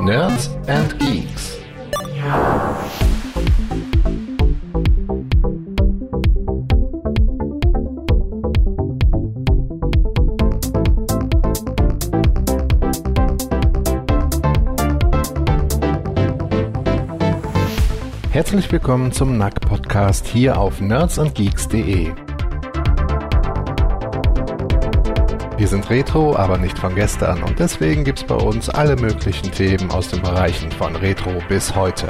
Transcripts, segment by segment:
Nerds and Geeks. Herzlich willkommen zum NAC Podcast hier auf nerdsandgeeks.de. Wir sind Retro, aber nicht von gestern und deswegen gibt's bei uns alle möglichen Themen aus den Bereichen von Retro bis heute.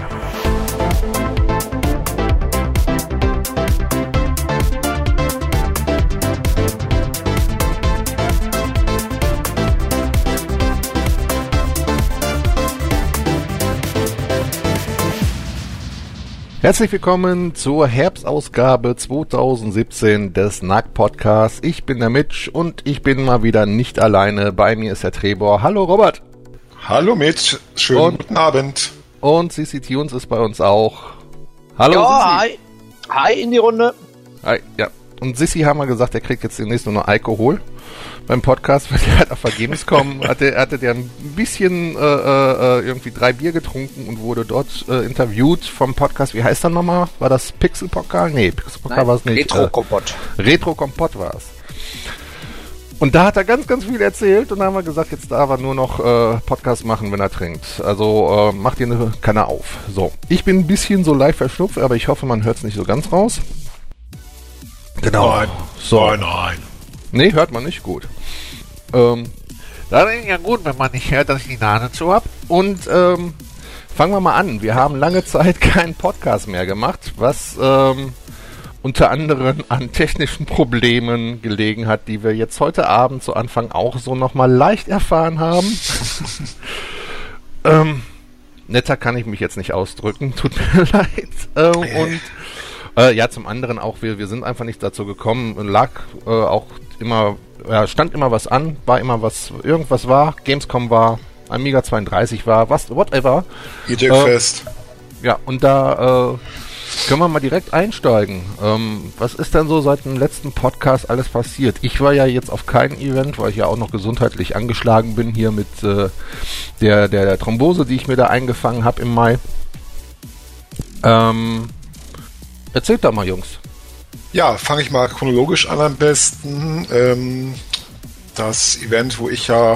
Herzlich willkommen zur Herbstausgabe 2017 des NAC Podcasts. Ich bin der Mitch und ich bin mal wieder nicht alleine. Bei mir ist der Trebor. Hallo Robert. Hallo Mitch, schönen und, guten Abend. Und Sissy Tunes ist bei uns auch. Hallo ja, Sissi. Hi. Hi in die Runde. Hi, ja. Und Sissy haben wir gesagt, er kriegt jetzt demnächst nur noch Alkohol beim Podcast, weil der hat auf der Gamescom, hatte, hatte der ein bisschen äh, äh, irgendwie drei Bier getrunken und wurde dort äh, interviewt vom Podcast. Wie heißt der nochmal? War das Pixel Podcast? Nee, Pixel Podcast war es nicht. Retro Kompott. Äh, Retro Kompott war es. Und da hat er ganz, ganz viel erzählt und dann haben wir gesagt, jetzt darf er nur noch äh, Podcast machen, wenn er trinkt. Also äh, macht ihr eine Kanne auf. So, ich bin ein bisschen so live verschnupft, aber ich hoffe, man hört es nicht so ganz raus. Genau. Nein, so. nein, nein. Nee, hört man nicht gut. Ähm, da ist ja gut, wenn man nicht hört, dass ich die Nase zu habe. Und ähm, fangen wir mal an. Wir haben lange Zeit keinen Podcast mehr gemacht, was ähm, unter anderem an technischen Problemen gelegen hat, die wir jetzt heute Abend zu Anfang auch so nochmal leicht erfahren haben. ähm, netter kann ich mich jetzt nicht ausdrücken, tut mir leid. Ähm, und äh, ja, zum anderen auch, wir, wir sind einfach nicht dazu gekommen, lag äh, auch immer, ja, stand immer was an, war immer was, irgendwas war, Gamescom war, Amiga 32 war, was, whatever. Eject äh, Fest. Ja, und da äh, können wir mal direkt einsteigen. Ähm, was ist denn so seit dem letzten Podcast alles passiert? Ich war ja jetzt auf keinem Event, weil ich ja auch noch gesundheitlich angeschlagen bin hier mit äh, der, der, der Thrombose, die ich mir da eingefangen habe im Mai. Ähm, Erzählt doch mal, Jungs. Ja, fange ich mal chronologisch an am besten. Ähm, das Event, wo ich ja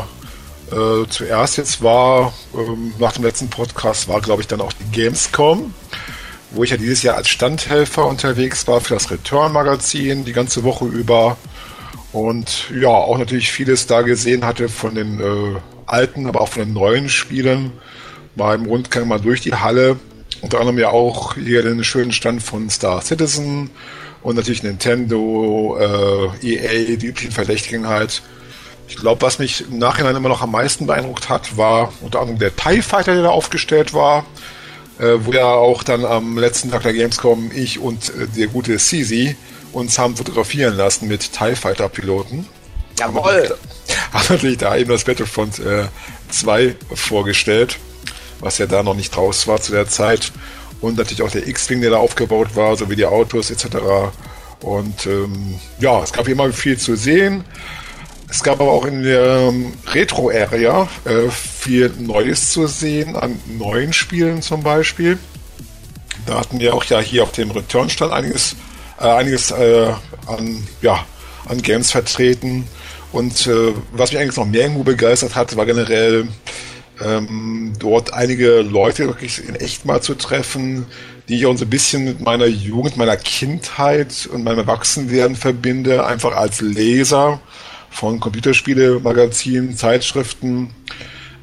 äh, zuerst jetzt war, ähm, nach dem letzten Podcast, war, glaube ich, dann auch die Gamescom, wo ich ja dieses Jahr als Standhelfer unterwegs war für das Return-Magazin die ganze Woche über. Und ja, auch natürlich vieles da gesehen hatte von den äh, alten, aber auch von den neuen Spielen. Beim Rundgang mal durch die Halle unter anderem ja auch hier den schönen Stand von Star Citizen und natürlich Nintendo, äh, EA, die üblichen Verdächtigen halt. Ich glaube, was mich im Nachhinein immer noch am meisten beeindruckt hat, war unter anderem der TIE Fighter, der da aufgestellt war, äh, wo ja auch dann am letzten Tag der Gamescom ich und äh, der gute CZ uns haben fotografieren lassen mit TIE Fighter Piloten. Jawoll! Haben natürlich da eben das Battlefront äh, 2 vorgestellt was ja da noch nicht raus war zu der Zeit. Und natürlich auch der X-Wing, der da aufgebaut war, sowie die Autos etc. Und ähm, ja, es gab immer viel zu sehen. Es gab aber auch in der ähm, Retro-Area äh, viel Neues zu sehen, an neuen Spielen zum Beispiel. Da hatten wir auch ja hier auf dem Return-Stand einiges, äh, einiges äh, an, ja, an Games vertreten. Und äh, was mich eigentlich noch mehr irgendwo begeistert hat, war generell ähm, dort einige Leute wirklich in echt mal zu treffen, die ich auch so ein bisschen mit meiner Jugend, meiner Kindheit und meinem Erwachsenwerden verbinde, einfach als Leser von Computerspiele, Magazinen, Zeitschriften,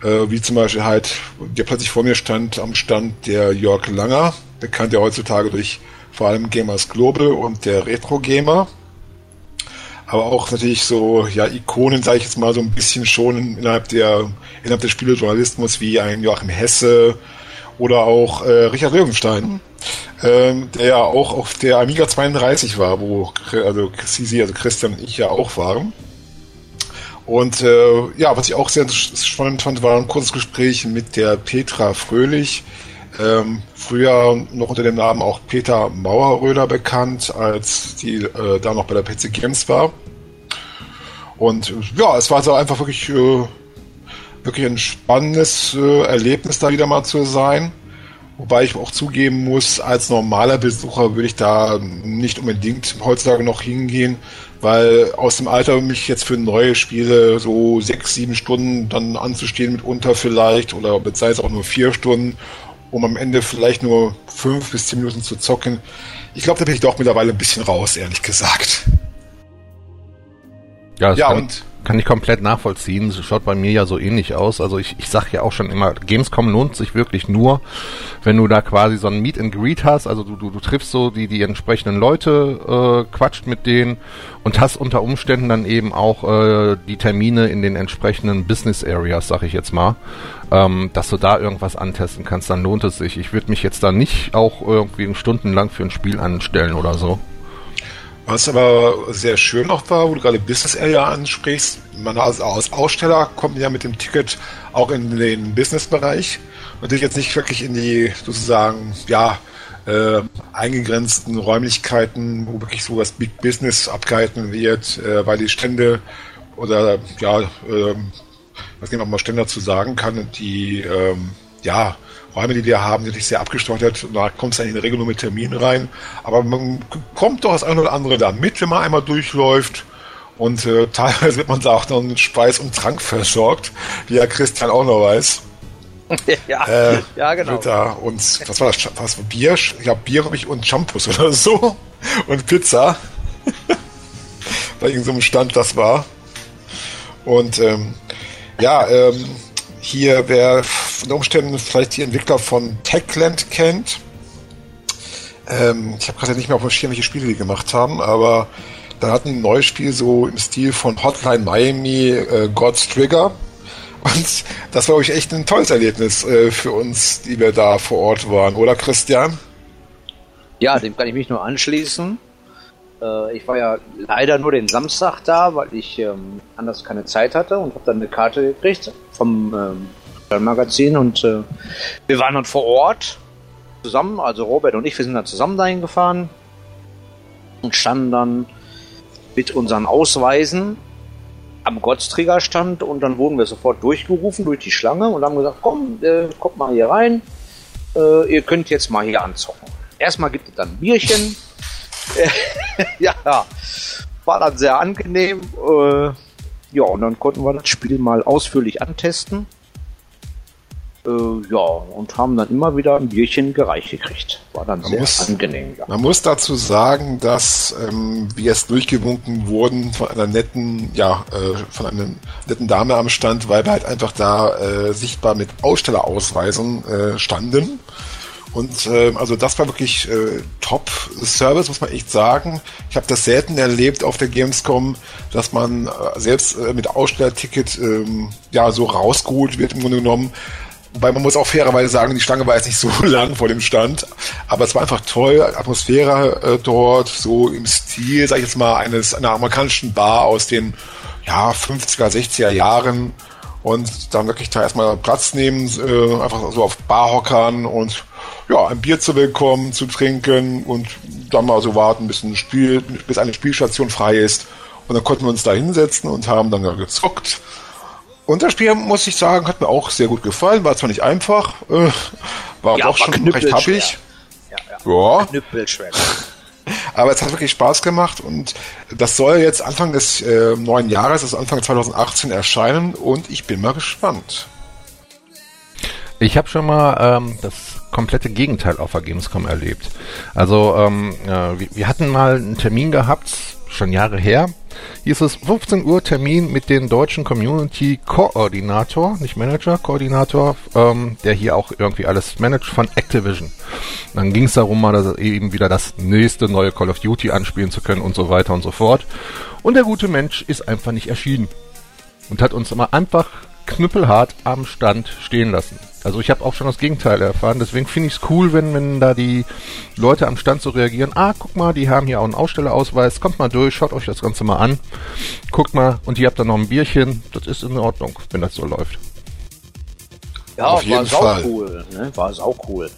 äh, wie zum Beispiel halt, der plötzlich vor mir stand am Stand der Jörg Langer, bekannt ja heutzutage durch vor allem Gamers Global und der Retro Gamer aber auch natürlich so ja Ikonen, sage ich jetzt mal so ein bisschen schon innerhalb der innerhalb des Spielejournalismus wie ein Joachim Hesse oder auch äh, Richard Löwenstein, ähm, der ja auch auf der Amiga 32 war, wo also Sisi, also Christian und ich ja auch waren. Und äh, ja, was ich auch sehr spannend fand, war ein kurzes Gespräch mit der Petra Fröhlich, ähm, früher noch unter dem Namen auch Peter Mauerröder bekannt, als die äh, da noch bei der PC Games war. Und ja, es war so einfach wirklich äh, wirklich ein spannendes äh, Erlebnis, da wieder mal zu sein. Wobei ich auch zugeben muss, als normaler Besucher würde ich da nicht unbedingt heutzutage noch hingehen, weil aus dem Alter mich jetzt für neue Spiele so sechs, sieben Stunden dann anzustehen mitunter vielleicht oder sei es auch nur vier Stunden, um am Ende vielleicht nur fünf bis zehn Minuten zu zocken. Ich glaube, da bin ich doch mittlerweile ein bisschen raus, ehrlich gesagt. Ja, ja und kann ich komplett nachvollziehen. Schaut bei mir ja so ähnlich aus. Also ich, ich sag ja auch schon immer, Gamescom lohnt sich wirklich nur, wenn du da quasi so ein Meet and Greet hast. Also du, du, du triffst so die, die entsprechenden Leute, äh, quatscht mit denen und hast unter Umständen dann eben auch äh, die Termine in den entsprechenden Business Areas, sag ich jetzt mal, ähm, dass du da irgendwas antesten kannst, dann lohnt es sich. Ich würde mich jetzt da nicht auch irgendwie stundenlang für ein Spiel anstellen oder so. Was aber sehr schön noch war, wo du gerade Business Area ansprichst, man als, als Aussteller kommt ja mit dem Ticket auch in den Business-Bereich. Natürlich jetzt nicht wirklich in die sozusagen, ja, äh, eingegrenzten Räumlichkeiten, wo wirklich so das Big Business abgehalten wird, äh, weil die Stände oder ja, äh, was man mal Stände dazu sagen kann, die ähm, ja, Räume, die wir haben, nicht sehr abgestottert. Da kommt es dann in der Regel nur mit Terminen rein. Aber man kommt doch das eine oder andere da mit, wenn man einmal durchläuft. Und äh, teilweise wird man da auch noch mit Speis und Trank versorgt, wie ja Christian auch noch weiß. ja, äh, ja, genau. Da, und was war das? Was war Bier? Ja, Bier habe ich und Shampoos oder so. Und Pizza. Bei irgendeinem Stand das war. Und ähm, ja, ähm, hier, wer unter Umständen vielleicht die Entwickler von Techland kennt, ähm, ich habe gerade nicht mehr auf dem Schirm, welche Spiele die gemacht haben, aber da hatten ein neues Spiel so im Stil von Hotline Miami, äh, God's Trigger. Und das war, glaube ich, echt ein tolles Erlebnis äh, für uns, die wir da vor Ort waren, oder Christian? Ja, dem kann ich mich nur anschließen. Äh, ich war ja leider nur den Samstag da, weil ich ähm, anders keine Zeit hatte und habe dann eine Karte gekriegt vom ähm, Magazin und äh, wir waren dann vor Ort zusammen, also Robert und ich, wir sind dann zusammen dahin gefahren und standen dann mit unseren Ausweisen am Gottsträgerstand und dann wurden wir sofort durchgerufen durch die Schlange und haben gesagt, komm, äh, kommt mal hier rein, äh, ihr könnt jetzt mal hier anzocken. Erstmal gibt es dann ein Bierchen, ja, war dann sehr angenehm. Äh, ja, und dann konnten wir das Spiel mal ausführlich antesten. Äh, ja, und haben dann immer wieder ein Bierchen gereicht gekriegt. War dann man sehr muss, angenehm. Ja. Man muss dazu sagen, dass ähm, wir es durchgewunken wurden von einer netten, ja, äh, von einer netten Dame am Stand, weil wir halt einfach da äh, sichtbar mit Ausstellerausweisen äh, standen. Und äh, also das war wirklich äh, Top-Service, muss man echt sagen. Ich habe das selten erlebt auf der Gamescom, dass man äh, selbst äh, mit Ausstellerticket ähm, ja so rausgeholt wird im Grunde genommen. Wobei man muss auch fairerweise sagen, die Schlange war jetzt nicht so lang vor dem Stand, aber es war einfach toll, Atmosphäre äh, dort, so im Stil, sag ich jetzt mal, eines einer amerikanischen Bar aus den ja 50er, 60er Jahren und dann wirklich da erstmal Platz nehmen, äh, einfach so auf Barhockern und ja, ein Bier zu bekommen, zu trinken und dann mal so warten, bis ein Spiel, bis eine Spielstation frei ist. Und dann konnten wir uns da hinsetzen und haben dann gezockt. Und das Spiel, muss ich sagen, hat mir auch sehr gut gefallen. War zwar nicht einfach, äh, war ja, auch schon recht happig. Ja, ja. ja. Knüppelschwer. Aber es hat wirklich Spaß gemacht und das soll jetzt Anfang des äh, neuen Jahres, also Anfang 2018 erscheinen und ich bin mal gespannt. Ich habe schon mal ähm, das komplette Gegenteil auf der Gamescom erlebt. Also ähm, äh, wir, wir hatten mal einen Termin gehabt, schon Jahre her. Hieß es 15 Uhr Termin mit dem deutschen Community Koordinator, nicht Manager, Koordinator, ähm, der hier auch irgendwie alles managt von Activision. Dann ging es darum, mal eben wieder das nächste neue Call of Duty anspielen zu können und so weiter und so fort. Und der gute Mensch ist einfach nicht erschienen und hat uns immer einfach knüppelhart am Stand stehen lassen. Also ich habe auch schon das Gegenteil erfahren. Deswegen finde ich es cool, wenn, wenn da die Leute am Stand so reagieren. Ah, guck mal, die haben hier auch einen Ausstellerausweis. Kommt mal durch, schaut euch das Ganze mal an. Guckt mal und ihr habt dann noch ein Bierchen. Das ist in Ordnung, wenn das so läuft. Ja, Auf war sau cool. Ne? War sau cool.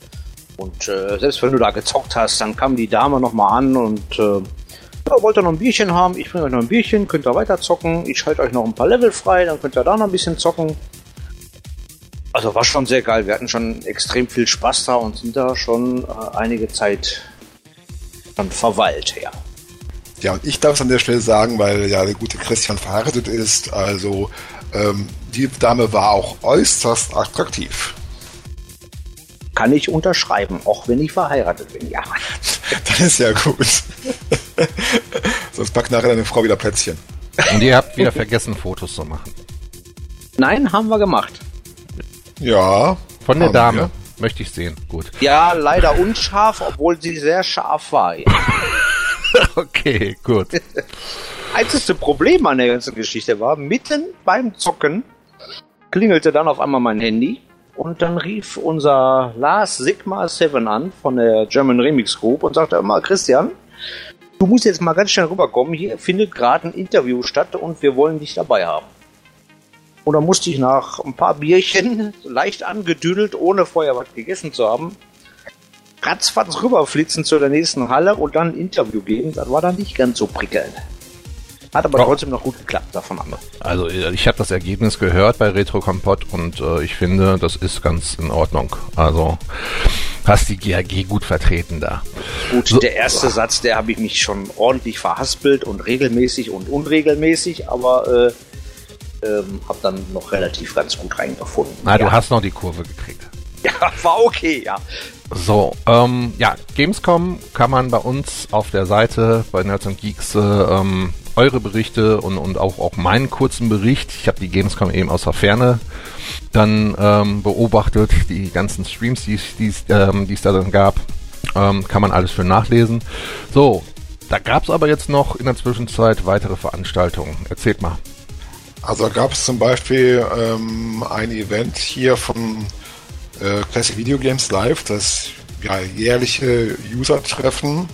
Und äh, selbst wenn du da gezockt hast, dann kam die Dame nochmal an und äh, ja, wollt ihr noch ein Bierchen haben? Ich bringe euch noch ein Bierchen, könnt ihr weiter zocken. Ich schalte euch noch ein paar Level frei, dann könnt ihr da noch ein bisschen zocken. Also war schon sehr geil. Wir hatten schon extrem viel Spaß da und sind da schon äh, einige Zeit dann verweilt, ja. Ja, und ich darf es an der Stelle sagen, weil ja der gute Christian verheiratet ist, also ähm, die Dame war auch äußerst attraktiv. Kann ich unterschreiben, auch wenn ich verheiratet bin, ja. Dann ist ja gut. Sonst packt nachher deine Frau wieder Plätzchen. Und ihr habt wieder vergessen, Fotos zu machen. Nein, haben wir gemacht. Ja. Von der Dame. wir. Möchte ich sehen. Gut. Ja, leider unscharf, obwohl sie sehr scharf war. Ja. Okay, gut. Einzigste Problem an der ganzen Geschichte war, mitten beim Zocken klingelte dann auf einmal mein Handy und dann rief unser Lars Sigma 7 an von der German Remix Group und sagte immer, Christian, du musst jetzt mal ganz schnell rüberkommen, hier findet gerade ein Interview statt und wir wollen dich dabei haben. Und dann musste ich nach ein paar Bierchen, leicht angedüdelt, ohne vorher was gegessen zu haben, ratzfatz rüberflitzen zu der nächsten Halle und dann ein Interview geben. Das war dann nicht ganz so prickelnd. Hat aber Ja. trotzdem noch gut geklappt, davon an. Also äh, ich habe das Ergebnis gehört bei Retro Kompott und äh, ich finde, das ist ganz in Ordnung. Also hast die GAG gut vertreten da. Gut, So. der erste Satz, der habe ich mich schon ordentlich verhaspelt und regelmäßig und unregelmäßig, aber äh, ähm, habe dann noch relativ ganz gut reingefunden. Na, ja. du hast noch die Kurve gekriegt. ja, war okay, ja. So, ähm, ja, Gamescom kann man bei uns auf der Seite bei Nerds and Geeks äh, ähm, eure Berichte und, und auch, auch meinen kurzen Bericht. Ich habe die Gamescom eben aus der Ferne dann ähm, beobachtet, die ganzen Streams, die es ähm, die es da dann gab, ähm, kann man alles schön nachlesen. So, da gab es aber jetzt noch in der Zwischenzeit weitere Veranstaltungen. Erzählt mal. Also da gab es zum Beispiel ähm, ein Event hier von äh, Classic Video Games Live, das ja, jährliche User-Treffen.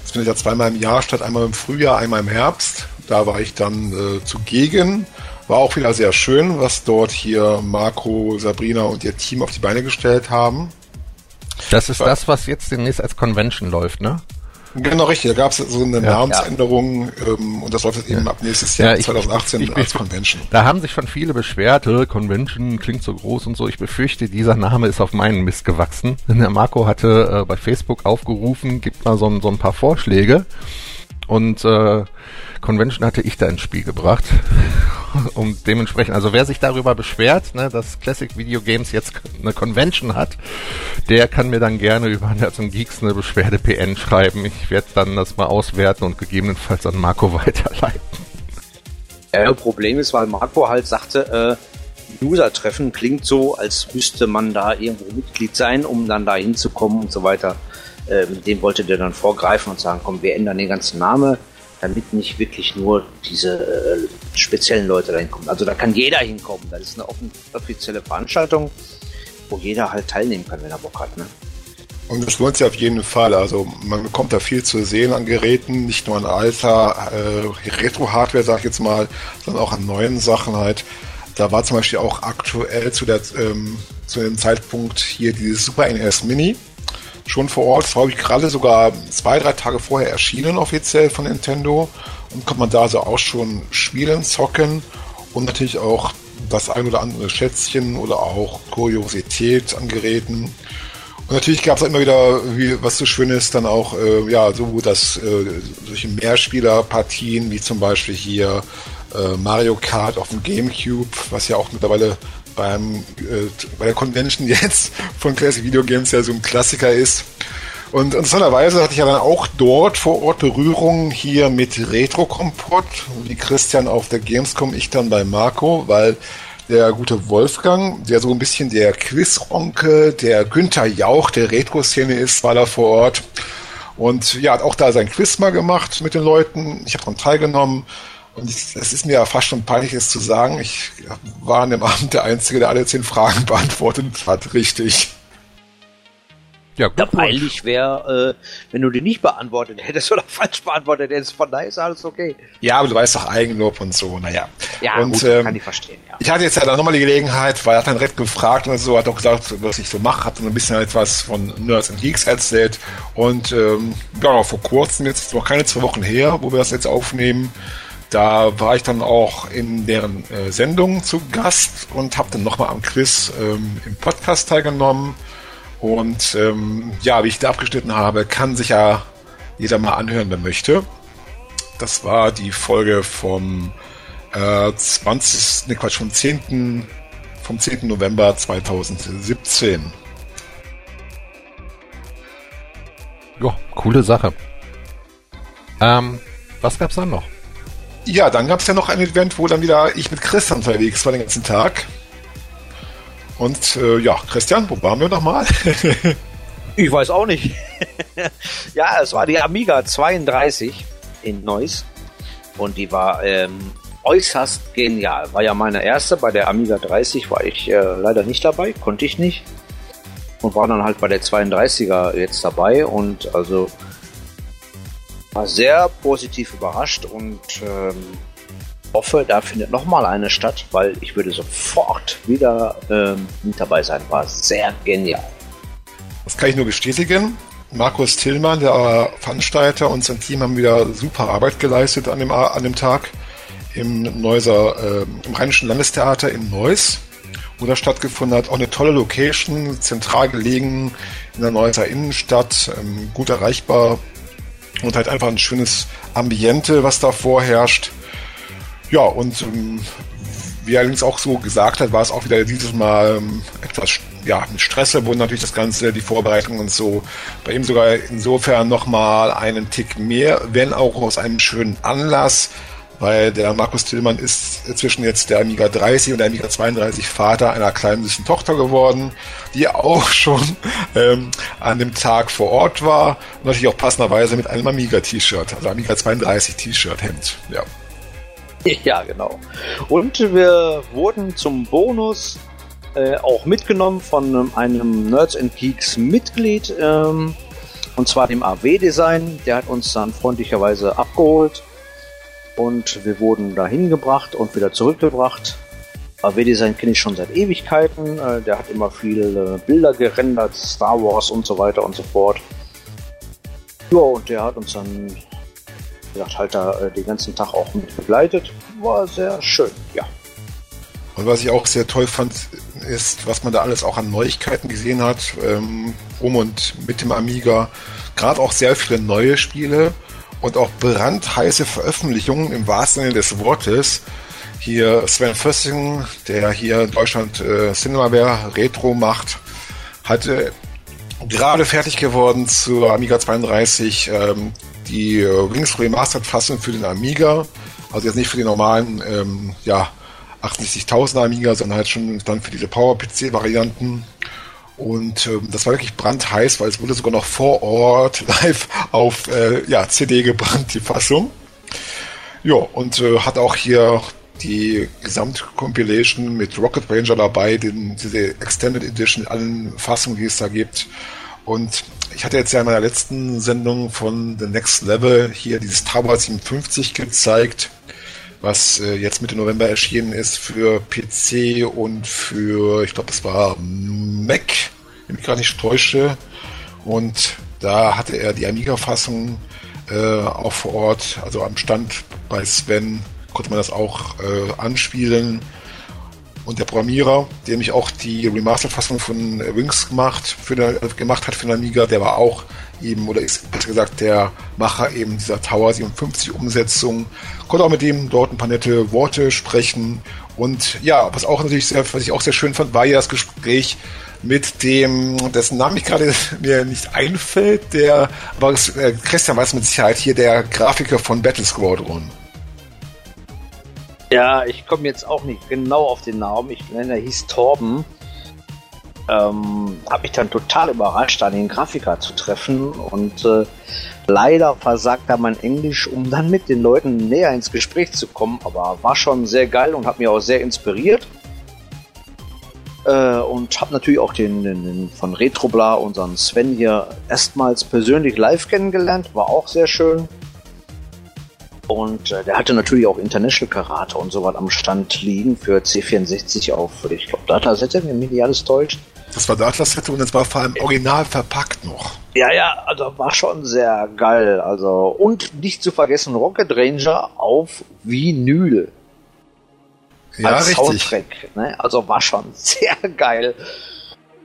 Das findet ja zweimal im Jahr statt, einmal im Frühjahr, einmal im Herbst. Da war ich dann äh, zugegen. War auch wieder sehr schön, was dort hier Marco, Sabrina und ihr Team auf die Beine gestellt haben. Das ist Was? das, was jetzt demnächst als Convention läuft, ne? Genau richtig, da gab es so eine Ja. Namensänderung ähm, und das läuft jetzt eben ab nächstes Jahr, Ja, ich- 2018, ich- ich- als Convention. Da haben sich schon viele beschwert, äh, Convention klingt so groß und so. Ich befürchte, dieser Name ist auf meinen Mist gewachsen. Denn der Marco hatte äh, bei Facebook aufgerufen, gibt mal so, ein- so ein paar Vorschläge. Und äh, Convention hatte ich da ins Spiel gebracht. Und dementsprechend, also wer sich darüber beschwert, ne, dass Classic Video Games jetzt eine Convention hat, der kann mir dann gerne über Nerds Geeks eine Beschwerde PN schreiben. Ich werde dann das mal auswerten und gegebenenfalls an Marco weiterleiten. Ja, das Problem ist, weil Marco halt sagte, äh, User-Treffen klingt so, als müsste man da irgendwo Mitglied sein, um dann da hinzukommen und so weiter. Ähm, dem wollte der dann vorgreifen und sagen, komm, wir ändern den ganzen Namen, damit nicht wirklich nur diese äh, speziellen Leute da hinkommen. Also da kann jeder hinkommen. Das ist eine offen, offizielle Veranstaltung, wo jeder halt teilnehmen kann, wenn er Bock hat. Ne? Und das lohnt sich auf jeden Fall. Also man bekommt da viel zu sehen an Geräten, nicht nur an alter äh, Retro-Hardware, sag ich jetzt mal, sondern auch an neuen Sachen halt. Da war zum Beispiel auch aktuell zu, der, ähm, zu dem Zeitpunkt hier dieses Super NES Mini schon vor Ort. Das war ich gerade sogar zwei, drei Tage vorher erschienen offiziell von Nintendo und konnte man da so auch schon spielen, zocken und natürlich auch das ein oder andere Schätzchen oder auch Kuriosität an Geräten. Und natürlich gab es immer wieder, wie, was so schön ist, dann auch, äh, ja, so dass äh, solche Mehrspielerpartien, wie zum Beispiel hier äh, Mario Kart auf dem Gamecube, was ja auch mittlerweile beim, äh, bei der Convention jetzt von Classic Video Games ja so ein Klassiker ist. Und interessanterweise hatte ich ja dann auch dort vor Ort Berührungen hier mit Retro-Kompott, wie Christian auf der Gamescom, ich dann bei Marco, weil der gute Wolfgang, der so ein bisschen der Quiz-Onkel, der Günther Jauch der Retro-Szene ist, war da vor Ort. Und ja, hat auch da sein Quiz mal gemacht mit den Leuten. Ich habe daran teilgenommen. Und es ist mir ja fast schon peinlich, es zu sagen. Ich war an dem Abend der Einzige, der alle zehn Fragen beantwortet hat. Richtig. Ja, Ja, gut. peinlich wäre, äh, wenn du die nicht beantwortet hättest oder falsch beantwortet hättest. Von daher ist alles okay. Ja, aber du weißt doch Eigenlob und so, naja. Ja, und, gut, ähm, kann ich verstehen, ja. Ich hatte jetzt ja dann nochmal die Gelegenheit, weil er hat dann direkt gefragt und so, hat auch gesagt, was ich so mache, hat dann ein bisschen etwas von Nerds and Geeks erzählt. Und ähm, ja, vor kurzem, jetzt noch keine zwei Wochen her, wo wir das jetzt aufnehmen, da war ich dann auch in deren äh, Sendung zu Gast und habe dann nochmal am Quiz ähm, im Podcast teilgenommen. Und ähm, ja, wie ich da abgeschnitten habe, kann sich ja jeder mal anhören, wer möchte. Das war die Folge vom äh, 20. Ne Quatsch, vom 10. vom 10. November 2017. Ja, coole Sache. Ähm, was gab's dann noch? Ja, dann gab es ja noch ein Event, wo dann wieder ich mit Christian unterwegs war den ganzen Tag. Und äh, ja, Christian, wo waren wir nochmal? ich weiß auch nicht. ja, es war die Amiga 32 in Neuss. Und die war ähm, äußerst genial. War ja meine erste. Bei der Amiga 30 war ich äh, leider nicht dabei, konnte ich nicht. Und war dann halt bei der 32er jetzt dabei. Und also war sehr positiv überrascht und ähm, hoffe, da findet nochmal eine statt, weil ich würde sofort wieder ähm, mit dabei sein. War sehr genial. Das kann ich nur bestätigen. Markus Tillmann, der Veranstalter und sein Team haben wieder super Arbeit geleistet an dem, an dem Tag im Neuser, äh, im Rheinischen Landestheater in Neuss, wo das stattgefunden hat. Auch eine tolle Location, zentral gelegen in der Neusser Innenstadt, ähm, gut erreichbar und halt einfach ein schönes Ambiente, was da vorherrscht. Ja, und ähm, wie er allerdings auch so gesagt hat, war es auch wieder dieses Mal ähm, etwas ja, mit Stress verbunden, natürlich das Ganze, die Vorbereitung und so. Bei ihm sogar insofern nochmal einen Tick mehr, wenn auch aus einem schönen Anlass weil der Markus Tillmann ist inzwischen jetzt der Amiga 30 und der Amiga 32 Vater einer kleinen süßen Tochter geworden, die auch schon ähm, an dem Tag vor Ort war und natürlich auch passenderweise mit einem Amiga-T-Shirt, also Amiga 32 T-Shirt, Hemd, ja. Ja, genau. Und wir wurden zum Bonus äh, auch mitgenommen von einem Nerds and Geeks Mitglied, ähm, und zwar dem AW-Design. Der hat uns dann freundlicherweise abgeholt und wir wurden dahin gebracht und wieder zurückgebracht. AW-Design kenne ich schon seit Ewigkeiten. Äh, der hat immer viele Bilder gerendert, Star Wars und so weiter und so fort. Ja, und der hat uns dann, wie gesagt, halt da äh, den ganzen Tag auch mit begleitet. War sehr schön, ja. Und was ich auch sehr toll fand, ist, was man da alles auch an Neuigkeiten gesehen hat, ähm, um und mit dem Amiga. Gerade auch sehr viele neue Spiele und auch brandheiße Veröffentlichungen im wahrsten Sinne des Wortes. Hier Sven Fössing, der hier in Deutschland äh, Cinemaware Retro macht, hatte gerade fertig geworden zur Amiga 32 ähm, die äh, Wings Remastered Fassung für den Amiga. Also jetzt nicht für die normalen ähm, ja, 68.000 Amiga, sondern halt schon dann für diese Power-PC-Varianten. Und ähm, das war wirklich brandheiß, weil es wurde sogar noch vor Ort live auf äh, ja, CD gebrannt, die Fassung. Ja, und äh, hat auch hier die Gesamtcompilation mit Rocket Ranger dabei, den, diese Extended Edition, allen Fassungen, die es da gibt. Und ich hatte jetzt ja in meiner letzten Sendung von The Next Level hier dieses Tower 57 gezeigt, was äh, jetzt Mitte November erschienen ist für PC und für, ich glaube, das war Mac, wenn ich gerade nicht täusche. Und da hatte er die Amiga-Fassung äh, auch vor Ort, also am Stand bei Sven, konnte man das auch äh, anspielen. Und der Programmierer, der mich auch die Remastered-Fassung von Wings gemacht, für gemacht hat für den Amiga, der war auch eben, oder ist besser gesagt der Macher eben dieser Tower 57 Umsetzung, konnte auch mit dem dort ein paar nette Worte sprechen. Und ja, was auch natürlich sehr, was ich auch sehr schön fand, war ja das Gespräch mit dem, dessen Namen ich gerade mir nicht einfällt, der, aber äh, Christian weiß mit Sicherheit hier, der Grafiker von Battle Squadron. Ja, ich komme jetzt auch nicht genau auf den Namen. Ich nenne, er hieß Torben. Ähm, habe mich dann total überrascht, da den Grafiker zu treffen und äh, leider versagt da mein Englisch, um dann mit den Leuten näher ins Gespräch zu kommen, aber war schon sehr geil und hat mich auch sehr inspiriert. Äh, und habe natürlich auch den, den, den von Retrobla, unseren Sven hier, erstmals persönlich live kennengelernt, war auch sehr schön. Und äh, der hatte natürlich auch International Karate und so was am Stand liegen für C64 auf, ich glaube, Datasette, wenn mich nicht alles täuscht. Das war Datasette und das war vor allem original verpackt noch. Ja, ja, also war schon sehr geil. Also und nicht zu vergessen Rocket Ranger auf Vinyl. Ja, als richtig. Soundtrack. Ne? Also war schon sehr geil.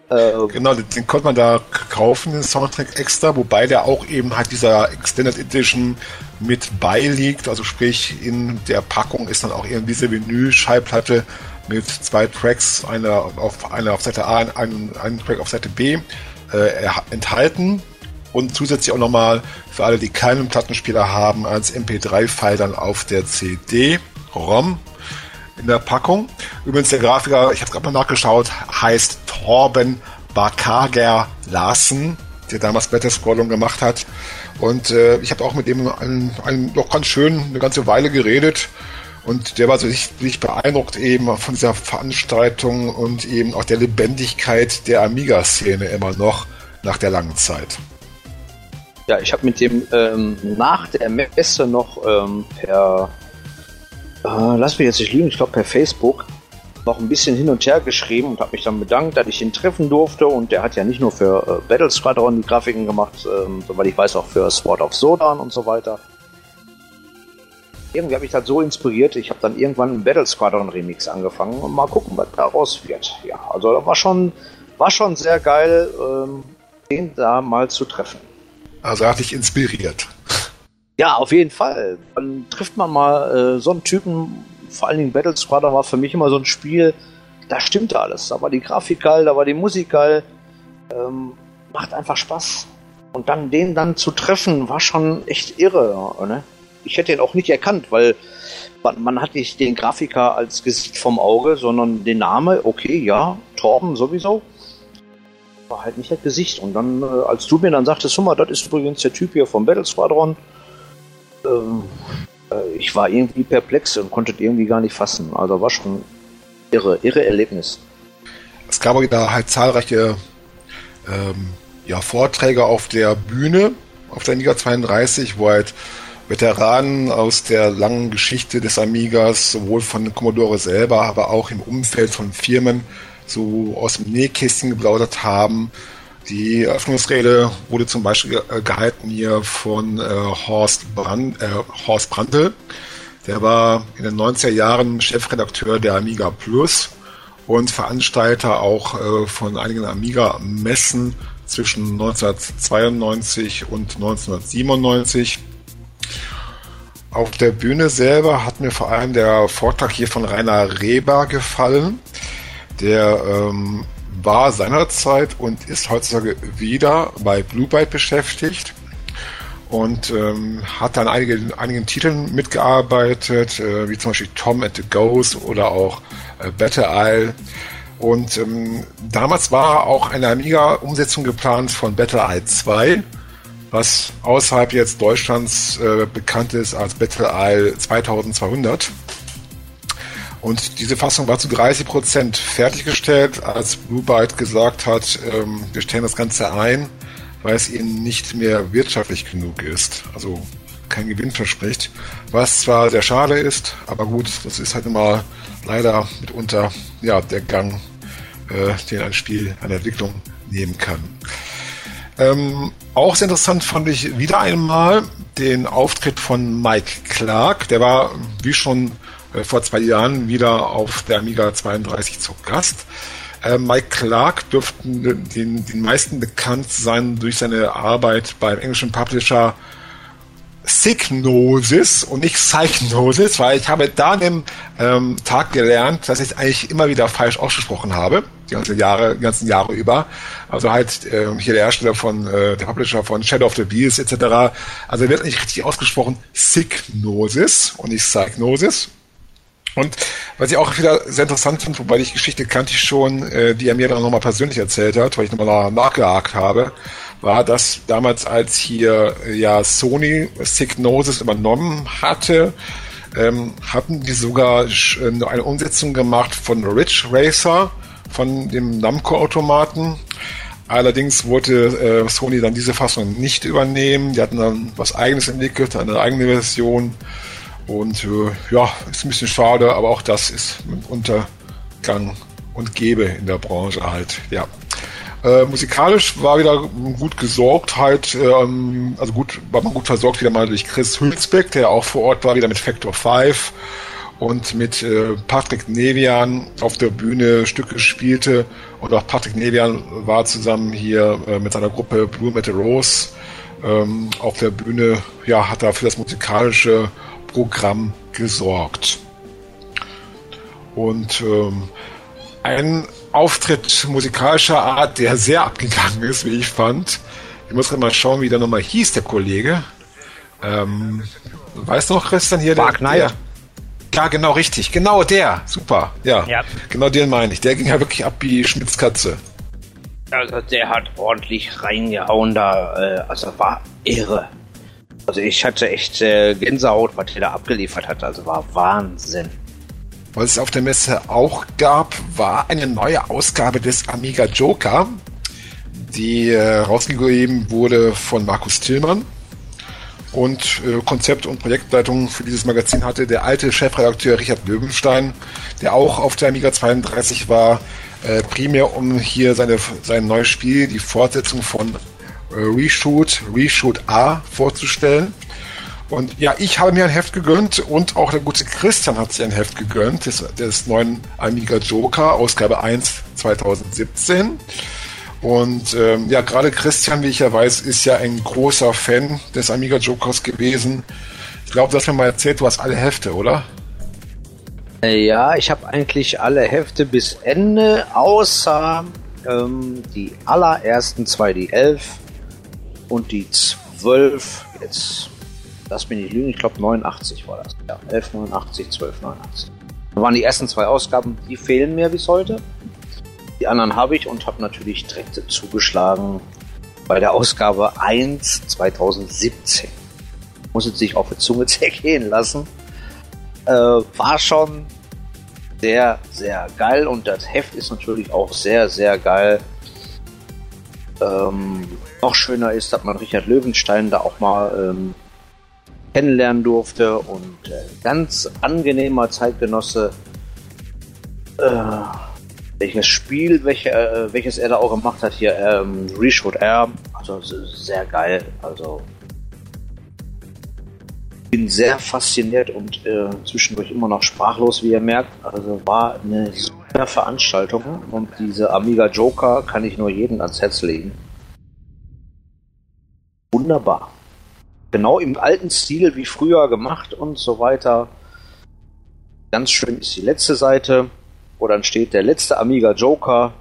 Äh, genau, den, den, konnte man da kaufen, den Soundtrack extra, wobei der auch eben halt dieser Extended Edition mit beiliegt. Also sprich, in der Packung ist dann auch eben diese Vinyl-Schallplatte mit zwei Tracks, einer auf, einer auf Seite A und einen, einen Track auf Seite B äh, enthalten. Und zusätzlich auch nochmal für alle, die keinen Plattenspieler haben, als MP3-File dann auf der CD-ROM in der Packung. Übrigens, der Grafiker, ich habe gerade mal nachgeschaut, heißt Torben Bakager Larsen, der damals Better Scrollung gemacht hat. Und äh, ich habe auch mit ihm einen, einen, noch ganz schön eine ganze Weile geredet. Und der war so richtig beeindruckt eben von dieser Veranstaltung und eben auch der Lebendigkeit der Amiga-Szene immer noch nach der langen Zeit. Ja, ich habe mit dem ähm, nach der Messe noch ähm, per äh, lass mich jetzt nicht lügen, ich glaube per Facebook, noch ein bisschen hin und her geschrieben und habe mich dann bedankt, dass ich ihn treffen durfte. Und der hat ja nicht nur für äh, Battle Squadron die Grafiken gemacht, ähm, soweit ich weiß auch für Sword of Sodan und so weiter. Irgendwie habe ich das so inspiriert, ich habe dann irgendwann einen Battle Squadron Remix angefangen und mal gucken, was daraus wird. Ja, also das war schon, war schon sehr geil, ähm, den da mal zu treffen. Also hat dich inspiriert. Ja, auf jeden Fall. Dann trifft man mal äh, so einen Typen, vor allen Dingen Battle Squadron war für mich immer so ein Spiel, da stimmte alles. Da war die Grafik geil, da war die Musik geil. Ähm, macht einfach Spaß. Und dann den dann zu treffen, war schon echt irre. Ne? Ich hätte ihn auch nicht erkannt, weil man, man hat nicht den Grafiker als Gesicht vom Auge, sondern den Name, okay, ja, Torben sowieso. War halt nicht das Gesicht. Und dann, äh, als du mir dann sagtest, Hummer, das ist übrigens der Typ hier vom Battle Squadron, ähm, äh, ich war irgendwie perplex und konnte irgendwie gar nicht fassen. Also war schon irre, irre Erlebnis. Es gab da halt zahlreiche ähm, ja, Vorträge auf der Bühne, auf der Amiga 32, wo halt Veteranen aus der langen Geschichte des Amigas, sowohl von Commodore selber, aber auch im Umfeld von Firmen, so aus dem Nähkästchen geplaudert haben, die Eröffnungsrede wurde zum Beispiel gehalten hier von äh, Horst, Brand, äh, Horst Brandl. Der war in den 90er Jahren Chefredakteur der Amiga Plus und Veranstalter auch äh, von einigen Amiga-Messen zwischen 1992 und 1997. Auf der Bühne selber hat mir vor allem der Vortrag hier von Rainer Reber gefallen, der ähm, war seinerzeit und ist heutzutage wieder bei Blue Byte beschäftigt und ähm, hat an einige, einigen Titeln mitgearbeitet, äh, wie zum Beispiel Tom and the Ghost oder auch äh, Battle Isle. Und ähm, damals war auch eine Amiga-Umsetzung geplant von Battle Isle 2, was außerhalb jetzt Deutschlands äh, bekannt ist als Battle Isle 2200. Und diese Fassung war zu 30 Prozent fertiggestellt, als Blue Byte gesagt hat, ähm, wir stellen das Ganze ein, weil es ihnen nicht mehr wirtschaftlich genug ist. Also kein Gewinn verspricht. Was zwar sehr schade ist, aber gut, das ist halt immer leider mitunter ja, der Gang, äh, den ein Spiel eine Entwicklung nehmen kann. Ähm, auch sehr interessant fand ich wieder einmal den Auftritt von Mike Clark. Der war, wie schon äh, vor zwei Jahren wieder auf der Amiga 32 zu Gast. Äh, Mike Clark dürfte den, den meisten bekannt sein durch seine Arbeit beim englischen Publisher Signosis und nicht Psychnosis, weil ich habe da an dem ähm, Tag gelernt, dass ich eigentlich immer wieder falsch ausgesprochen habe, die ganzen Jahre, die ganzen Jahre über. Also halt äh, hier der Hersteller von, äh, der Publisher von Shadow of the Beast etc. Also wird nicht richtig ausgesprochen Signosis und nicht Psychnosis. Und was ich auch wieder sehr interessant finde, wobei die Geschichte kannte ich schon, äh, die er mir dann nochmal persönlich erzählt hat, weil ich nochmal nachgehakt habe, war, dass damals, als hier äh, ja Sony Signosis übernommen hatte, ähm, hatten die sogar äh, eine Umsetzung gemacht von Ridge Racer, von dem Namco-Automaten. Allerdings wollte äh, Sony dann diese Fassung nicht übernehmen. Die hatten dann was eigenes entwickelt, eine eigene Version. Und äh, ja, ist ein bisschen schade, aber auch das ist mit Untergang und Gebe in der Branche halt, ja. Äh, musikalisch war wieder gut gesorgt, halt, ähm, also gut, war man gut versorgt wieder mal durch Chris Hülsbeck, der auch vor Ort war, wieder mit Factor 5 und mit äh, Patrick Nevian auf der Bühne Stücke spielte. Und auch Patrick Nevian war zusammen hier äh, mit seiner Gruppe Blue Metal Rose ähm, auf der Bühne, ja, hat da für das musikalische Programm gesorgt. Und ähm, ein Auftritt musikalischer Art, der sehr abgegangen ist, wie ich fand. Ich muss mal schauen, wie der nochmal hieß, der Kollege. Ähm, weißt du noch, Christian, hier Mark der, der, ja, genau, richtig. Genau der. Super. Ja, ja. genau den meine ich. Der ging ja wirklich ab wie Schmitz Katze. Also der hat ordentlich reingehauen da. Äh, also war irre. Also ich hatte echt äh, Gänsehaut, was der da abgeliefert hat. Also war Wahnsinn. Was es auf der Messe auch gab, war eine neue Ausgabe des Amiga Joker, die äh, rausgegeben wurde von Markus Tillmann. Und äh, Konzept und Projektleitung für dieses Magazin hatte der alte Chefredakteur Richard Löwenstein, der auch auf der Amiga 32 war, äh, primär um hier seine, sein neues Spiel, die Fortsetzung von äh, Reshoot, Reshoot A vorzustellen. Und ja, ich habe mir ein Heft gegönnt und auch der gute Christian hat sich ein Heft gegönnt, des, des neuen Amiga Joker, Ausgabe 1 2017. Und ähm, ja, gerade Christian, wie ich ja weiß, ist ja ein großer Fan des Amiga Jokers gewesen. Ich glaube, du hast mir mal erzählt, du hast alle Hefte, oder? Äh, ja, ich habe eigentlich alle Hefte bis Ende, außer ähm, die allerersten zwei, die 11 und die 12. Jetzt lass mich nicht lügen, ich glaube 89 war das. Ja, 1189, 1289. Das waren die ersten zwei Ausgaben, die fehlen mir bis heute. Die anderen habe ich und habe natürlich direkt zugeschlagen bei der Ausgabe 1 2017. Muss es sich auf die Zunge zergehen lassen. Äh, war schon sehr, sehr geil und das Heft ist natürlich auch sehr, sehr geil. Ähm, noch schöner ist, dass man Richard Löwenstein da auch mal ähm, kennenlernen durfte und äh, ganz angenehmer Zeitgenosse. Äh, welches Spiel, welche, äh, welches er da auch gemacht hat hier, ähm, Reshoot R, also sehr geil, also bin sehr fasziniert und äh, zwischendurch immer noch sprachlos, wie ihr merkt. Also war eine super Veranstaltung und diese Amiga Joker kann ich nur jedem ans Herz legen. Wunderbar genau im alten Stil wie früher gemacht und so weiter. Ganz schön ist die letzte Seite, wo dann steht der letzte Amiga Joker.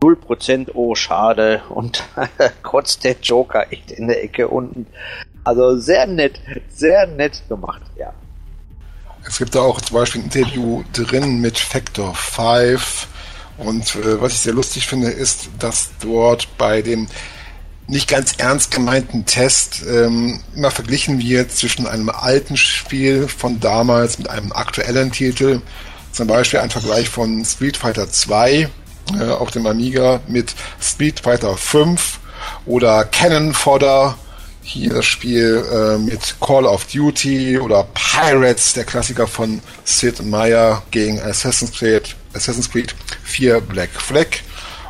0%, oh schade. Und kotzt der Joker echt in der Ecke unten. Also sehr nett, sehr nett gemacht, ja. Es gibt da auch zum Beispiel ein Interview drin mit Factor 5. Und äh, was ich sehr lustig finde, ist, dass dort bei dem nicht ganz ernst gemeinten Test ähm, immer verglichen wird zwischen einem alten Spiel von damals mit einem aktuellen Titel. Zum Beispiel ein Vergleich von Street Fighter 2 äh, auf dem Amiga mit Street Fighter 5 oder Cannon Fodder, hier das Spiel äh, mit Call of Duty oder Pirates, der Klassiker von Sid Meier gegen Assassin's Creed, Assassin's Creed 4 Black Flag.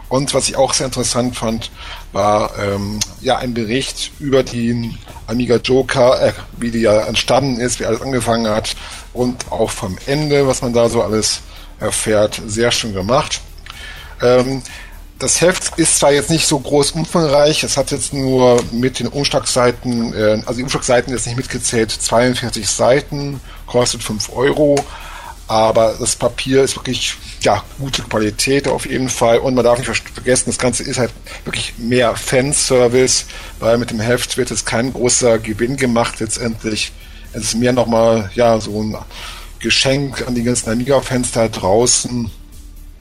Und was ich auch sehr interessant fand, war ähm, ja ein Bericht über den Amiga Joker, äh, wie die ja entstanden ist, wie alles angefangen hat und auch vom Ende, was man da so alles erfährt, sehr schön gemacht. Ähm, das Heft ist zwar jetzt nicht so groß umfangreich, es hat jetzt nur mit den Umschlagseiten, äh, also die Umschlagseiten ist nicht mitgezählt, 42 Seiten, kostet 5 Euro, aber das Papier ist wirklich ja, gute Qualität auf jeden Fall. Und man darf nicht vergessen, das Ganze ist halt wirklich mehr Fanservice, weil mit dem Heft wird jetzt kein großer Gewinn gemacht letztendlich. Es ist mehr nochmal, ja, so ein Geschenk an die ganzen Amiga-Fans da draußen.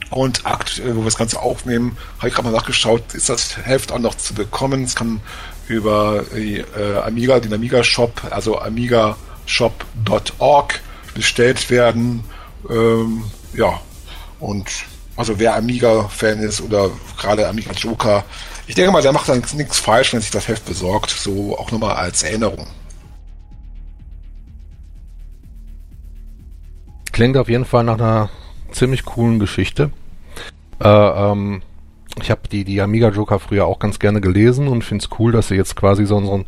Und aktuell, wo wir das Ganze aufnehmen, habe ich gerade mal nachgeschaut, ist das Heft auch noch zu bekommen. Es kann über die äh, Amiga, den Amiga-Shop, also amigashop.org bestellt werden. Ähm, ja, und also wer Amiga-Fan ist oder gerade Amiga Joker, ich denke mal, der macht dann nichts falsch, wenn sich das Heft besorgt. So auch nochmal als Erinnerung. Klingt auf jeden Fall nach einer ziemlich coolen Geschichte. Äh, ähm, ich habe die, die Amiga Joker früher auch ganz gerne gelesen und finde es cool, dass sie jetzt quasi so einen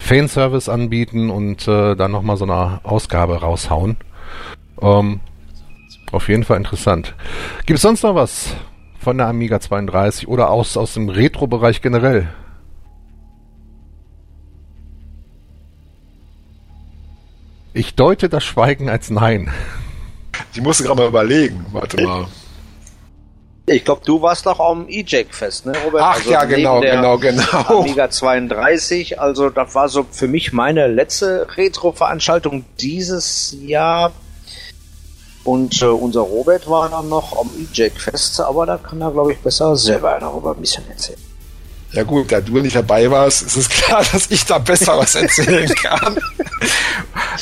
Fanservice anbieten und äh, dann nochmal so eine Ausgabe raushauen. Ähm, auf jeden Fall interessant. Gibt es sonst noch was von der Amiga 32 oder aus, aus dem Retro-Bereich generell? Ich deute das Schweigen als Nein. Ich musste gerade mal überlegen. Warte mal. Ich glaube, du warst doch am E-Jack-Fest, ne, Robert? Ach also ja, genau, genau, genau. Amiga 32, also das war so für mich meine letzte Retro-Veranstaltung dieses Jahr. Und äh, unser Robert war dann noch am E-Jack-Fest, aber da kann er, glaube ich, besser selber darüber ein bisschen erzählen. Ja gut, da du nicht dabei warst, ist es klar, dass ich da besser was erzählen kann.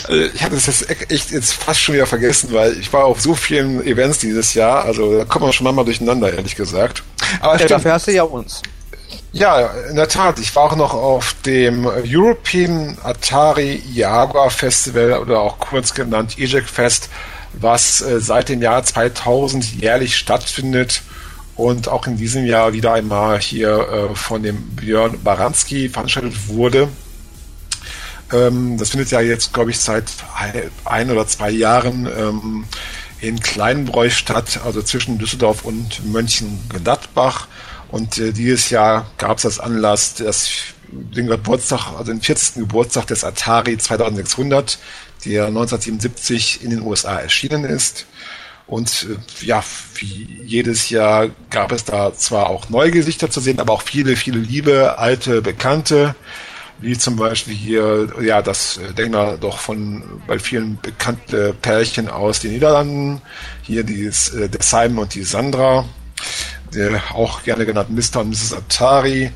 Äh, ich hatte das jetzt echt jetzt fast schon wieder vergessen, weil ich war auf so vielen Events dieses Jahr, also da kommt man schon mal durcheinander, ehrlich gesagt. Aber ja, dafür hast du ja uns. Ja, in der Tat. Ich war auch noch auf dem European Atari Jaguar Festival oder auch kurz genannt Eject Fest, was äh, seit dem Jahr 2000 jährlich stattfindet und auch in diesem Jahr wieder einmal hier äh, von dem Björn Baranski veranstaltet wurde. Ähm, das findet ja jetzt, glaube ich, seit ein oder zwei Jahren ähm, in Kleinbräu statt, also zwischen Düsseldorf und Mönchengladbach. Und äh, dieses Jahr gab es das Anlass, das, den Geburtstag, also den 40. Geburtstag des Atari 2600, der 1977 in den USA erschienen ist. Und äh, ja, wie jedes Jahr gab es da zwar auch neue Gesichter zu sehen, aber auch viele, viele liebe, alte, bekannte, wie zum Beispiel hier, ja, das äh, wir doch von bei vielen bekannte Pärchen aus den Niederlanden. Hier die, äh, der Simon und die Sandra, der auch gerne genannt Mr. und Mrs. Atari.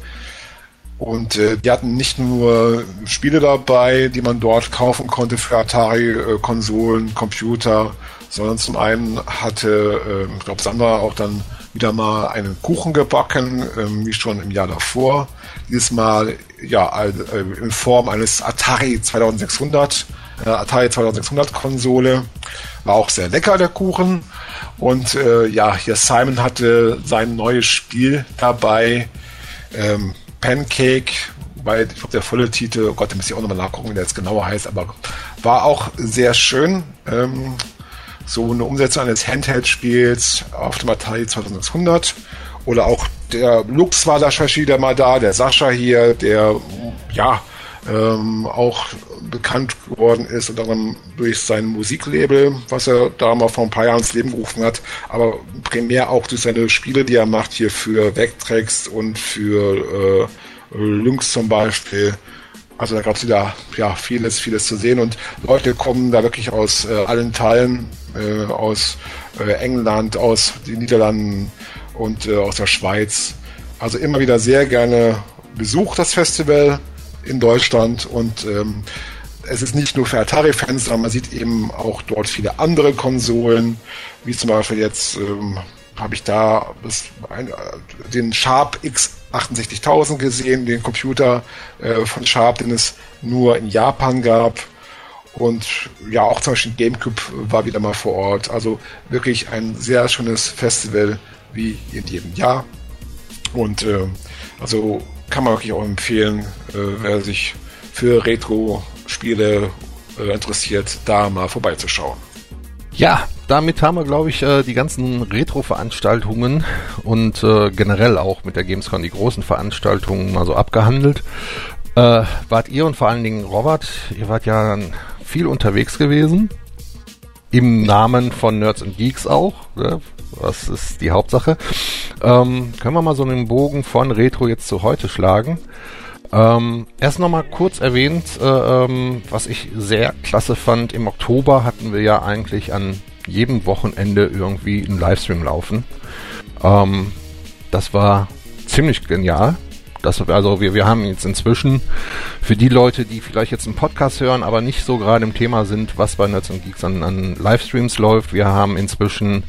Und äh, die hatten nicht nur Spiele dabei, die man dort kaufen konnte für Atari-Konsolen, äh, Computer, sondern zum einen hatte, äh, ich glaube, Sandra auch dann wieder mal einen Kuchen gebacken, äh, wie schon im Jahr davor. Dieses Mal ja äh, in Form eines Atari 2600, äh, Atari 2600 Konsole. War auch sehr lecker der Kuchen. Und äh, ja, hier Simon hatte sein neues Spiel dabei, ähm, Pancake, weil ich glaube, der volle Titel, oh Gott, da muss ich auch nochmal nachgucken, wie der jetzt genauer heißt, aber war auch sehr schön. Ähm, so eine Umsetzung eines Handheld-Spiels auf dem Atari 2600 oder auch der Lux war da wieder mal da, der Sascha hier, der ja ähm, auch bekannt geworden ist, unter anderem durch sein Musiklabel, was er da mal vor ein paar Jahren ins Leben gerufen hat, aber primär auch durch seine Spiele, die er macht hier für Vectrex und für äh, Lynx zum Beispiel. Also da gab es wieder ja, vieles, vieles zu sehen und Leute kommen da wirklich aus äh, allen Teilen, äh, aus äh, England, aus den Niederlanden und äh, aus der Schweiz. Also immer wieder sehr gerne besucht das Festival in Deutschland und ähm, es ist nicht nur für Atari-Fans, sondern man sieht eben auch dort viele andere Konsolen, wie zum Beispiel jetzt ähm, habe ich da den Sharp X68000 gesehen, den Computer äh, von Sharp, den es nur in Japan gab. Und ja, auch zum Beispiel GameCube war wieder mal vor Ort. Also wirklich ein sehr schönes Festival, wie in jedem Jahr. Und äh, also kann man wirklich auch empfehlen, äh, wer sich für Retro-Spiele äh, interessiert, da mal vorbeizuschauen. Ja, damit haben wir, glaube ich, äh, die ganzen Retro-Veranstaltungen und äh, generell auch mit der Gamescom die großen Veranstaltungen mal so abgehandelt. Äh, wart ihr und vor allen Dingen Robert, ihr wart ja viel unterwegs gewesen. Im Namen von Nerds and Geeks auch. Ne? Das ist die Hauptsache. Ähm, können wir mal so einen Bogen von Retro jetzt zu heute schlagen? Ähm, erst nochmal kurz erwähnt, äh, ähm, was ich sehr klasse fand. Im Oktober hatten wir ja eigentlich an jedem Wochenende irgendwie einen Livestream laufen. Ähm, das war ziemlich genial. Das, also wir, wir haben jetzt inzwischen für die Leute, die vielleicht jetzt einen Podcast hören, aber nicht so gerade im Thema sind, was bei Nerds und Geeks an, an Livestreams läuft. Wir haben inzwischen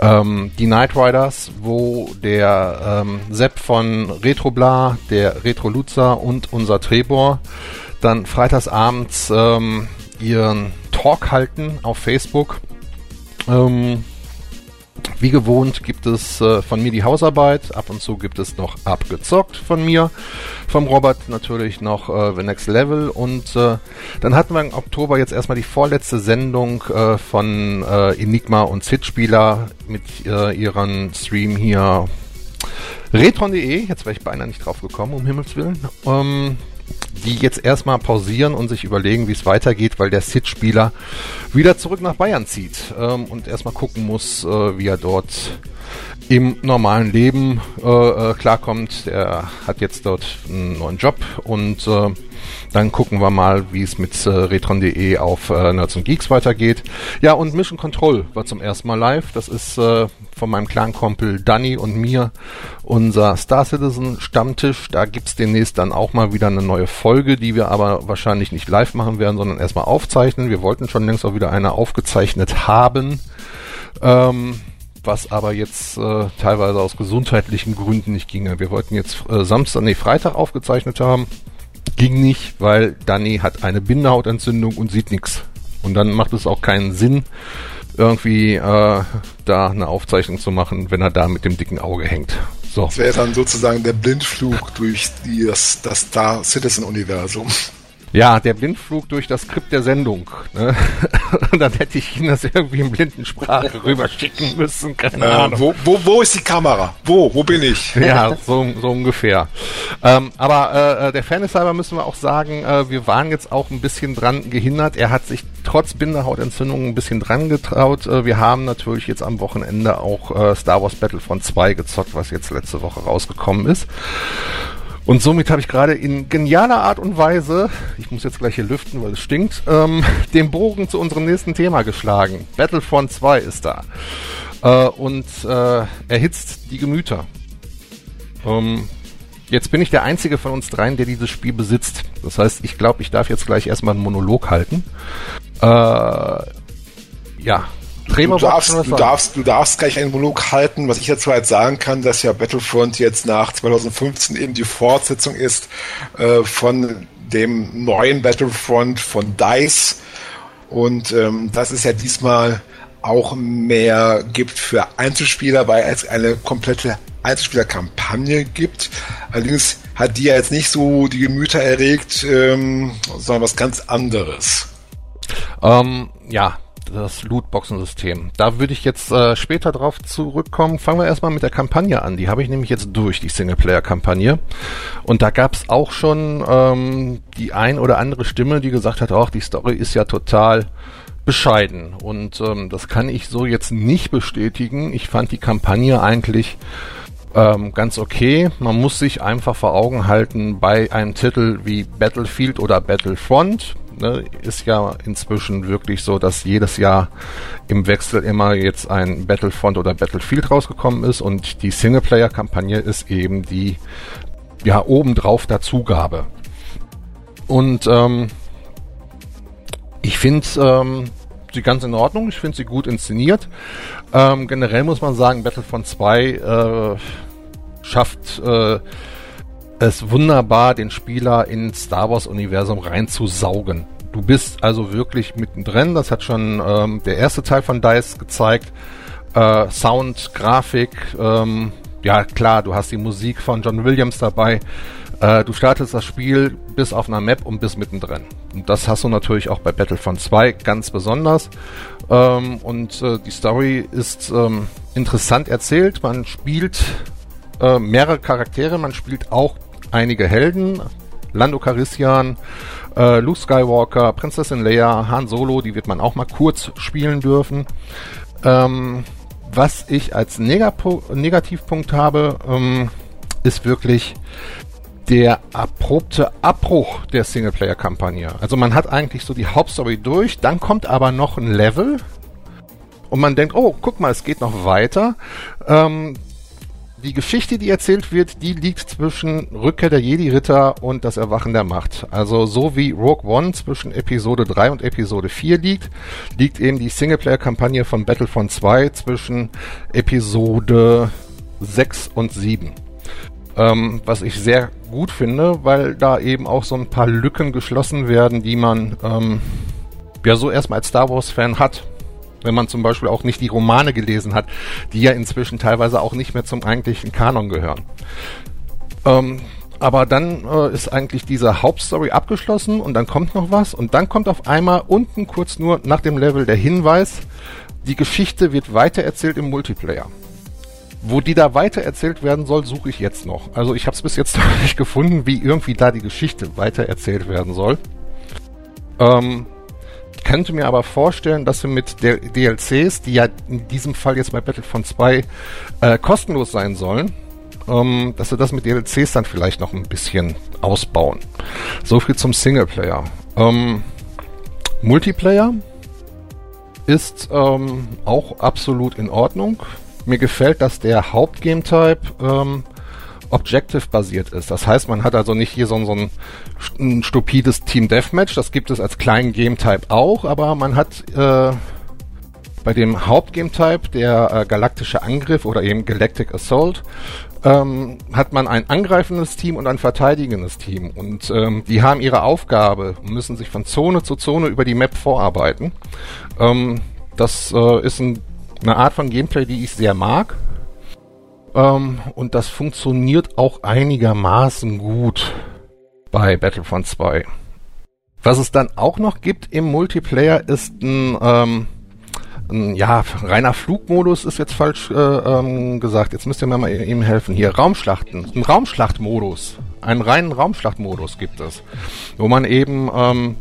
ähm, die Night Riders, wo der ähm, Sepp von Retrobla, der Retro Luzer und unser Trebor dann freitagsabends ähm, ihren Talk halten auf Facebook. Ähm, Wie gewohnt gibt es äh, von mir die Hausarbeit. Ab und zu gibt es noch abgezockt von mir. Vom Robert natürlich noch äh, The Next Level. Und äh, dann hatten wir im Oktober jetzt erstmal die vorletzte Sendung äh, von äh, Enigma und Zit-Spieler mit äh, ihren Stream hier. Retron.de, jetzt wäre ich beinahe nicht drauf gekommen, um Himmels Willen. Ähm, die jetzt erstmal pausieren und sich überlegen, wie es weitergeht, weil der Sid-Spieler wieder zurück nach Bayern zieht ähm, und erstmal gucken muss, äh, wie er dort im normalen Leben äh, äh, klarkommt. Er hat jetzt dort einen neuen Job und äh, dann gucken wir mal, wie es mit äh, retron.de auf äh, Nerds und Geeks weitergeht. Ja, und Mission Control war zum ersten Mal live. Das ist äh, von meinem Clan-Kumpel Danny und mir unser Star Citizen Stammtisch. Da gibt's demnächst dann auch mal wieder eine neue Folge, die wir aber wahrscheinlich nicht live machen werden, sondern erstmal aufzeichnen. Wir wollten schon längst auch wieder eine aufgezeichnet haben. Ähm, was aber jetzt äh, teilweise aus gesundheitlichen Gründen nicht ginge. Wir wollten jetzt äh, Samstag, nee, Freitag aufgezeichnet haben. Ging nicht, weil Danny hat eine Bindehautentzündung und sieht nichts. Und dann macht es auch keinen Sinn, irgendwie äh, da eine Aufzeichnung zu machen, wenn er da mit dem dicken Auge hängt. So. Das wäre dann sozusagen der Blindflug durch die, das, das Star Citizen Universum. Ja, der Blindflug durch das Skript der Sendung. Ne? Und dann hätte ich Ihnen das irgendwie in Blindensprache rüberschicken müssen. Keine äh, Ahnung. Wo, wo, wo ist die Kamera? Wo? Wo bin ich? Ja, so, so ungefähr. Ähm, aber äh, äh der Fairness halber müssen wir auch sagen, äh, wir waren jetzt auch ein bisschen dran gehindert. Er hat sich trotz Bindehautentzündung ein bisschen dran getraut. Äh, wir haben natürlich jetzt am Wochenende auch äh, Star Wars Battlefront 2 gezockt, was jetzt letzte Woche rausgekommen ist. Und somit habe ich gerade in genialer Art und Weise, ich muss jetzt gleich hier lüften, weil es stinkt, ähm, den Bogen zu unserem nächsten Thema geschlagen. Battlefront 2 ist da. Äh, und äh, erhitzt die Gemüter. Ähm, jetzt bin ich der einzige von uns dreien, der dieses Spiel besitzt. Das heißt, ich glaube, ich darf jetzt gleich erstmal einen Monolog halten. Äh, ja, Bremer du darfst, du darfst, du darfst gleich einen Monolog halten. Was ich dazu halt sagen kann, dass ja Battlefront jetzt nach 2015 eben die Fortsetzung ist äh, von dem neuen Battlefront von DICE. Und ähm, das ist ja diesmal auch mehr gibt für Einzelspieler, weil es eine komplette Einzelspielerkampagne gibt. Allerdings hat die ja jetzt nicht so die Gemüter erregt, ähm, sondern was ganz anderes. Ähm, ja, das Lootboxen-System. Da würde ich jetzt äh, später drauf zurückkommen. Fangen wir erstmal mit der Kampagne an. Die habe ich nämlich jetzt durch, die Singleplayer-Kampagne. Und da gab es auch schon ähm, die ein oder andere Stimme, die gesagt hat, auch die Story ist ja total bescheiden. Und ähm, das kann ich so jetzt nicht bestätigen. Ich fand die Kampagne eigentlich ähm, ganz okay. Man muss sich einfach vor Augen halten, bei einem Titel wie Battlefield oder Battlefront ne, ist ja inzwischen wirklich so, dass jedes Jahr im Wechsel immer jetzt ein Battlefront oder Battlefield rausgekommen ist und die Singleplayer-Kampagne ist eben die ja obendrauf Dazugabe. Und ähm, ich finde ähm, sie ganz in Ordnung, ich finde sie gut inszeniert. Ähm, generell muss man sagen, Battlefront 2 äh, schafft äh, es wunderbar, den Spieler ins Star Wars-Universum reinzusaugen. Du bist also wirklich mittendrin. Das hat schon ähm, der erste Teil von DICE gezeigt. Äh, Sound, Grafik, ähm, ja klar, du hast die Musik von John Williams dabei. Äh, du startest das Spiel bis auf einer Map und bist mittendrin. Und das hast du natürlich auch bei Battlefront 2 ganz besonders. Ähm, und äh, die Story ist ähm, interessant erzählt. Man spielt äh, mehrere Charaktere, man spielt auch einige Helden. Lando Carissian, äh, Luke Skywalker, Prinzessin Leia, Han Solo, die wird man auch mal kurz spielen dürfen. Ähm, was ich als Negapo Negativpunkt habe, ähm, ist wirklich der erprobte Abbruch der Singleplayer-Kampagne. Also man hat eigentlich so die Hauptstory durch, dann kommt aber noch ein Level und man denkt, oh, guck mal, es geht noch weiter. Ähm, die Geschichte, die erzählt wird, die liegt zwischen Rückkehr der Jedi-Ritter und das Erwachen der Macht. Also so wie Rogue One zwischen Episode 3 und Episode 4 liegt, liegt eben die Singleplayer-Kampagne von Battlefront 2 zwischen Episode 6 und 7. Ähm, was ich sehr gut finde, weil da eben auch so ein paar Lücken geschlossen werden, die man ähm, ja so erstmal als Star Wars-Fan hat. Wenn man zum Beispiel auch nicht die Romane gelesen hat, die ja inzwischen teilweise auch nicht mehr zum eigentlichen Kanon gehören. Ähm, aber dann äh, ist eigentlich diese Hauptstory abgeschlossen und dann kommt noch was und dann kommt auf einmal unten kurz nur nach dem Level der Hinweis, die Geschichte wird weitererzählt im Multiplayer. Wo die da weitererzählt werden soll, suche ich jetzt noch. Also ich habe es bis jetzt noch nicht gefunden, wie irgendwie da die Geschichte weitererzählt werden soll. Ähm, ich könnte mir aber vorstellen, dass sie mit der DLCs, die ja in diesem Fall jetzt bei Battlefront 2 äh, kostenlos sein sollen, ähm, dass sie das mit DLCs dann vielleicht noch ein bisschen ausbauen. So viel zum Singleplayer. Ähm, Multiplayer ist ähm, auch absolut in Ordnung. Mir gefällt, dass der Hauptgame-Type ähm, Objective-basiert ist. Das heißt, man hat also nicht hier so, so ein, ein, stupides Team Deathmatch. Das gibt es als kleinen Game-Type auch, aber man hat äh, bei dem Hauptgame-Type, der äh, galaktische Angriff oder eben Galactic Assault, ähm, hat man ein angreifendes Team und ein verteidigendes Team. Und ähm, die haben ihre Aufgabe und müssen sich von Zone zu Zone über die Map vorarbeiten. Ähm, das äh, ist ein, eine Art von Gameplay, die ich sehr mag. Ähm, und das funktioniert auch einigermaßen gut bei Battlefront 2. Was es dann auch noch gibt im Multiplayer ist ein ähm, ja, reiner Flugmodus ist jetzt falsch äh, ähm, gesagt. Jetzt müsst ihr mir mal eben helfen. Hier, Raumschlachten. Ein Raumschlachtmodus. Einen reinen Raumschlachtmodus gibt es. Wo man eben ähm,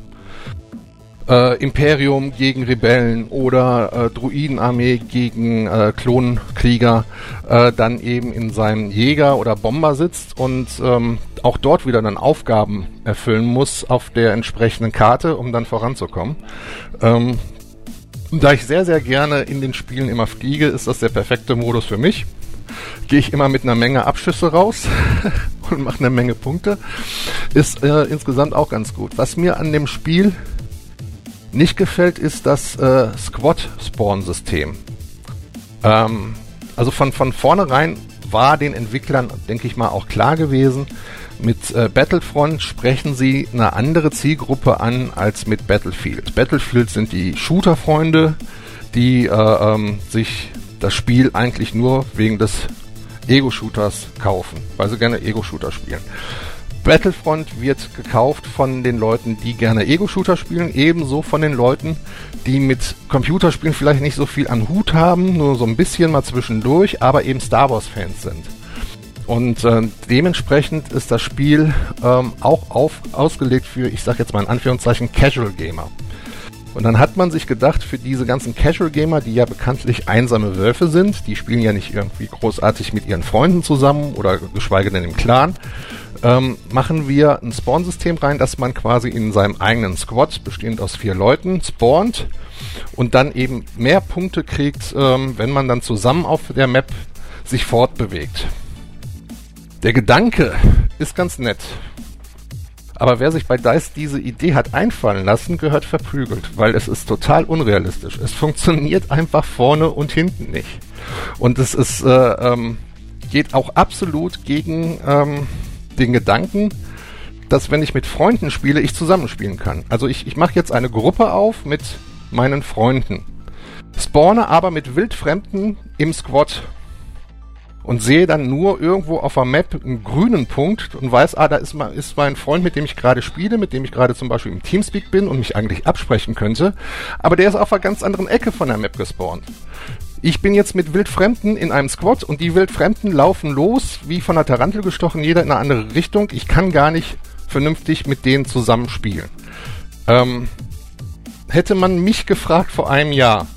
äh, Imperium gegen Rebellen oder äh, Druidenarmee gegen äh, Klonkrieger äh, dann eben in seinem Jäger oder Bomber sitzt und ähm, auch dort wieder dann Aufgaben erfüllen muss auf der entsprechenden Karte, um dann voranzukommen. Ähm, da ich sehr, sehr gerne in den Spielen immer fliege, ist das der perfekte Modus für mich. Gehe ich immer mit einer Menge Abschüsse raus und mache eine Menge Punkte. Ist äh, insgesamt auch ganz gut. Was mir an dem Spiel nicht gefällt, ist das äh, Squad-Spawn-System. Ähm, also von, von vornherein war den Entwicklern, denke ich mal, auch klar gewesen, mit äh, Battlefront sprechen sie eine andere Zielgruppe an als mit Battlefield. Battlefield sind die Shooter-Freunde, die äh, ähm, sich das Spiel eigentlich nur wegen des Ego-Shooters kaufen, weil sie gerne Ego-Shooter spielen. Battlefront wird gekauft von den Leuten, die gerne Ego-Shooter spielen, ebenso von den Leuten, die mit Computerspielen vielleicht nicht so viel an Hut haben, nur so ein bisschen mal zwischendurch, aber eben Star Wars-Fans sind. Und äh, dementsprechend ist das Spiel ähm, auch auf, ausgelegt für, ich sag jetzt mal in Anführungszeichen, Casual Gamer. Und dann hat man sich gedacht, für diese ganzen Casual Gamer, die ja bekanntlich einsame Wölfe sind, die spielen ja nicht irgendwie großartig mit ihren Freunden zusammen oder geschweige denn im Clan, ähm, machen wir ein Spawn-System rein, dass man quasi in seinem eigenen Squad, bestehend aus vier Leuten, spawnt und dann eben mehr Punkte kriegt, ähm, wenn man dann zusammen auf der Map sich fortbewegt. Der Gedanke ist ganz nett. Aber wer sich bei DICE diese Idee hat einfallen lassen, gehört verprügelt, weil es ist total unrealistisch. Es funktioniert einfach vorne und hinten nicht. Und es ist, äh, ähm, geht auch absolut gegen ähm, den Gedanken, dass wenn ich mit Freunden spiele, ich zusammenspielen kann. Also ich, ich mache jetzt eine Gruppe auf mit meinen Freunden, spawne aber mit Wildfremden im Squad und sehe dann nur irgendwo auf der Map einen grünen Punkt und weiß, ah, da ist, mein, ist mein Freund, mit dem ich gerade spiele, mit dem ich gerade zum Beispiel im Teamspeak bin und mich eigentlich absprechen könnte, aber der ist auf einer ganz anderen Ecke von der Map gespawnt. Ich bin jetzt mit Wildfremden in einem Squad und die Wildfremden laufen los, wie von der Tarantel gestochen, jeder in eine andere Richtung. Ich kann gar nicht vernünftig mit denen zusammenspielen. Ähm, hätte man mich gefragt vor einem Jahr,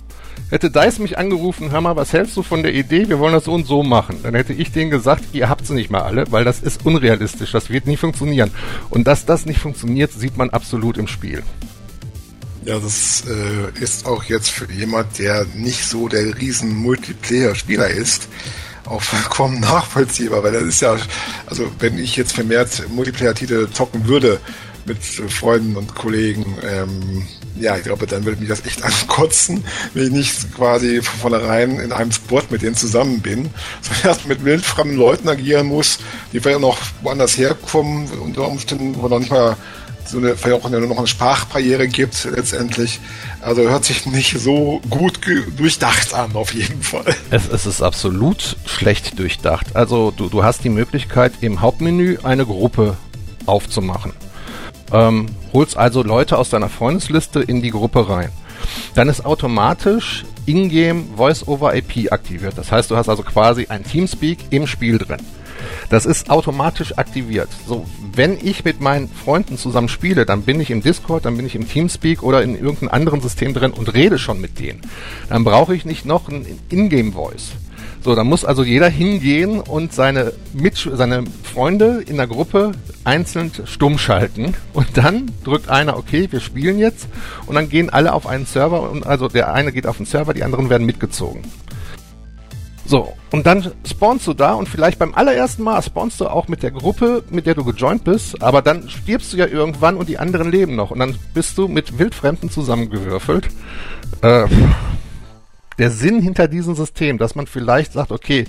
Hätte Dice mich angerufen, hör mal, was hältst du von der Idee, wir wollen das so und so machen, dann hätte ich denen gesagt, ihr habt sie nicht mal alle, weil das ist unrealistisch, das wird nie funktionieren. Und dass das nicht funktioniert, sieht man absolut im Spiel. Ja, das äh, ist auch jetzt für jemand, der nicht so der riesen Multiplayer-Spieler ist, auch vollkommen nachvollziehbar, weil das ist ja, also wenn ich jetzt vermehrt Multiplayer-Titel zocken würde mit Freunden und Kollegen, ähm, ja, ich glaube, dann würde mich das echt ankotzen, wenn ich nicht quasi von vornherein in einem Sport mit denen zusammen bin, sondern erst mit wildfremden Leuten agieren muss, die vielleicht noch woanders herkommen, unter Umständen, wo noch nicht mal so eine, vielleicht auch eine, noch eine Sprachbarriere gibt letztendlich. Also hört sich nicht so gut durchdacht an, auf jeden Fall. Es, es ist absolut schlecht durchdacht. Also du, du hast die Möglichkeit, im Hauptmenü eine Gruppe aufzumachen. Ähm, holst also Leute aus deiner Freundesliste in die Gruppe rein. Dann ist automatisch Ingame Voice-over IP aktiviert. Das heißt, du hast also quasi ein Teamspeak im Spiel drin. Das ist automatisch aktiviert. So, wenn ich mit meinen Freunden zusammen spiele, dann bin ich im Discord, dann bin ich im Teamspeak oder in irgendeinem anderen System drin und rede schon mit denen. Dann brauche ich nicht noch ein Ingame Voice. So, dann muss also jeder hingehen und seine, Mitsch seine Freunde in der Gruppe einzeln stumm schalten. Und dann drückt einer, okay, wir spielen jetzt. Und dann gehen alle auf einen Server. Und also der eine geht auf den Server, die anderen werden mitgezogen. So, und dann spawnst du da und vielleicht beim allerersten Mal spawnst du auch mit der Gruppe, mit der du gejoint bist, aber dann stirbst du ja irgendwann und die anderen leben noch und dann bist du mit Wildfremden zusammengewürfelt. Äh, der Sinn hinter diesem System, dass man vielleicht sagt, okay,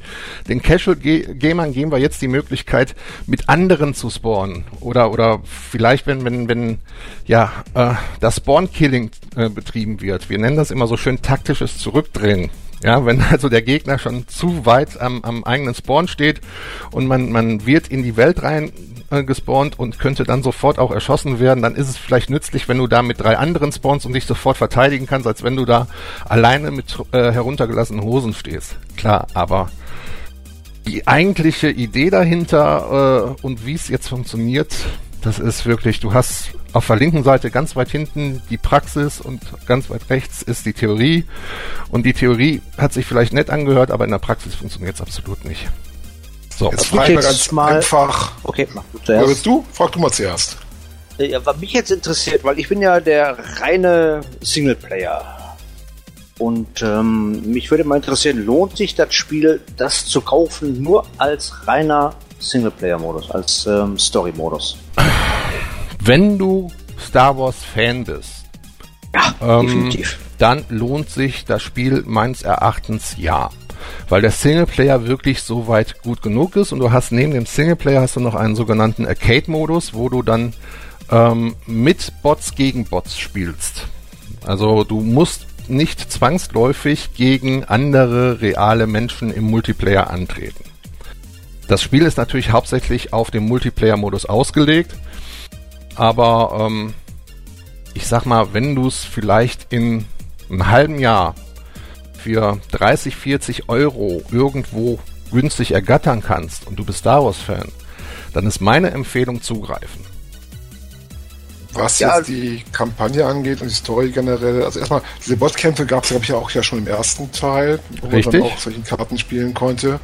den Casual Gamern geben wir jetzt die Möglichkeit, mit anderen zu spawnen. Oder, oder vielleicht, wenn, wenn, wenn, ja, äh, das Spawn-Killing äh, betrieben wird. Wir nennen das immer so schön taktisches Zurückdrehen. Ja, wenn also der Gegner schon zu weit am, am eigenen Spawn steht und man, man wird in die Welt rein äh, gespawnt und könnte dann sofort auch erschossen werden, dann ist es vielleicht nützlich, wenn du da mit drei anderen spawnst und dich sofort verteidigen kannst, als wenn du da alleine mit äh, heruntergelassenen Hosen stehst. Klar, aber die eigentliche Idee dahinter äh, und wie es jetzt funktioniert, das ist wirklich, du hast auf der linken Seite ganz weit hinten die Praxis und ganz weit rechts ist die Theorie. Und die Theorie hat sich vielleicht nett angehört, aber in der Praxis funktioniert es absolut nicht. So, jetzt frage ich mal ganz mal einfach. Okay, mach du zuerst. Willst du? Frag du mal zuerst. Ja, was mich jetzt interessiert, weil ich bin ja der reine Singleplayer. Und ähm, mich würde mal interessieren, lohnt sich das Spiel, das zu kaufen, nur als reiner Singleplayer-Modus, als ähm, Story-Modus? Wenn du Star Wars-Fan bist, ja, ähm, definitiv. dann lohnt sich das Spiel meines Erachtens ja weil der Singleplayer wirklich so weit gut genug ist und du hast neben dem Singleplayer hast du noch einen sogenannten Arcade-Modus, wo du dann ähm, mit Bots gegen Bots spielst. Also du musst nicht zwangsläufig gegen andere reale Menschen im Multiplayer antreten. Das Spiel ist natürlich hauptsächlich auf dem Multiplayer-Modus ausgelegt, aber ähm, ich sag mal, wenn du es vielleicht in einem halben Jahr für 30, 40 Euro irgendwo günstig ergattern kannst und du bist Star Wars-Fan, dann ist meine Empfehlung zugreifen. Was ja, jetzt die Kampagne angeht und die Story generell, also erstmal, diese Botkämpfe gab es, glaube ich, auch ja schon im ersten Teil, wo Richtig. man dann auch solche Karten spielen konnte.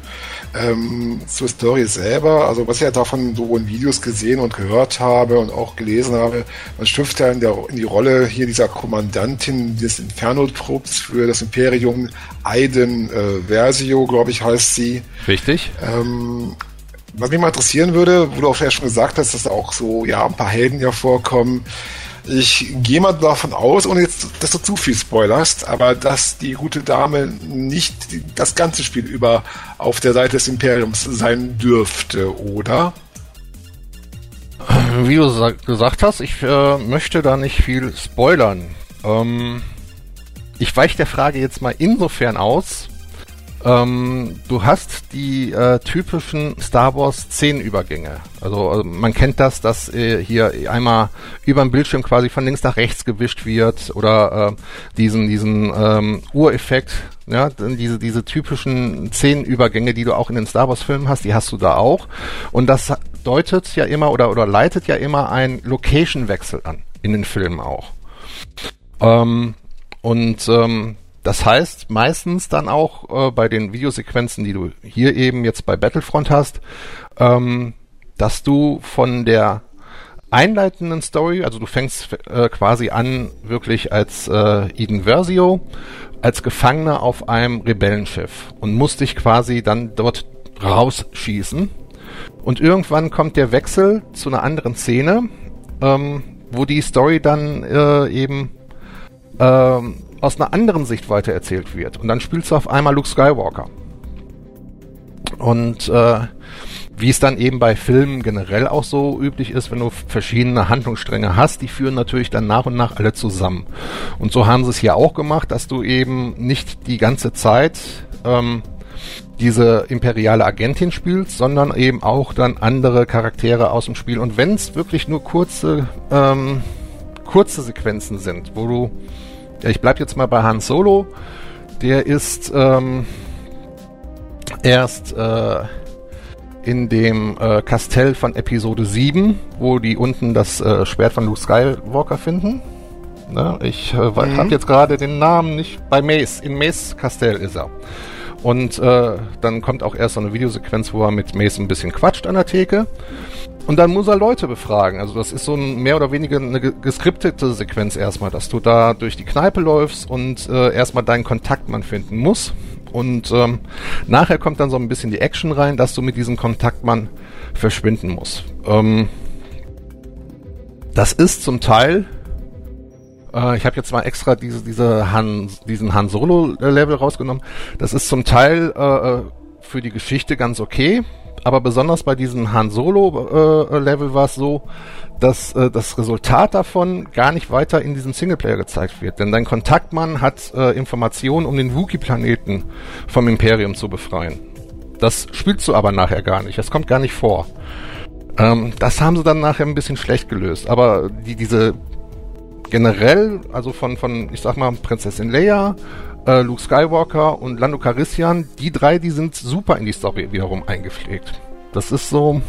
Ähm, zur Story selber, also was ich ja davon so in Videos gesehen und gehört habe und auch gelesen habe, man schlüpft ja in, der, in die Rolle hier dieser Kommandantin des Inferno-Trupps für das Imperium, Aiden äh, Versio, glaube ich, heißt sie. Richtig. Ähm, was mich mal interessieren würde, wo du auch ja schon gesagt hast, dass da auch so, ja, ein paar Helden ja vorkommen. Ich gehe mal davon aus, ohne jetzt, dass du zu viel spoilerst, aber dass die gute Dame nicht das ganze Spiel über auf der Seite des Imperiums sein dürfte, oder? Wie du gesagt hast, ich äh, möchte da nicht viel spoilern. Ähm, ich weiche der Frage jetzt mal insofern aus, ähm, du hast die äh, typischen Star Wars Szenenübergänge. Also, also man kennt das, dass äh, hier einmal über dem Bildschirm quasi von links nach rechts gewischt wird oder äh, diesen diesen ähm, Ureffekt, ja, diese diese typischen Szenenübergänge, die du auch in den Star Wars Filmen hast, die hast du da auch. Und das deutet ja immer oder oder leitet ja immer ein Location-Wechsel an in den Filmen auch. Ähm, und ähm, das heißt meistens dann auch äh, bei den Videosequenzen, die du hier eben jetzt bei Battlefront hast, ähm, dass du von der einleitenden Story, also du fängst äh, quasi an wirklich als äh, Eden Versio, als Gefangener auf einem Rebellenschiff und musst dich quasi dann dort rausschießen. Und irgendwann kommt der Wechsel zu einer anderen Szene, ähm, wo die Story dann äh, eben ähm, aus einer anderen Sicht weitererzählt wird. Und dann spielst du auf einmal Luke Skywalker. Und äh, wie es dann eben bei Filmen generell auch so üblich ist, wenn du verschiedene Handlungsstränge hast, die führen natürlich dann nach und nach alle zusammen. Und so haben sie es hier auch gemacht, dass du eben nicht die ganze Zeit ähm, diese imperiale Agentin spielst, sondern eben auch dann andere Charaktere aus dem Spiel. Und wenn es wirklich nur kurze, ähm, kurze Sequenzen sind, wo du, ja, ich bleib jetzt mal bei Han Solo, der ist ähm, erst äh, in dem äh, Kastell von Episode 7, wo die unten das äh, Schwert von Luke Skywalker finden. Ne? Ich äh, mhm. habe jetzt gerade den Namen nicht. Bei Mace. In Mace Kastell ist er. Und äh, dann kommt auch erst so eine Videosequenz, wo er mit Mace ein bisschen quatscht an der Theke. Und dann muss er Leute befragen. Also das ist so ein mehr oder weniger eine geskriptete Sequenz erstmal, dass du da durch die Kneipe läufst und äh, erstmal deinen Kontaktmann finden musst. Und ähm, nachher kommt dann so ein bisschen die Action rein, dass du mit diesem Kontaktmann verschwinden musst. Ähm, das ist zum Teil äh, ich habe jetzt mal extra diese, diese Han, diesen Han Solo-Level rausgenommen. Das ist zum Teil äh, äh, für die Geschichte ganz okay, aber besonders bei diesem Han Solo-Level äh, war es so, dass äh, das Resultat davon gar nicht weiter in diesem Singleplayer gezeigt wird. Denn dein Kontaktmann hat äh, Informationen, um den Wookie-Planeten vom Imperium zu befreien. Das spielst du aber nachher gar nicht. Das kommt gar nicht vor. Ähm, das haben sie dann nachher ein bisschen schlecht gelöst. Aber die, diese generell, also von, von, ich sag mal, Prinzessin Leia, äh, Luke Skywalker und Lando Carissian, die drei, die sind super in die Story wiederum eingepflegt. Das ist so,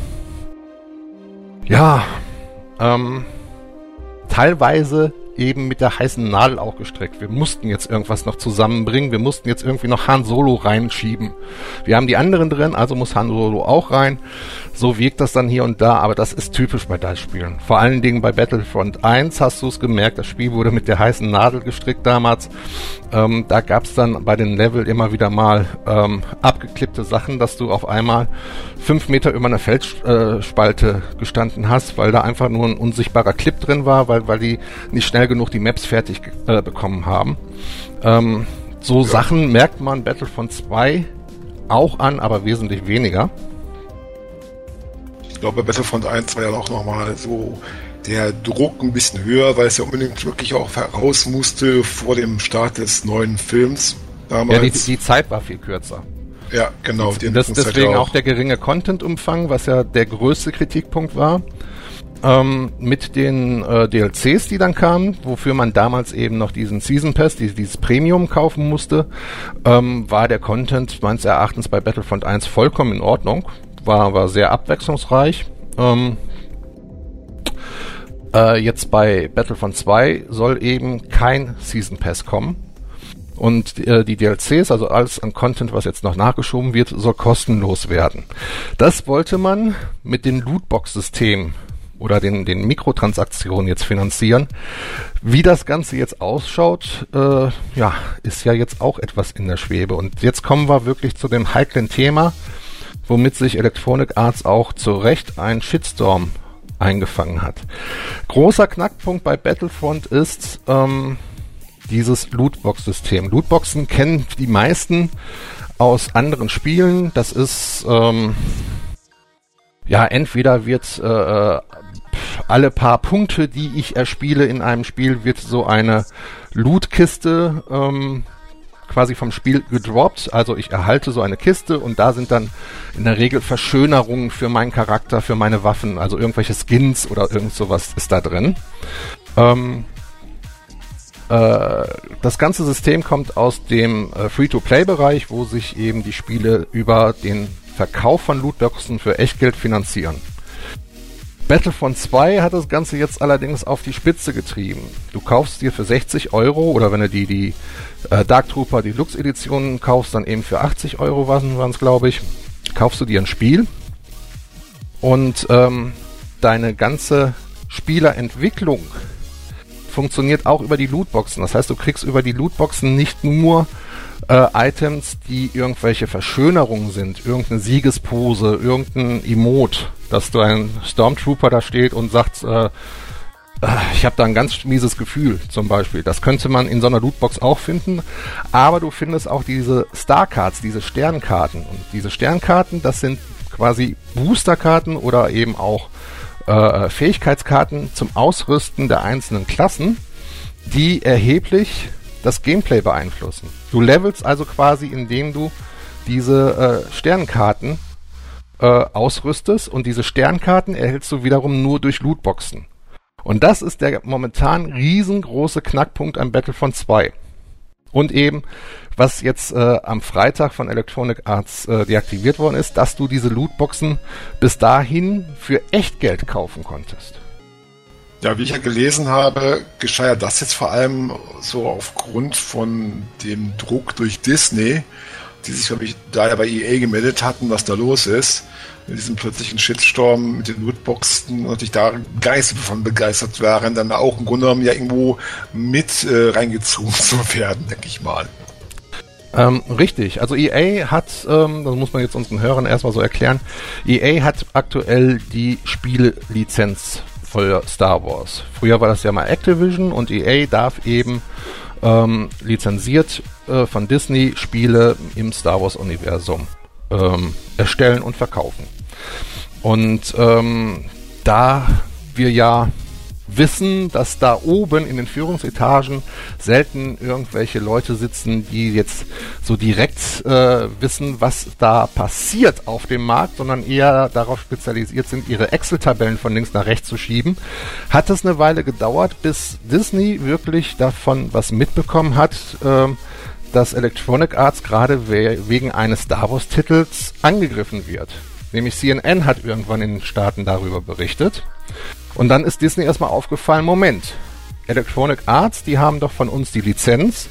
ja, ähm, teilweise eben mit der heißen Nadel auch gestreckt. Wir mussten jetzt irgendwas noch zusammenbringen. Wir mussten jetzt irgendwie noch Han Solo reinschieben. Wir haben die anderen drin, also muss Han Solo auch rein. So wirkt das dann hier und da, aber das ist typisch bei DICE-Spielen. Vor allen Dingen bei Battlefront 1 hast du es gemerkt, das Spiel wurde mit der heißen Nadel gestrickt damals. Ähm, da gab es dann bei den Level immer wieder mal ähm, abgeklippte Sachen, dass du auf einmal fünf Meter über einer Felsspalte äh, gestanden hast, weil da einfach nur ein unsichtbarer Clip drin war, weil, weil die nicht schnell genug die Maps fertig äh, bekommen haben. Ähm, so ja. Sachen merkt man Battlefront 2 auch an, aber wesentlich weniger. Ich glaube, Battlefront 1 war ja auch nochmal so der Druck ein bisschen höher, weil es ja unbedingt wirklich auch heraus musste vor dem Start des neuen Films damals. Ja, die, die Zeit war viel kürzer. Ja, genau. Das, deswegen auch. auch der geringe Content-Umfang, was ja der größte Kritikpunkt war. Ähm, mit den äh, DLCs, die dann kamen, wofür man damals eben noch diesen Season Pass, die, dieses Premium kaufen musste, ähm, war der Content meines Erachtens bei Battlefront 1 vollkommen in Ordnung. War, war sehr abwechslungsreich. Ähm, äh, jetzt bei Battlefront 2 soll eben kein Season Pass kommen. Und äh, die DLCs, also alles an Content, was jetzt noch nachgeschoben wird, soll kostenlos werden. Das wollte man mit dem Lootbox-System oder den, den Mikrotransaktionen jetzt finanzieren. Wie das Ganze jetzt ausschaut, äh, ja, ist ja jetzt auch etwas in der Schwebe. Und jetzt kommen wir wirklich zu dem heiklen Thema, womit sich Electronic Arts auch zu Recht ein Shitstorm eingefangen hat. Großer Knackpunkt bei Battlefront ist, ähm, dieses Lootbox-System. Lootboxen kennen die meisten aus anderen Spielen. Das ist ähm, ja entweder wird äh, äh, alle paar Punkte, die ich erspiele in einem Spiel, wird so eine Lootkiste ähm, quasi vom Spiel gedroppt. Also ich erhalte so eine Kiste und da sind dann in der Regel Verschönerungen für meinen Charakter, für meine Waffen, also irgendwelche Skins oder irgend sowas ist da drin. Ähm, äh, das ganze System kommt aus dem äh, Free-to-Play-Bereich, wo sich eben die Spiele über den Verkauf von Lootboxen für Echtgeld finanzieren. Battlefront 2 hat das Ganze jetzt allerdings auf die Spitze getrieben. Du kaufst dir für 60 Euro oder wenn du die, die äh, Dark Trooper Deluxe Editionen kaufst, dann eben für 80 Euro waren es, glaube ich, kaufst du dir ein Spiel und ähm, deine ganze Spielerentwicklung funktioniert auch über die Lootboxen. Das heißt, du kriegst über die Lootboxen nicht nur äh, Items, die irgendwelche Verschönerungen sind, irgendeine Siegespose, irgendein Emote, dass du ein Stormtrooper da steht und sagt, äh, äh ich habe da ein ganz mieses Gefühl zum Beispiel. Das könnte man in so einer Lootbox auch finden. Aber du findest auch diese Starcards, diese Sternkarten. Und diese Sternkarten, das sind quasi Boosterkarten oder eben auch äh, Fähigkeitskarten zum Ausrüsten der einzelnen Klassen, die erheblich das Gameplay beeinflussen. Du levelst also quasi, indem du diese äh, Sternkarten äh, ausrüstest und diese Sternkarten erhältst du wiederum nur durch Lootboxen. Und das ist der momentan riesengroße Knackpunkt an Battlefront 2. Und eben, was jetzt äh, am Freitag von Electronic Arts äh, deaktiviert worden ist, dass du diese Lootboxen bis dahin für Echtgeld kaufen konntest. Ja, wie ich ja gelesen habe, geschah ja das jetzt vor allem so aufgrund von dem Druck durch Disney, die sich, glaube ich, da ja bei EA gemeldet hatten, was da los ist mit diesem plötzlichen Shitstorm mit den Lootboxen natürlich da gar nicht so von begeistert waren, dann auch im Grunde genommen ja irgendwo mit äh, reingezogen zu werden, denke ich mal. Ähm, richtig, also EA hat, ähm, das muss man jetzt unseren Hörern erstmal so erklären, EA hat aktuell die Spielelizenz für Star Wars. Früher war das ja mal Activision und EA darf eben ähm, lizenziert äh, von Disney Spiele im Star Wars Universum ähm, erstellen und verkaufen. Und ähm, da wir ja wissen, dass da oben in den Führungsetagen selten irgendwelche Leute sitzen, die jetzt so direkt äh, wissen, was da passiert auf dem Markt, sondern eher darauf spezialisiert sind, ihre Excel-Tabellen von links nach rechts zu schieben, hat es eine Weile gedauert, bis Disney wirklich davon was mitbekommen hat, äh, dass Electronic Arts gerade we wegen eines Star Wars Titels angegriffen wird. Nämlich CNN hat irgendwann in den Staaten darüber berichtet. Und dann ist Disney erstmal aufgefallen, Moment, Electronic Arts, die haben doch von uns die Lizenz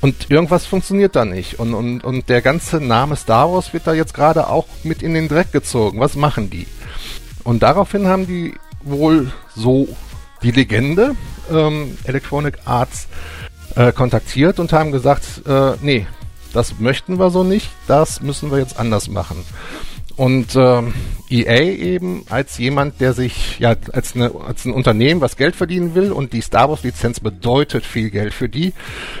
und irgendwas funktioniert da nicht. Und, und, und der ganze Name Star Wars wird da jetzt gerade auch mit in den Dreck gezogen. Was machen die? Und daraufhin haben die wohl so die Legende ähm, Electronic Arts äh, kontaktiert und haben gesagt, äh, nee, das möchten wir so nicht, das müssen wir jetzt anders machen. Und äh, EA eben als jemand, der sich ja als, eine, als ein Unternehmen, was Geld verdienen will und die Star Wars Lizenz bedeutet viel Geld für die,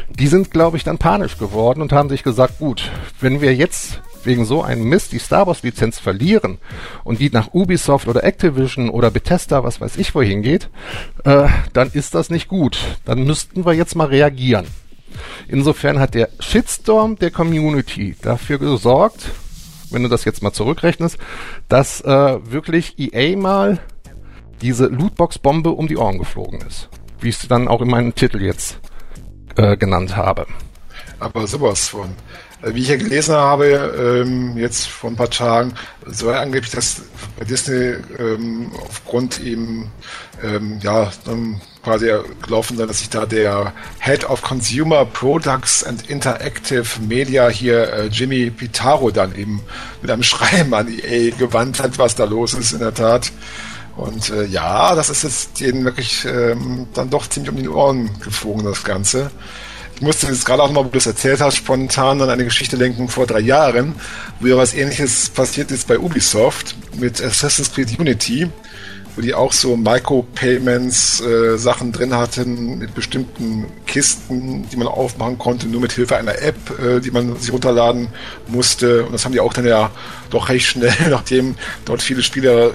die sind, glaube ich, dann panisch geworden und haben sich gesagt, gut, wenn wir jetzt wegen so einem Mist die Star Wars Lizenz verlieren und die nach Ubisoft oder Activision oder Bethesda, was weiß ich wohin geht, äh, dann ist das nicht gut. Dann müssten wir jetzt mal reagieren. Insofern hat der Shitstorm der Community dafür gesorgt, wenn du das jetzt mal zurückrechnest, dass äh, wirklich EA mal diese Lootbox-Bombe um die Ohren geflogen ist. Wie ich es dann auch in meinem Titel jetzt äh, genannt habe. Aber sowas von. Äh, wie ich ja gelesen habe, ähm, jetzt vor ein paar Tagen, soll angeblich, dass bei Disney ähm, aufgrund eben ähm, ja dann quasi gelaufen sein, dass sich da der Head of Consumer Products and Interactive Media hier äh, Jimmy Pitaro dann eben mit einem Schreiben an EA gewandt hat, was da los ist in der Tat. Und äh, ja, das ist jetzt denen wirklich ähm, dann doch ziemlich um die Ohren geflogen, das Ganze. Ich musste jetzt gerade auch mal, wo du es erzählt hast, spontan an eine Geschichte denken vor drei Jahren, wo ja was ähnliches passiert ist bei Ubisoft mit Assassin's Creed Unity, wo die auch so Micropayments äh, Sachen drin hatten mit bestimmten Kisten, die man aufmachen konnte, nur mit Hilfe einer App, äh, die man sich runterladen musste. Und das haben die auch dann ja doch recht schnell, nachdem dort viele Spieler äh,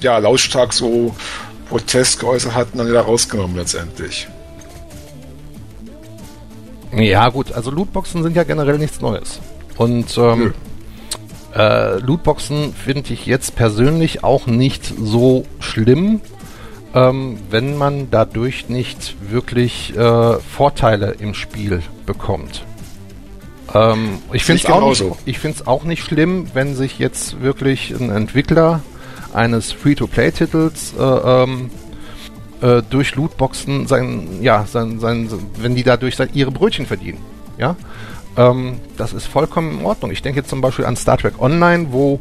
ja lautstark so Protest geäußert hatten, dann wieder rausgenommen letztendlich. Ja, gut, also Lootboxen sind ja generell nichts Neues. Und ähm, äh, Lootboxen finde ich jetzt persönlich auch nicht so schlimm, ähm, wenn man dadurch nicht wirklich äh, Vorteile im Spiel bekommt. Ähm, ich finde es auch, auch nicht schlimm, wenn sich jetzt wirklich ein Entwickler eines Free-to-Play-Titels äh, ähm, äh, durch Lootboxen sein, ja, sein, sein, wenn die dadurch sein, ihre Brötchen verdienen. Ja, ähm, das ist vollkommen in Ordnung. Ich denke jetzt zum Beispiel an Star Trek Online, wo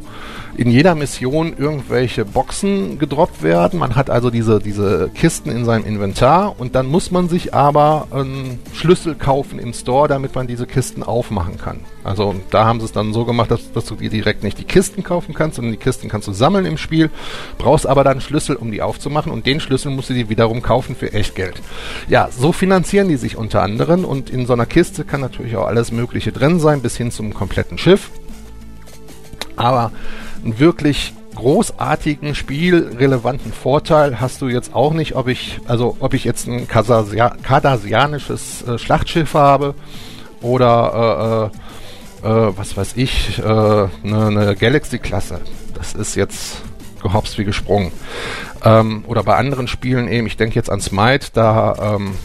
in jeder Mission irgendwelche Boxen gedroppt werden. Man hat also diese, diese Kisten in seinem Inventar und dann muss man sich aber einen Schlüssel kaufen im Store, damit man diese Kisten aufmachen kann. Also da haben sie es dann so gemacht, dass, dass du dir direkt nicht die Kisten kaufen kannst, sondern die Kisten kannst du sammeln im Spiel, brauchst aber dann Schlüssel, um die aufzumachen und den Schlüssel musst du dir wiederum kaufen für echt Geld. Ja, so finanzieren die sich unter anderem und in so einer Kiste kann natürlich auch alles Mögliche drin sein, bis hin zum kompletten Schiff. Aber einen wirklich großartigen spielrelevanten Vorteil hast du jetzt auch nicht, ob ich, also ob ich jetzt ein kardasianisches äh, Schlachtschiff habe oder äh, äh was weiß ich, äh, eine, eine Galaxy-Klasse. Das ist jetzt gehopst wie gesprungen. Ähm, oder bei anderen Spielen eben, ich denke jetzt an Smite, da ähm,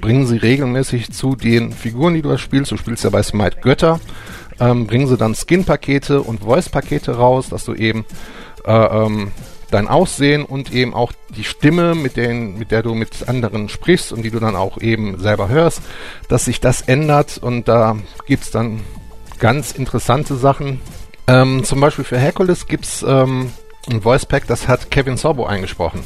bringen sie regelmäßig zu den Figuren, die du spielst, du spielst ja bei Smite Götter, ähm, bringen sie dann Skin-Pakete und Voice-Pakete raus, dass du eben äh, ähm, dein Aussehen und eben auch die Stimme, mit, den, mit der du mit anderen sprichst und die du dann auch eben selber hörst, dass sich das ändert und da gibt's dann ganz interessante Sachen. Ähm, zum Beispiel für Hercules gibt's ähm, ein Voice Pack, das hat Kevin Sorbo eingesprochen.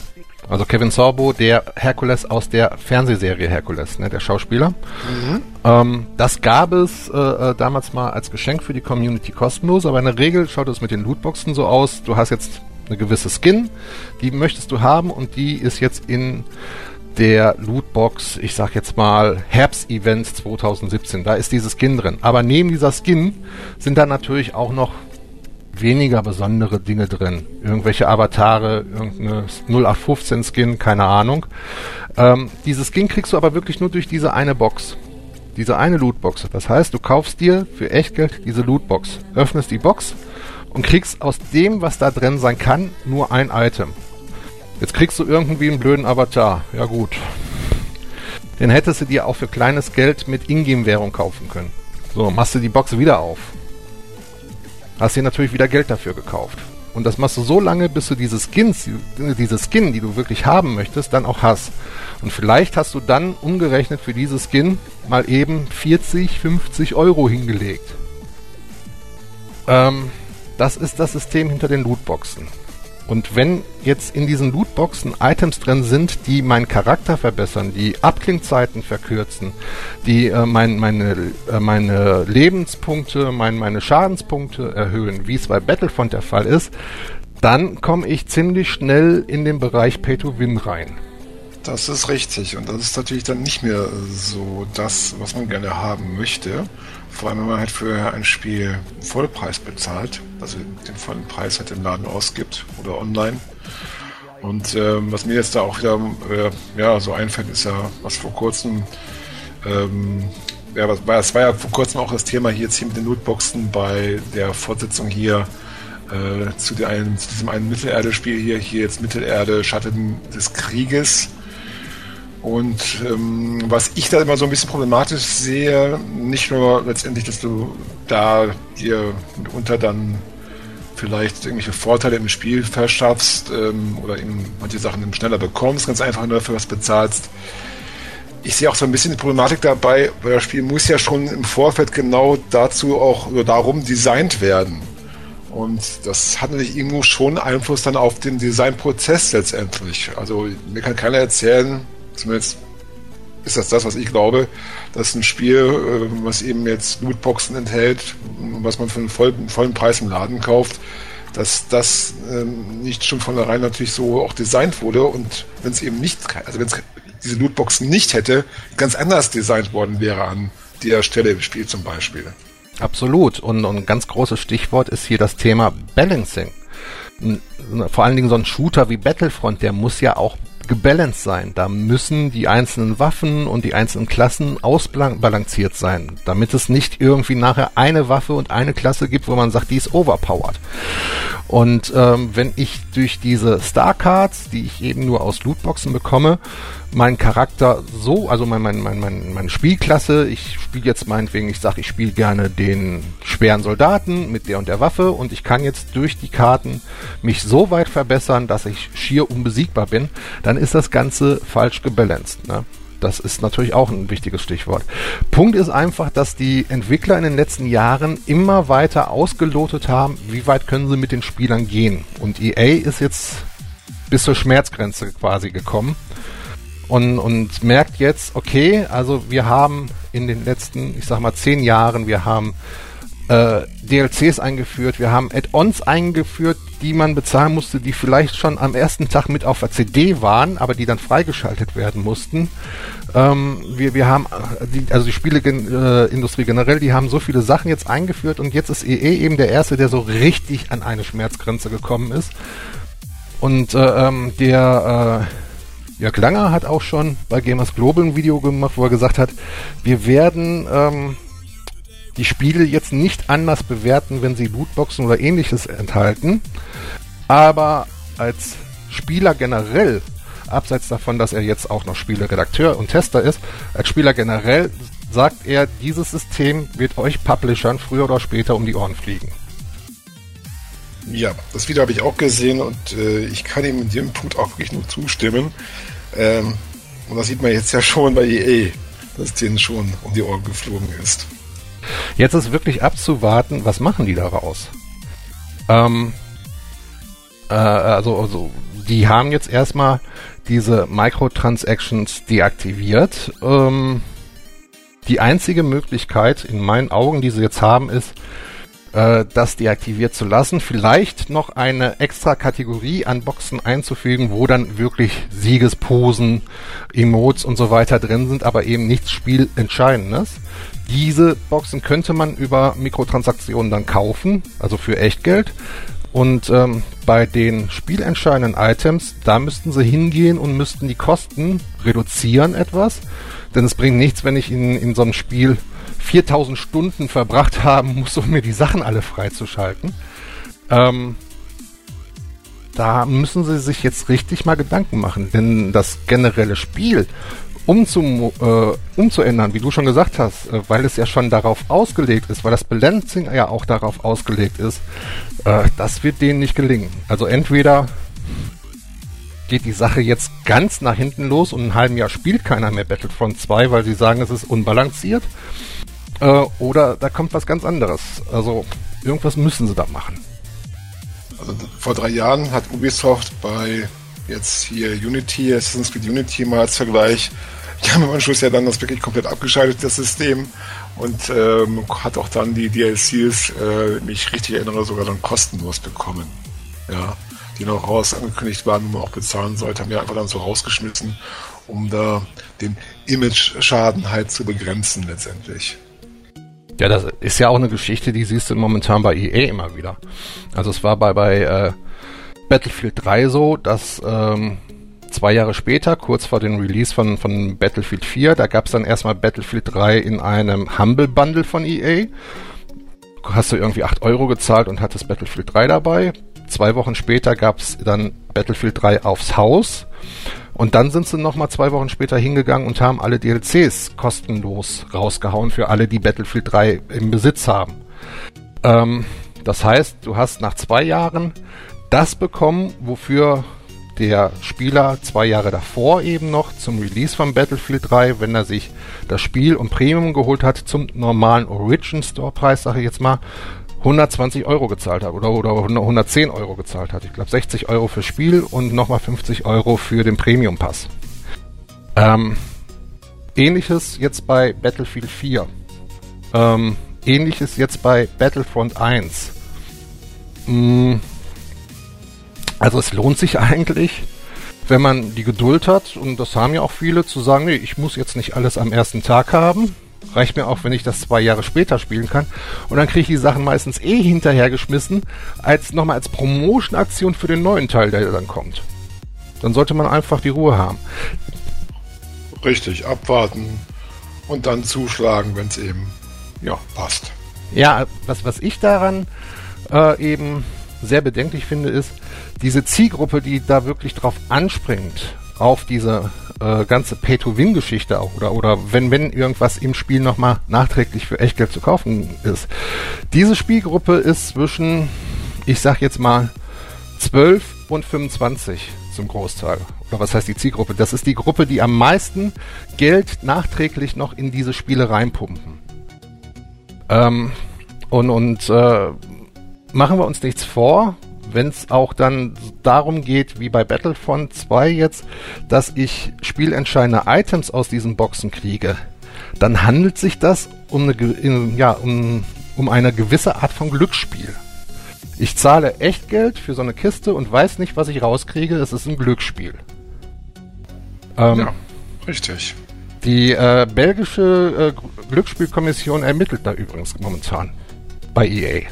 Also Kevin Sorbo, der Herkules aus der Fernsehserie Herkules, ne, der Schauspieler. Mhm. Ähm, das gab es äh, äh, damals mal als Geschenk für die Community kostenlos, aber in der Regel schaut es mit den Lootboxen so aus, du hast jetzt eine gewisse Skin, die möchtest du haben und die ist jetzt in der Lootbox, ich sag jetzt mal Herbst-Event 2017, da ist diese Skin drin. Aber neben dieser Skin sind da natürlich auch noch weniger besondere Dinge drin. Irgendwelche Avatare, irgendeine 0815 Skin, keine Ahnung. Ähm, diese Skin kriegst du aber wirklich nur durch diese eine Box. Diese eine Lootbox. Das heißt, du kaufst dir für Echtgeld diese Lootbox, öffnest die Box und kriegst aus dem, was da drin sein kann, nur ein Item. Jetzt kriegst du irgendwie einen blöden Avatar. Ja gut. Den hättest du dir auch für kleines Geld mit Ingame-Währung kaufen können. So, machst du die Box wieder auf hast dir natürlich wieder Geld dafür gekauft. Und das machst du so lange, bis du diese Skins, diese Skin, die du wirklich haben möchtest, dann auch hast. Und vielleicht hast du dann umgerechnet für diese Skin mal eben 40, 50 Euro hingelegt. Ähm, das ist das System hinter den Lootboxen. Und wenn jetzt in diesen Lootboxen Items drin sind, die meinen Charakter verbessern, die Abklingzeiten verkürzen, die äh, mein, meine, äh, meine Lebenspunkte, mein, meine Schadenspunkte erhöhen, wie es bei Battlefront der Fall ist, dann komme ich ziemlich schnell in den Bereich Pay-to-Win rein. Das ist richtig. Und das ist natürlich dann nicht mehr so das, was man gerne haben möchte. Vor allem, wenn man halt für ein Spiel Vollpreis bezahlt, also den vollen Preis halt im Laden ausgibt oder online. Und ähm, was mir jetzt da auch wieder äh, ja, so einfällt, ist ja, was vor kurzem, ähm, ja, was, das war ja vor kurzem auch das Thema hier jetzt hier mit den Lootboxen bei der Fortsetzung hier äh, zu, einem, zu diesem einen Mittelerde-Spiel hier, hier jetzt Mittelerde, Schatten des Krieges. Und ähm, was ich da immer so ein bisschen problematisch sehe, nicht nur letztendlich, dass du da dir mitunter dann vielleicht irgendwelche Vorteile im Spiel verschaffst ähm, oder eben manche Sachen eben schneller bekommst, ganz einfach nur dafür was bezahlst. Ich sehe auch so ein bisschen die Problematik dabei, weil das Spiel muss ja schon im Vorfeld genau dazu auch oder darum designt werden. Und das hat natürlich irgendwo schon Einfluss dann auf den Designprozess letztendlich. Also mir kann keiner erzählen, Zumindest ist das das, was ich glaube, dass ein Spiel, äh, was eben jetzt Lootboxen enthält, was man für einen vollen, vollen Preis im Laden kauft, dass das ähm, nicht schon von vornherein natürlich so auch designt wurde und wenn es eben nicht, also wenn es diese Lootboxen nicht hätte, ganz anders designt worden wäre an der Stelle im Spiel zum Beispiel. Absolut. Und, und ein ganz großes Stichwort ist hier das Thema Balancing. Vor allen Dingen so ein Shooter wie Battlefront, der muss ja auch gebalanced sein. Da müssen die einzelnen Waffen und die einzelnen Klassen ausbalanciert sein, damit es nicht irgendwie nachher eine Waffe und eine Klasse gibt, wo man sagt, die ist overpowered. Und ähm, wenn ich durch diese Star Cards, die ich eben nur aus Lootboxen bekomme, meinen Charakter so, also mein, mein, mein, mein, meine Spielklasse, ich spiele jetzt meinetwegen, ich sage, ich spiele gerne den schweren Soldaten mit der und der Waffe und ich kann jetzt durch die Karten mich so weit verbessern, dass ich schier unbesiegbar bin, dann ist das Ganze falsch gebalanced. Ne? Das ist natürlich auch ein wichtiges Stichwort. Punkt ist einfach, dass die Entwickler in den letzten Jahren immer weiter ausgelotet haben, wie weit können sie mit den Spielern gehen. Und EA ist jetzt bis zur Schmerzgrenze quasi gekommen und, und merkt jetzt, okay, also wir haben in den letzten, ich sag mal, zehn Jahren, wir haben äh, DLCs eingeführt, wir haben Add-ons eingeführt, die man bezahlen musste, die vielleicht schon am ersten Tag mit auf der CD waren, aber die dann freigeschaltet werden mussten. Ähm, wir, wir haben, die, also die Spieleindustrie äh, generell, die haben so viele Sachen jetzt eingeführt und jetzt ist EE eben der Erste, der so richtig an eine Schmerzgrenze gekommen ist. Und äh, ähm, der äh, Jörg Langer hat auch schon bei Gamers Global ein Video gemacht, wo er gesagt hat, wir werden ähm, die Spiele jetzt nicht anders bewerten, wenn sie Lootboxen oder ähnliches enthalten. Aber als Spieler generell, abseits davon, dass er jetzt auch noch Spieleredakteur und Tester ist, als Spieler generell sagt er, dieses System wird euch Publishern früher oder später um die Ohren fliegen. Ja, das Video habe ich auch gesehen und äh, ich kann ihm in dem Punkt auch wirklich nur zustimmen. Ähm, und das sieht man jetzt ja schon bei EA, dass denen schon um die Ohren geflogen ist. Jetzt ist wirklich abzuwarten, was machen die daraus? Ähm, äh, also, also, die haben jetzt erstmal diese Microtransactions deaktiviert. Ähm, die einzige Möglichkeit in meinen Augen, die sie jetzt haben, ist, äh, das deaktiviert zu lassen. Vielleicht noch eine extra Kategorie an Boxen einzufügen, wo dann wirklich Siegesposen, Emotes und so weiter drin sind, aber eben nichts Spielentscheidendes. Diese Boxen könnte man über Mikrotransaktionen dann kaufen, also für Echtgeld. Und ähm, bei den spielentscheidenden Items, da müssten sie hingehen und müssten die Kosten reduzieren etwas. Denn es bringt nichts, wenn ich in, in so einem Spiel 4000 Stunden verbracht haben muss, um mir die Sachen alle freizuschalten. Ähm, da müssen sie sich jetzt richtig mal Gedanken machen, denn das generelle Spiel umzu, äh, umzuändern, wie du schon gesagt hast, äh, weil es ja schon darauf ausgelegt ist, weil das Balancing ja auch darauf ausgelegt ist, äh, das wird denen nicht gelingen. Also entweder geht die Sache jetzt ganz nach hinten los und in halben Jahr spielt keiner mehr Battlefront 2, weil sie sagen, es ist unbalanciert. Äh, oder da kommt was ganz anderes. Also irgendwas müssen sie da machen. Also vor drei Jahren hat Ubisoft bei jetzt hier Unity, Assassin's Creed Unity mal als Vergleich die haben im Anschluss ja dann das wirklich komplett abgeschaltet, das System. Und ähm, hat auch dann die DLCs, äh, mich richtig erinnere, sogar dann kostenlos bekommen. Ja, die noch raus angekündigt waren, wo man auch bezahlen sollte, haben wir einfach dann so rausgeschmissen, um da den Image-Schaden halt zu begrenzen letztendlich. Ja, das ist ja auch eine Geschichte, die siehst du momentan bei EA immer wieder. Also es war bei, bei äh, Battlefield 3 so, dass ähm, zwei Jahre später, kurz vor dem Release von, von Battlefield 4, da gab es dann erstmal Battlefield 3 in einem Humble Bundle von EA. Hast du irgendwie 8 Euro gezahlt und hattest Battlefield 3 dabei. Zwei Wochen später gab es dann Battlefield 3 aufs Haus. Und dann sind sie nochmal zwei Wochen später hingegangen und haben alle DLCs kostenlos rausgehauen für alle, die Battlefield 3 im Besitz haben. Ähm, das heißt, du hast nach zwei Jahren das bekommen, wofür der Spieler zwei Jahre davor eben noch zum Release von Battlefield 3, wenn er sich das Spiel und Premium geholt hat, zum normalen Origin Store Preis, sage ich jetzt mal, 120 Euro gezahlt hat oder, oder 110 Euro gezahlt hat. Ich glaube 60 Euro fürs Spiel und nochmal 50 Euro für den Premium Pass. Ähm, ähnliches jetzt bei Battlefield 4. Ähm, ähnliches jetzt bei Battlefront 1. Hm, also es lohnt sich eigentlich, wenn man die Geduld hat, und das haben ja auch viele, zu sagen, nee, ich muss jetzt nicht alles am ersten Tag haben. Reicht mir auch, wenn ich das zwei Jahre später spielen kann. Und dann kriege ich die Sachen meistens eh hinterhergeschmissen, als nochmal als Promotion-Aktion für den neuen Teil, der dann kommt. Dann sollte man einfach die Ruhe haben. Richtig, abwarten und dann zuschlagen, wenn es eben ja, passt. Ja, was, was ich daran äh, eben sehr bedenklich finde, ist, diese Zielgruppe, die da wirklich drauf anspringt, auf diese äh, ganze Pay-to-Win-Geschichte auch, oder, oder wenn, wenn irgendwas im Spiel nochmal nachträglich für Echtgeld zu kaufen ist. Diese Spielgruppe ist zwischen, ich sag jetzt mal, 12 und 25 zum Großteil. Oder was heißt die Zielgruppe? Das ist die Gruppe, die am meisten Geld nachträglich noch in diese Spiele reinpumpen. Ähm, und und äh, machen wir uns nichts vor, wenn es auch dann darum geht, wie bei Battlefront 2 jetzt, dass ich spielentscheidende Items aus diesen Boxen kriege, dann handelt sich das um eine, ja, um, um eine gewisse Art von Glücksspiel. Ich zahle echt Geld für so eine Kiste und weiß nicht, was ich rauskriege. Es ist ein Glücksspiel. Ähm, ja, richtig. Die äh, belgische äh, Glücksspielkommission ermittelt da übrigens momentan bei EA.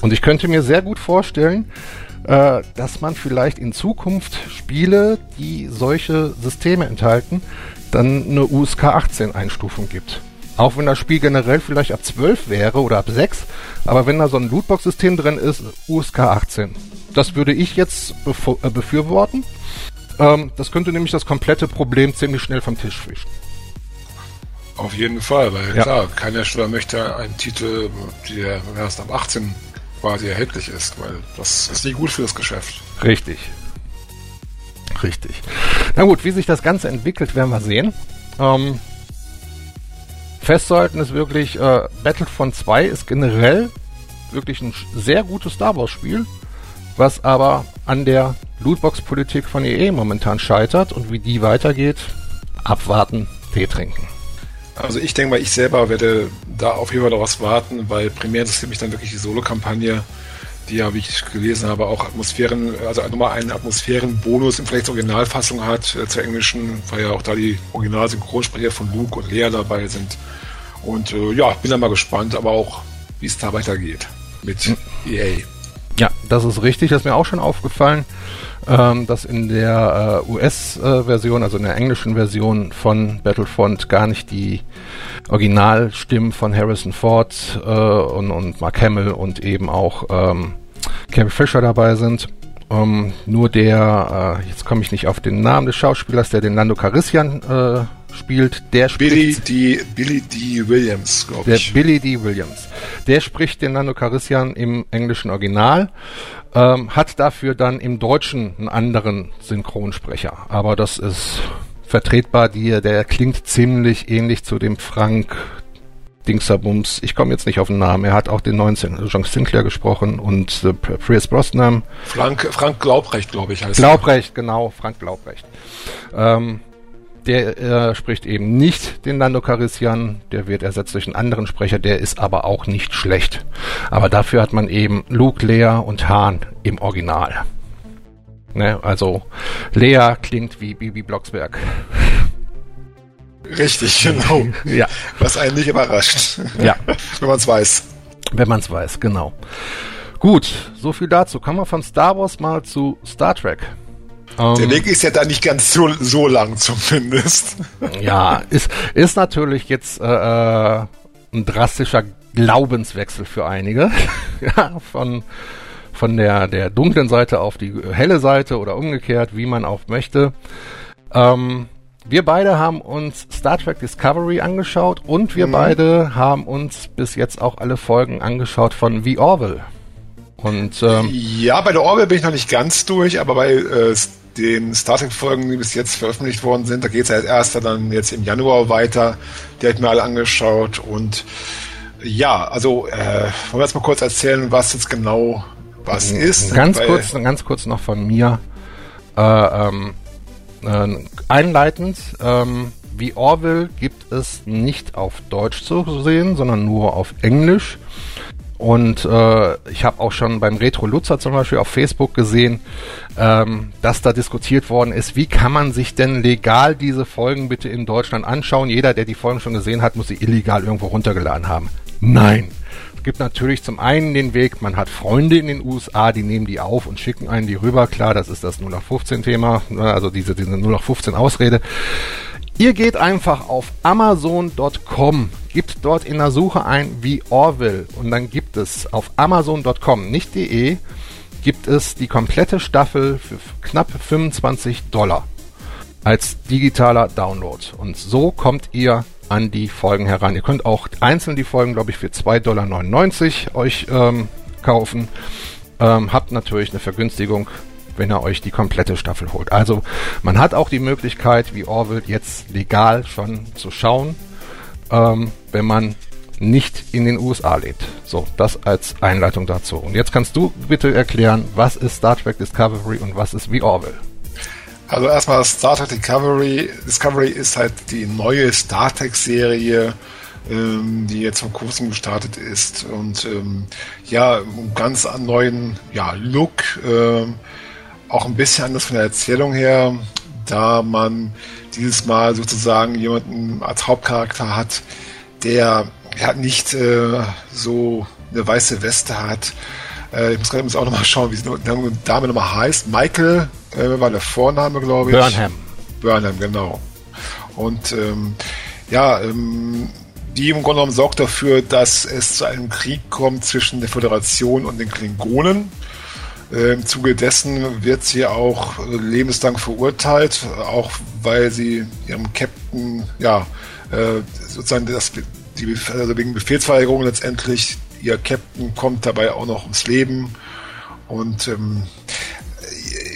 Und ich könnte mir sehr gut vorstellen, äh, dass man vielleicht in Zukunft Spiele, die solche Systeme enthalten, dann eine USK 18 Einstufung gibt. Auch wenn das Spiel generell vielleicht ab 12 wäre oder ab 6, aber wenn da so ein Lootbox-System drin ist, USK 18. Das würde ich jetzt äh, befürworten. Ähm, das könnte nämlich das komplette Problem ziemlich schnell vom Tisch fischen. Auf jeden Fall, weil ja. klar, keiner Spieler möchte einen Titel, der erst ab 18 quasi erhältlich ist, weil das ist nicht gut für das Geschäft. Richtig. Richtig. Na gut, wie sich das Ganze entwickelt, werden wir sehen. Ähm, festzuhalten ist wirklich, äh, Battlefront 2 ist generell wirklich ein sehr gutes Star Wars Spiel, was aber an der Lootbox-Politik von EA momentan scheitert und wie die weitergeht, abwarten, Tee trinken. Also ich denke mal, ich selber werde da auf jeden Fall daraus warten, weil primär interessiert mich dann wirklich die Solo-Kampagne, die ja, wie ich gelesen habe, auch Atmosphären, also nochmal einen Atmosphärenbonus in vielleicht Originalfassung hat äh, zur englischen, weil ja auch da die Original-Synchronsprecher von Luke und Lea dabei sind. Und äh, ja, bin da mal gespannt, aber auch, wie es da weitergeht mit hm. EA. Ja, das ist richtig, das ist mir auch schon aufgefallen ähm, dass in der äh, US-Version, also in der englischen Version von Battlefront gar nicht die Originalstimmen von Harrison Ford äh, und, und Mark Hamill und eben auch ähm, Carrie Fisher dabei sind. Ähm, nur der, äh, jetzt komme ich nicht auf den Namen des Schauspielers, der den Lando Carissian äh, spielt, der spricht... Billy D. Billy D. Williams, glaube ich. Der Billy D. Williams. Der spricht den Lando Carissian im englischen Original ähm, hat dafür dann im Deutschen einen anderen Synchronsprecher. Aber das ist vertretbar. Die, der klingt ziemlich ähnlich zu dem Frank Dingserbums. Ich komme jetzt nicht auf den Namen. Er hat auch den neuen John Sinclair gesprochen und äh, Pierce Brosnan. Frank, Frank Glaubrecht, glaube ich, heißt Glaubrecht, er. genau, Frank Glaubrecht. Ähm, der äh, spricht eben nicht den Lando Carissian, der wird ersetzt durch einen anderen Sprecher, der ist aber auch nicht schlecht. Aber dafür hat man eben Luke, Lea und Han im Original. Ne, also Lea klingt wie Bibi Blocksberg. Richtig, genau. ja. Was einen nicht überrascht. Ja. Wenn man es weiß. Wenn man es weiß, genau. Gut, so viel dazu. Kommen wir von Star Wars mal zu Star Trek. Der ähm, Weg ist ja da nicht ganz so, so lang zumindest. Ja, ist, ist natürlich jetzt äh, äh ein drastischer Glaubenswechsel für einige. ja, von, von der, der dunklen Seite auf die helle Seite oder umgekehrt, wie man auch möchte. Ähm, wir beide haben uns Star Trek Discovery angeschaut und wir mhm. beide haben uns bis jetzt auch alle Folgen angeschaut von The Orville. Und ähm, ja, bei der Orville bin ich noch nicht ganz durch, aber bei äh, den Star Trek-Folgen, die bis jetzt veröffentlicht worden sind. Da geht es als erster dann jetzt im Januar weiter. Die habe ich mir alle angeschaut. Und ja, also äh, wollen wir jetzt mal kurz erzählen, was jetzt genau was ist. Ganz kurz, ganz kurz noch von mir. Äh, ähm, äh, einleitend, ähm, wie Orville gibt es nicht auf Deutsch zu sehen, sondern nur auf Englisch. Und äh, ich habe auch schon beim Retro Lutzer zum Beispiel auf Facebook gesehen, ähm, dass da diskutiert worden ist, wie kann man sich denn legal diese Folgen bitte in Deutschland anschauen? Jeder, der die Folgen schon gesehen hat, muss sie illegal irgendwo runtergeladen haben. Nein. Es gibt natürlich zum einen den Weg, man hat Freunde in den USA, die nehmen die auf und schicken einen die rüber. Klar, das ist das 0 nach 15 Thema, ne, also diese, diese 0 nach 15 Ausrede. Ihr geht einfach auf amazon.com, gibt dort in der Suche ein wie Orville und dann gibt es auf amazon.com, nicht de, gibt es die komplette Staffel für knapp 25 Dollar als digitaler Download. Und so kommt ihr an die Folgen heran. Ihr könnt auch einzeln die Folgen, glaube ich, für 2,99 Dollar euch ähm, kaufen. Ähm, habt natürlich eine Vergünstigung wenn er euch die komplette Staffel holt. Also man hat auch die Möglichkeit, wie Orville jetzt legal schon zu schauen, ähm, wenn man nicht in den USA lebt. So, das als Einleitung dazu. Und jetzt kannst du bitte erklären, was ist Star Trek Discovery und was ist wie Orville? Also erstmal Star Trek Discovery. Discovery ist halt die neue Star Trek Serie ähm, die jetzt vor kurzem gestartet ist und ähm, ja, einen ganz neuen ja, Look, ähm, auch ein bisschen anders von der Erzählung her, da man dieses Mal sozusagen jemanden als Hauptcharakter hat, der ja, nicht äh, so eine weiße Weste hat. Äh, ich muss gerade auch nochmal schauen, wie die Dame nochmal heißt. Michael äh, war der Vorname, glaube ich. Burnham. Burnham, genau. Und ähm, ja, ähm, die im Grunde genommen sorgt dafür, dass es zu einem Krieg kommt zwischen der Föderation und den Klingonen. Äh, Im Zuge dessen wird sie auch lebenslang verurteilt, auch weil sie ihrem Captain, ja, äh, sozusagen das, die, also wegen Befehlsverweigerung letztendlich, ihr Captain kommt dabei auch noch ums Leben. Und ähm,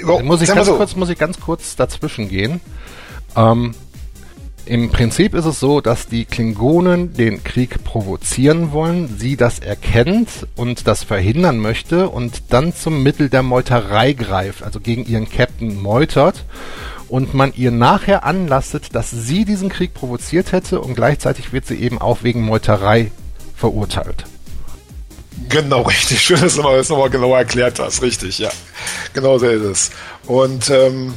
äh, muss ich ganz so. kurz, muss ich ganz kurz dazwischen gehen. Ähm, im Prinzip ist es so, dass die Klingonen den Krieg provozieren wollen, sie das erkennt und das verhindern möchte und dann zum Mittel der Meuterei greift, also gegen ihren Captain meutert und man ihr nachher anlastet, dass sie diesen Krieg provoziert hätte und gleichzeitig wird sie eben auch wegen Meuterei verurteilt. Genau, richtig. Schön, dass du das nochmal genau erklärt hast. Richtig, ja. Genau so ist es. Und ähm,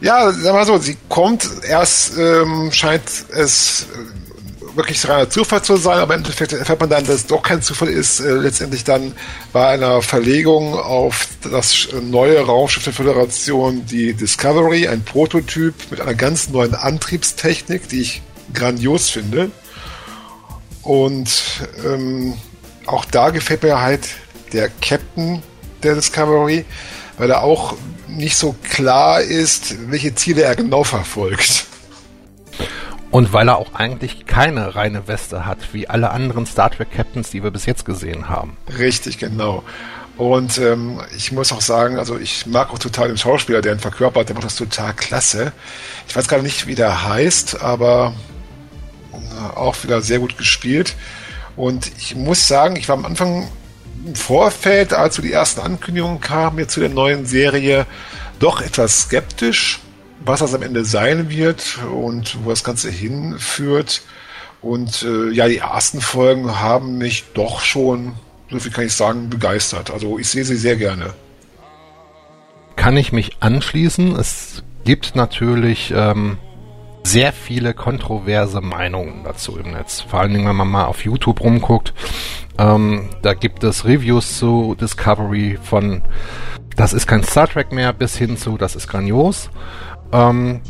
ja, sag mal so, sie kommt erst, ähm, scheint es äh, wirklich reiner Zufall zu sein, aber im Endeffekt erfährt man dann, dass es doch kein Zufall ist, äh, letztendlich dann bei einer Verlegung auf das neue Raumschiff der Föderation, die Discovery, ein Prototyp mit einer ganz neuen Antriebstechnik, die ich grandios finde. Und ähm, auch da gefällt mir halt der Captain der Discovery, weil er auch nicht so klar ist, welche Ziele er genau verfolgt. Und weil er auch eigentlich keine reine Weste hat, wie alle anderen Star Trek Captains, die wir bis jetzt gesehen haben. Richtig, genau. Und ähm, ich muss auch sagen, also ich mag auch total den Schauspieler, der ihn verkörpert, der macht das total klasse. Ich weiß gerade nicht, wie der heißt, aber äh, auch wieder sehr gut gespielt. Und ich muss sagen, ich war am Anfang Vorfeld, als so die ersten Ankündigungen kamen jetzt zu der neuen Serie, doch etwas skeptisch, was das am Ende sein wird und wo das Ganze hinführt. Und äh, ja, die ersten Folgen haben mich doch schon, so viel kann ich sagen, begeistert. Also ich sehe sie sehr gerne. Kann ich mich anschließen? Es gibt natürlich ähm, sehr viele kontroverse Meinungen dazu im Netz. Vor allen Dingen, wenn man mal auf YouTube rumguckt. Ähm, da gibt es Reviews zu Discovery von das ist kein Star Trek mehr bis hin zu das ist grandios. Ähm,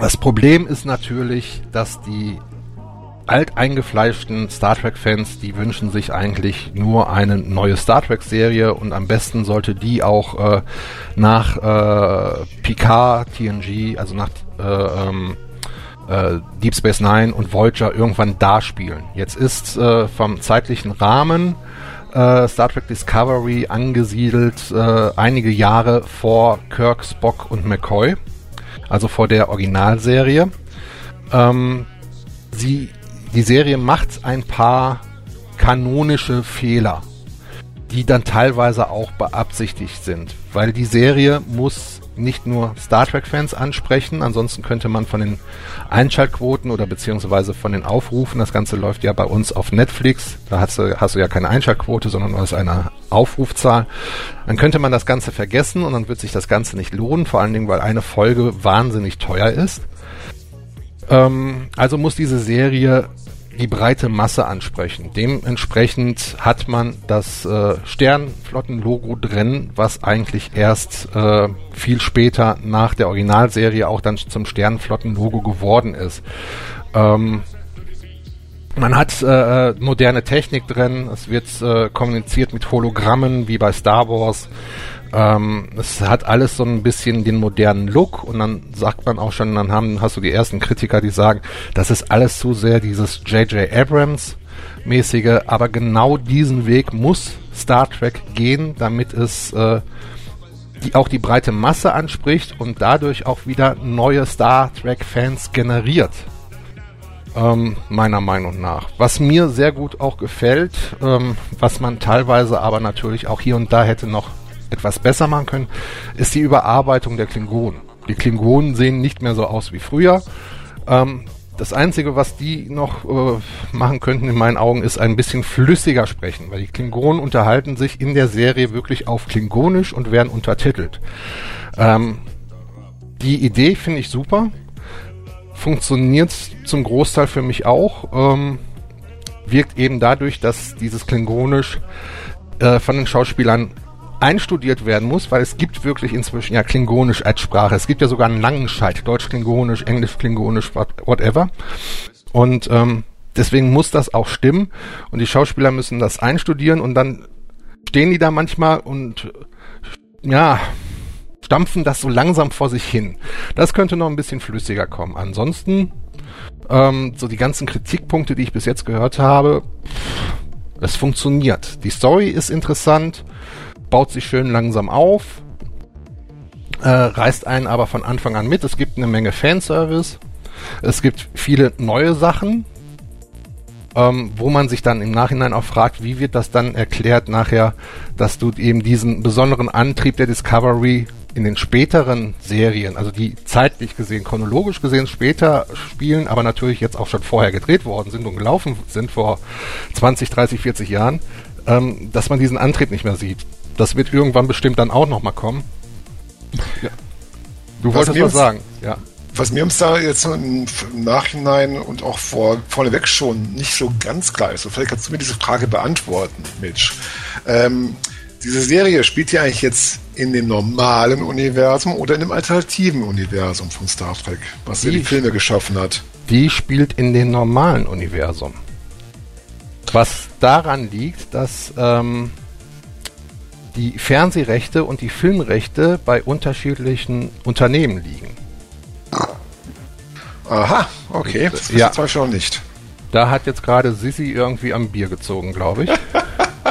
das Problem ist natürlich, dass die alteingefleischten Star Trek-Fans, die wünschen sich eigentlich nur eine neue Star Trek-Serie und am besten sollte die auch äh, nach äh, Picard, TNG, also nach äh, ähm, äh, Deep Space Nine und Voyager irgendwann da spielen. Jetzt ist äh, vom zeitlichen Rahmen äh, Star Trek Discovery angesiedelt äh, einige Jahre vor Kirk, Spock und McCoy, also vor der Originalserie. Ähm, sie die Serie macht ein paar kanonische Fehler, die dann teilweise auch beabsichtigt sind, weil die Serie muss nicht nur Star Trek-Fans ansprechen, ansonsten könnte man von den Einschaltquoten oder beziehungsweise von den Aufrufen, das Ganze läuft ja bei uns auf Netflix, da hast du, hast du ja keine Einschaltquote, sondern nur eine Aufrufzahl, dann könnte man das Ganze vergessen und dann wird sich das Ganze nicht lohnen, vor allen Dingen, weil eine Folge wahnsinnig teuer ist. Ähm, also muss diese Serie die breite Masse ansprechen. Dementsprechend hat man das äh, Sternflotten-Logo drin, was eigentlich erst äh, viel später nach der Originalserie auch dann zum Sternflotten-Logo geworden ist. Ähm, man hat äh, moderne Technik drin, es wird äh, kommuniziert mit Hologrammen wie bei Star Wars. Ähm, es hat alles so ein bisschen den modernen Look und dann sagt man auch schon, dann haben, hast du die ersten Kritiker, die sagen, das ist alles zu sehr dieses J.J. Abrams mäßige, aber genau diesen Weg muss Star Trek gehen, damit es äh, die auch die breite Masse anspricht und dadurch auch wieder neue Star Trek Fans generiert. Ähm, meiner Meinung nach. Was mir sehr gut auch gefällt, ähm, was man teilweise aber natürlich auch hier und da hätte noch etwas besser machen können, ist die Überarbeitung der Klingonen. Die Klingonen sehen nicht mehr so aus wie früher. Ähm, das Einzige, was die noch äh, machen könnten in meinen Augen, ist ein bisschen flüssiger sprechen, weil die Klingonen unterhalten sich in der Serie wirklich auf Klingonisch und werden untertitelt. Ähm, die Idee finde ich super. Funktioniert zum Großteil für mich auch. Ähm, wirkt eben dadurch, dass dieses Klingonisch äh, von den Schauspielern einstudiert werden muss, weil es gibt wirklich inzwischen ja Klingonisch als Sprache. Es gibt ja sogar einen Langenscheid, Deutsch-Klingonisch, Englisch-Klingonisch, whatever. Und ähm, deswegen muss das auch stimmen und die Schauspieler müssen das einstudieren und dann stehen die da manchmal und ja, stampfen das so langsam vor sich hin. Das könnte noch ein bisschen flüssiger kommen. Ansonsten, ähm, so die ganzen Kritikpunkte, die ich bis jetzt gehört habe, es funktioniert. Die Story ist interessant baut sich schön langsam auf, äh, reißt einen aber von Anfang an mit. Es gibt eine Menge Fanservice. Es gibt viele neue Sachen, ähm, wo man sich dann im Nachhinein auch fragt, wie wird das dann erklärt nachher, dass du eben diesen besonderen Antrieb der Discovery in den späteren Serien, also die zeitlich gesehen, chronologisch gesehen später spielen, aber natürlich jetzt auch schon vorher gedreht worden sind und gelaufen sind vor 20, 30, 40 Jahren, ähm, dass man diesen Antrieb nicht mehr sieht. Das wird irgendwann bestimmt dann auch nochmal kommen. Ja. Du was wolltest was sagen, ja. Was mir uns da jetzt im Nachhinein und auch vor, vorneweg schon nicht so ganz klar ist, und vielleicht kannst du mir diese Frage beantworten, Mitch. Ähm, diese Serie spielt ja eigentlich jetzt in dem normalen Universum oder in dem alternativen Universum von Star Trek, was die, ja die Filme geschaffen hat? Die spielt in dem normalen Universum. Was daran liegt, dass ähm, die Fernsehrechte und die Filmrechte bei unterschiedlichen Unternehmen liegen. Aha, okay, das ja. ich schon nicht. Da hat jetzt gerade Sissi irgendwie am Bier gezogen, glaube ich.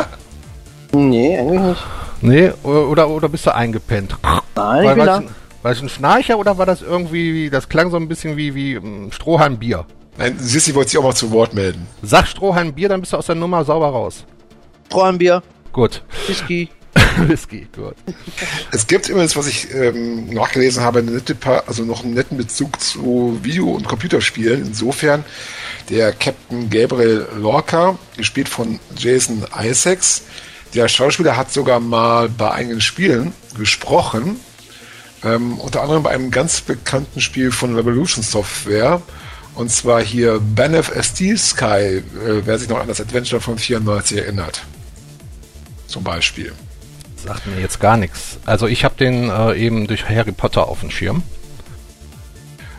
nee, eigentlich nicht. Nee, oder, oder bist du eingepennt? Nein, war, ich bin da. War das ein Schnarcher oder war das irgendwie, das klang so ein bisschen wie, wie um, Strohhalmbier? Nein, Sissi wollte sich auch mal zu Wort melden. Sag Strohhalmbier, dann bist du aus der Nummer sauber raus. Strohhalmbier. Gut. Whisky. Whisky, gut. Es gibt übrigens, was ich ähm, nachgelesen habe, eine nette also noch einen netten Bezug zu Video- und Computerspielen. Insofern, der Captain Gabriel Lorca, gespielt von Jason Isaacs, der Schauspieler hat sogar mal bei einigen Spielen gesprochen. Ähm, unter anderem bei einem ganz bekannten Spiel von Revolution Software. Und zwar hier Banff Steel Sky, äh, wer sich noch an das Adventure von 94 erinnert. Zum Beispiel sagt mir jetzt gar nichts. Also ich habe den äh, eben durch Harry Potter auf dem Schirm.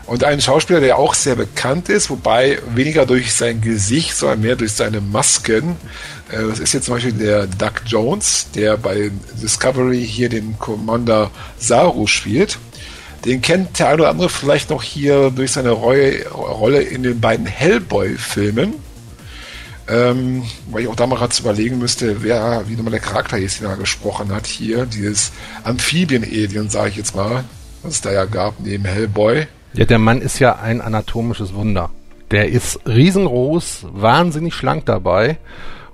Und ein Schauspieler, der auch sehr bekannt ist, wobei weniger durch sein Gesicht, sondern mehr durch seine Masken. Äh, das ist jetzt zum Beispiel der Doug Jones, der bei Discovery hier den Commander Saru spielt. Den kennt der eine oder andere vielleicht noch hier durch seine Rolle in den beiden Hellboy-Filmen. Ähm, weil ich auch da mal gerade überlegen müsste, wer, wie nochmal der Charakter ist, den er gesprochen hat hier, dieses Amphibien-Alien, sage ich jetzt mal, was es da ja gab, neben Hellboy. Ja, der Mann ist ja ein anatomisches Wunder. Der ist riesengroß, wahnsinnig schlank dabei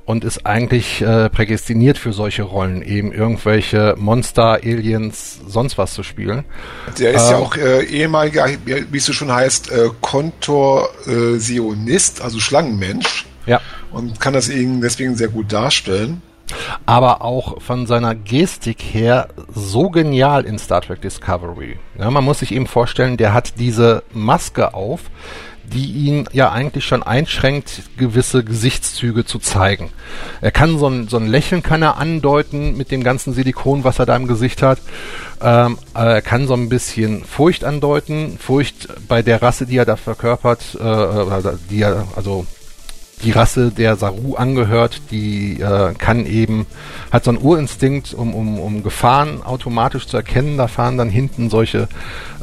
und ist eigentlich äh, prädestiniert für solche Rollen, eben irgendwelche Monster, Aliens, sonst was zu spielen. Der ist ähm, ja auch äh, ehemaliger, wie es so schon heißt, äh, Kontorsionist, also Schlangenmensch. Ja. Und kann das eben deswegen sehr gut darstellen. Aber auch von seiner Gestik her so genial in Star Trek Discovery. Ja, man muss sich eben vorstellen, der hat diese Maske auf, die ihn ja eigentlich schon einschränkt, gewisse Gesichtszüge zu zeigen. Er kann so ein, so ein Lächeln kann er andeuten mit dem ganzen Silikon, was er da im Gesicht hat. Ähm, er kann so ein bisschen Furcht andeuten. Furcht bei der Rasse, die er da verkörpert, äh, die er, also die Rasse der Saru angehört, die äh, kann eben, hat so einen Urinstinkt, um, um, um Gefahren automatisch zu erkennen. Da fahren dann hinten solche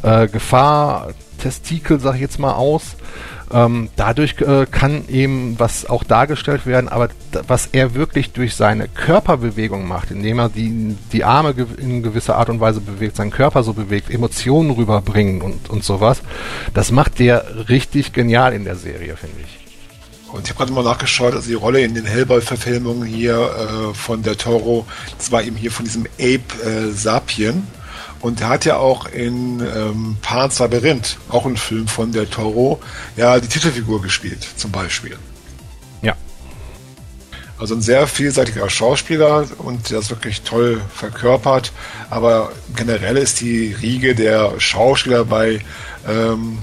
äh, Gefahrtestikel, sag ich jetzt mal, aus. Ähm, dadurch äh, kann eben was auch dargestellt werden, aber was er wirklich durch seine Körperbewegung macht, indem er die, die Arme in gewisser Art und Weise bewegt, seinen Körper so bewegt, Emotionen rüberbringen und, und sowas, das macht der richtig genial in der Serie, finde ich. Und ich habe gerade mal nachgeschaut, also die Rolle in den Hellboy-Verfilmungen hier äh, von der Toro, das war eben hier von diesem Ape äh, Sapien. Und er hat ja auch in ähm, Pan's Labyrinth, auch ein Film von Del Toro, ja die Titelfigur gespielt, zum Beispiel. Ja. Also ein sehr vielseitiger Schauspieler und der ist wirklich toll verkörpert. Aber generell ist die Riege der Schauspieler bei, ähm,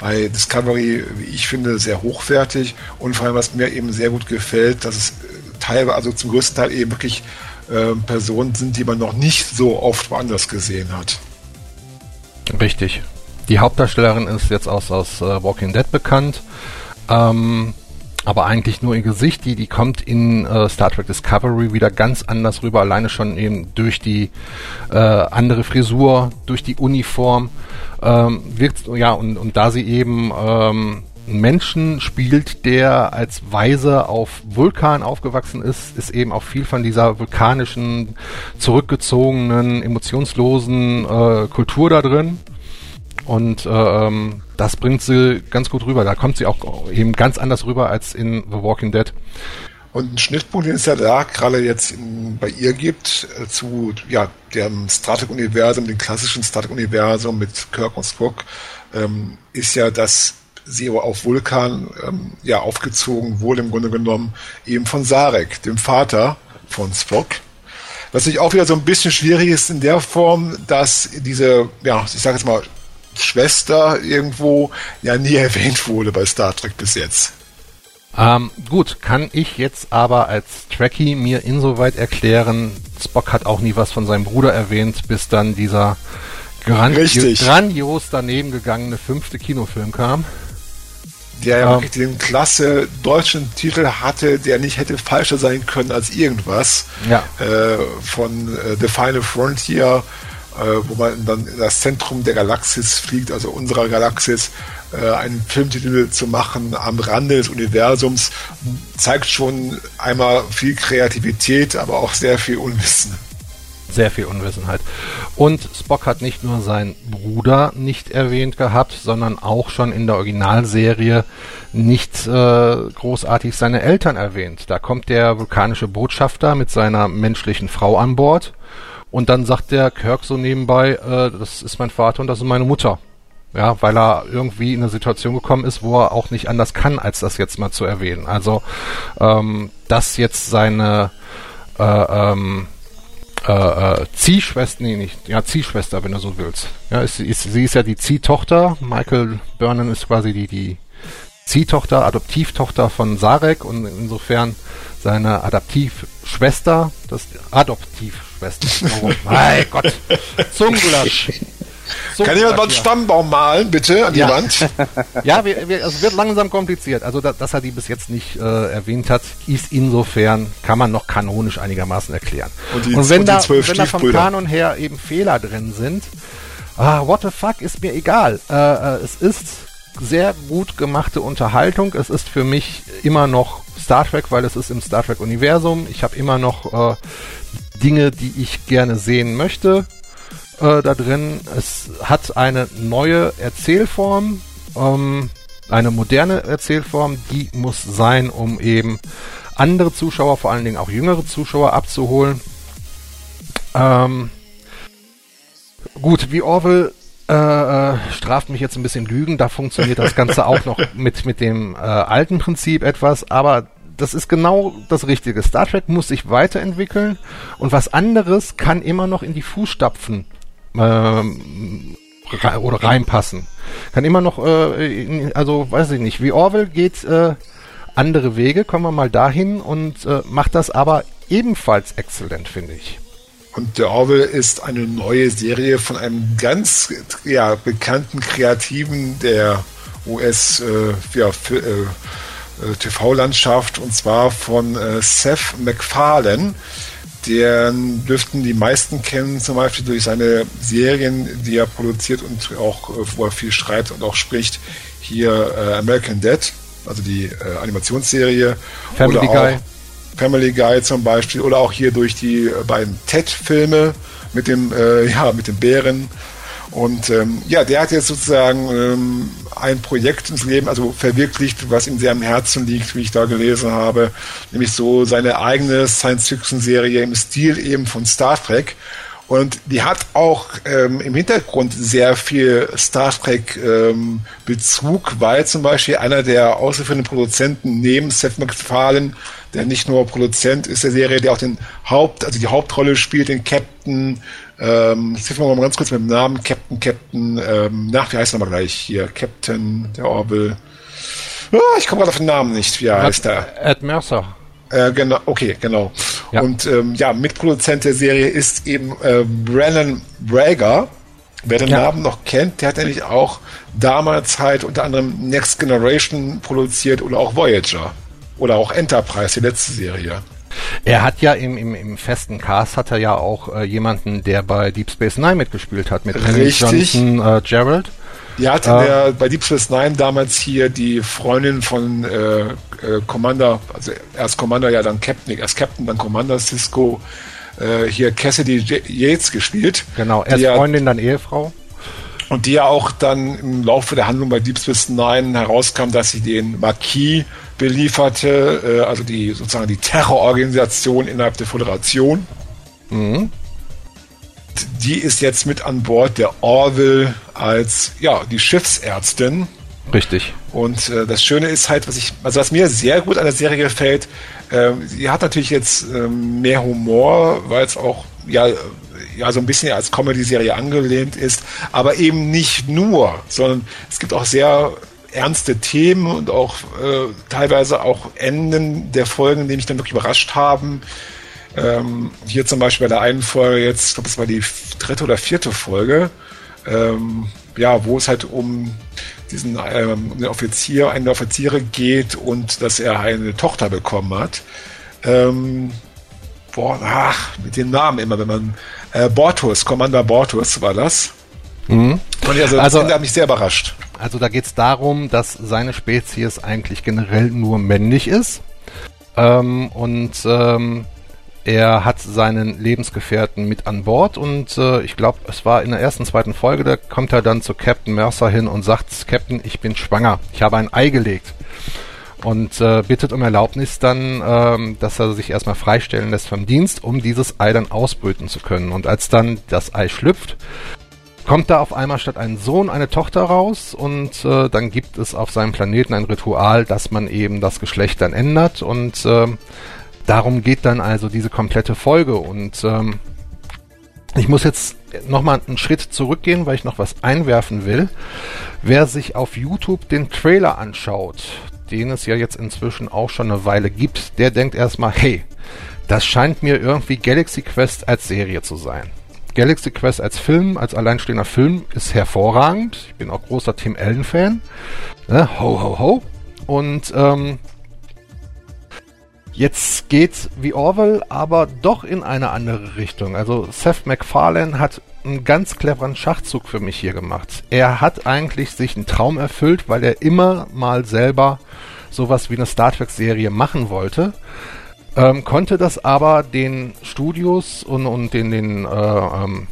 bei Discovery, wie ich finde, sehr hochwertig. Und vor allem, was mir eben sehr gut gefällt, dass es teilweise, also zum größten Teil eben wirklich äh, Personen sind, die man noch nicht so oft woanders gesehen hat. Richtig. Die Hauptdarstellerin ist jetzt aus, aus uh, Walking Dead bekannt. Ähm, aber eigentlich nur ihr Gesicht, die, die kommt in äh, Star Trek Discovery wieder ganz anders rüber, alleine schon eben durch die äh, andere Frisur, durch die Uniform, ähm, wirkt, ja, und, und da sie eben ähm, Menschen spielt, der als Weise auf Vulkan aufgewachsen ist, ist eben auch viel von dieser vulkanischen, zurückgezogenen, emotionslosen äh, Kultur da drin. Und äh, ähm, das bringt sie ganz gut rüber. Da kommt sie auch eben ganz anders rüber als in The Walking Dead. Und ein Schnittpunkt, den es ja da gerade jetzt in, bei ihr gibt, äh, zu ja, dem Star Trek-Universum, dem klassischen Star Trek-Universum mit Kirk und Spock, ähm, ist ja, dass sie auf Vulkan ähm, ja aufgezogen wurde im Grunde genommen eben von Sarek, dem Vater von Spock. Was sich auch wieder so ein bisschen schwierig ist in der Form, dass diese, ja, ich sage jetzt mal, Schwester irgendwo ja nie erwähnt wurde bei Star Trek bis jetzt. Ähm, gut, kann ich jetzt aber als Trekkie mir insoweit erklären, Spock hat auch nie was von seinem Bruder erwähnt, bis dann dieser grandi grandios daneben gegangene fünfte Kinofilm kam der ja wirklich den klasse deutschen Titel hatte, der nicht hätte falscher sein können als irgendwas. Ja. Äh, von äh, The Final Frontier, wo man dann in das Zentrum der Galaxis fliegt, also unserer Galaxis, äh, einen Filmtitel zu machen am Rande des Universums, zeigt schon einmal viel Kreativität, aber auch sehr viel Unwissen sehr viel Unwissenheit. Und Spock hat nicht nur seinen Bruder nicht erwähnt gehabt, sondern auch schon in der Originalserie nicht äh, großartig seine Eltern erwähnt. Da kommt der vulkanische Botschafter mit seiner menschlichen Frau an Bord und dann sagt der Kirk so nebenbei, äh, das ist mein Vater und das ist meine Mutter. Ja, weil er irgendwie in eine Situation gekommen ist, wo er auch nicht anders kann, als das jetzt mal zu erwähnen. Also, ähm, dass jetzt seine äh, ähm, äh, äh, Ziehschwester, nee, nicht, ja, Ziehschwester, wenn du so willst. Ja, ist, ist, sie ist ja die Ziehtochter. Michael Burnham ist quasi die, die Ziehtochter, Adoptivtochter von Sarek und insofern seine Adoptivschwester, das Adoptivschwester. Oh mein Gott, Zungulasch. So Kann jemand mal einen Stammbaum malen, bitte, an die ja. Wand? ja, wir, wir, es wird langsam kompliziert. Also, da, dass er die bis jetzt nicht äh, erwähnt hat, ist insofern, kann man noch kanonisch einigermaßen erklären. Und, die, und wenn, und da, wenn da vom Kanon her eben Fehler drin sind, ah, what the fuck, ist mir egal. Äh, äh, es ist sehr gut gemachte Unterhaltung. Es ist für mich immer noch Star Trek, weil es ist im Star Trek Universum. Ich habe immer noch äh, Dinge, die ich gerne sehen möchte äh, da drin. Es hat eine neue Erzählform, ähm, eine moderne Erzählform, die muss sein, um eben andere Zuschauer, vor allen Dingen auch jüngere Zuschauer abzuholen. Ähm, gut, wie Orwell äh, äh, straft mich jetzt ein bisschen Lügen, da funktioniert das Ganze auch noch mit, mit dem äh, alten Prinzip etwas, aber das ist genau das Richtige. Star Trek muss sich weiterentwickeln und was anderes kann immer noch in die Fußstapfen ähm, oder reinpassen. Kann immer noch, äh, in, also weiß ich nicht, wie Orwell geht äh, andere Wege, kommen wir mal dahin und äh, macht das aber ebenfalls exzellent, finde ich. Und der Orwell ist eine neue Serie von einem ganz ja, bekannten Kreativen der US äh, ja, äh TV-Landschaft und zwar von äh, Seth MacFarlane den dürften die meisten kennen, zum Beispiel durch seine Serien, die er produziert und auch, äh, wo er viel schreibt und auch spricht. Hier äh, American Dead, also die äh, Animationsserie. Family Guy. Family Guy zum Beispiel. Oder auch hier durch die äh, beiden Ted-Filme mit dem, äh, ja, mit den Bären und ähm, ja, der hat jetzt sozusagen ähm, ein Projekt ins Leben, also verwirklicht, was ihm sehr am Herzen liegt, wie ich da gelesen habe, nämlich so seine eigene Science-Fiction-Serie im Stil eben von Star Trek. Und die hat auch ähm, im Hintergrund sehr viel Star Trek ähm, weil zum Beispiel einer der ausgeführenden Produzenten neben Seth MacFarlane, der nicht nur Produzent ist der Serie, der auch den Haupt, also die Hauptrolle spielt, den Captain, ähm, jetzt wir mal ganz kurz mit dem Namen, Captain, Captain, ähm, nach, wie heißt er mal gleich hier? Captain, der Orwell. Oh, ich komme gerade auf den Namen nicht. Wie heißt der? Ed Mercer. Äh, genau, okay, genau. Ja. Und ähm, ja, Mitproduzent der Serie ist eben äh, Brennan Brager. Wer den ja. Namen noch kennt, der hat nämlich auch damals halt unter anderem Next Generation produziert oder auch Voyager. Oder auch Enterprise, die letzte Serie. Er hat ja im, im, im festen Cast hat er ja auch äh, jemanden, der bei Deep Space Nine mitgespielt hat, mit Richtig. Johnson äh, Gerald. Ja, hatte äh, der bei Deep Space Nine damals hier die Freundin von äh, äh, Commander, also erst Commander, ja dann Captain, erst Captain, dann Commander Cisco, äh, hier Cassidy Yates gespielt. Genau, erst Freundin, dann Ehefrau. Und die ja auch dann im Laufe der Handlung bei Deep Space Nine herauskam, dass sie den Marquis belieferte, äh, also die sozusagen die Terrororganisation innerhalb der Föderation. Mhm die ist jetzt mit an Bord der Orville als ja die Schiffsärztin. Richtig. Und äh, das Schöne ist halt, was ich, also was mir sehr gut an der Serie gefällt, äh, sie hat natürlich jetzt äh, mehr Humor, weil es auch ja ja so ein bisschen als Comedy-Serie angelehnt ist, aber eben nicht nur, sondern es gibt auch sehr ernste Themen und auch äh, teilweise auch Enden der Folgen, die mich dann wirklich überrascht haben. Ähm, hier zum Beispiel bei der einen Folge jetzt, ich glaube, es war die dritte oder vierte Folge, ähm, ja, wo es halt um diesen ähm, den Offizier, einen der Offiziere geht und dass er eine Tochter bekommen hat. Ähm, boah, ach, mit dem Namen immer, wenn man äh, Bortus, Commander Bortus war das. Mhm. Und also, das also, hat mich sehr überrascht. Also da geht es darum, dass seine Spezies eigentlich generell nur männlich ist. Ähm, und ähm, er hat seinen Lebensgefährten mit an Bord und äh, ich glaube, es war in der ersten, zweiten Folge, da kommt er dann zu Captain Mercer hin und sagt, Captain, ich bin schwanger, ich habe ein Ei gelegt. Und äh, bittet um Erlaubnis dann, ähm, dass er sich erstmal freistellen lässt vom Dienst, um dieses Ei dann ausbrüten zu können. Und als dann das Ei schlüpft, kommt da auf einmal statt einen Sohn eine Tochter raus und äh, dann gibt es auf seinem Planeten ein Ritual, dass man eben das Geschlecht dann ändert und äh, darum geht dann also diese komplette Folge und ähm, ich muss jetzt nochmal einen Schritt zurückgehen, weil ich noch was einwerfen will. Wer sich auf YouTube den Trailer anschaut, den es ja jetzt inzwischen auch schon eine Weile gibt, der denkt erstmal, hey, das scheint mir irgendwie Galaxy Quest als Serie zu sein. Galaxy Quest als Film, als alleinstehender Film ist hervorragend. Ich bin auch großer Tim Allen-Fan. Ne? Ho, ho, ho. Und ähm, Jetzt geht's wie Orwell, aber doch in eine andere Richtung. Also Seth MacFarlane hat einen ganz cleveren Schachzug für mich hier gemacht. Er hat eigentlich sich einen Traum erfüllt, weil er immer mal selber sowas wie eine Star Trek Serie machen wollte. Ähm, konnte das aber den Studios und, und den, den, äh, ähm,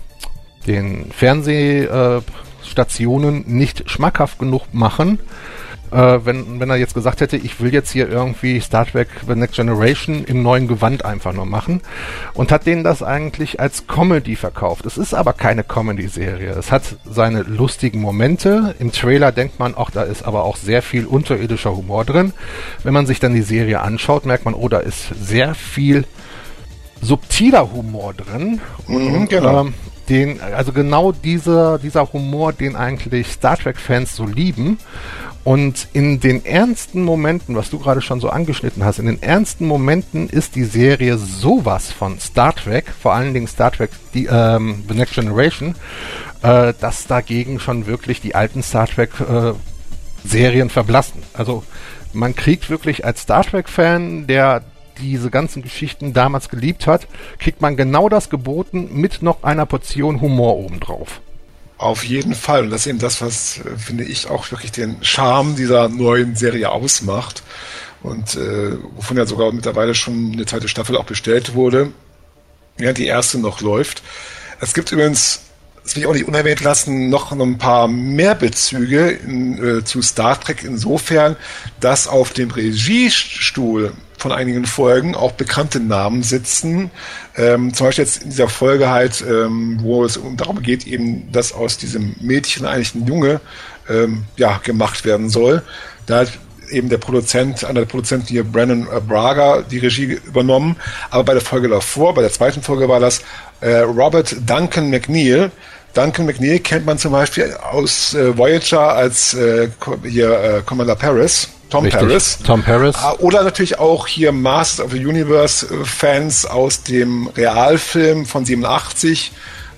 den Fernsehstationen nicht schmackhaft genug machen, äh, wenn, wenn er jetzt gesagt hätte, ich will jetzt hier irgendwie Star Trek The Next Generation im neuen Gewand einfach nur machen und hat denen das eigentlich als Comedy verkauft. Es ist aber keine Comedy-Serie. Es hat seine lustigen Momente. Im Trailer denkt man, auch da ist aber auch sehr viel unterirdischer Humor drin. Wenn man sich dann die Serie anschaut, merkt man, oh, da ist sehr viel subtiler Humor drin. Mhm, und, genau. Ähm, den, also genau dieser, dieser Humor, den eigentlich Star Trek-Fans so lieben. Und in den ernsten Momenten, was du gerade schon so angeschnitten hast, in den ernsten Momenten ist die Serie sowas von Star Trek, vor allen Dingen Star Trek die, ähm, The Next Generation, äh, dass dagegen schon wirklich die alten Star Trek äh, Serien verblassen. Also man kriegt wirklich als Star Trek-Fan, der diese ganzen Geschichten damals geliebt hat, kriegt man genau das geboten mit noch einer Portion Humor obendrauf. Auf jeden Fall. Und das ist eben das, was, äh, finde ich, auch wirklich den Charme dieser neuen Serie ausmacht. Und äh, wovon ja sogar mittlerweile schon eine zweite Staffel auch bestellt wurde, ja, die erste noch läuft. Es gibt übrigens, das will ich auch nicht unerwähnt lassen, noch ein paar mehr Bezüge in, äh, zu Star Trek insofern, dass auf dem Regiestuhl von einigen Folgen auch bekannte Namen sitzen. Ähm, zum Beispiel jetzt in dieser Folge halt, ähm, wo es darum geht, eben, dass aus diesem Mädchen eigentlich ein Junge ähm, ja, gemacht werden soll. Da hat eben der Produzent, einer der Produzenten hier, Brandon äh, Braga, die Regie übernommen. Aber bei der Folge davor, bei der zweiten Folge war das äh, Robert Duncan McNeil. Duncan McNeil kennt man zum Beispiel aus äh, Voyager als äh, hier äh, Commander Paris. Tom Richtig. Paris. Tom Paris. Ah, oder natürlich auch hier Masters of the Universe äh, Fans aus dem Realfilm von 87,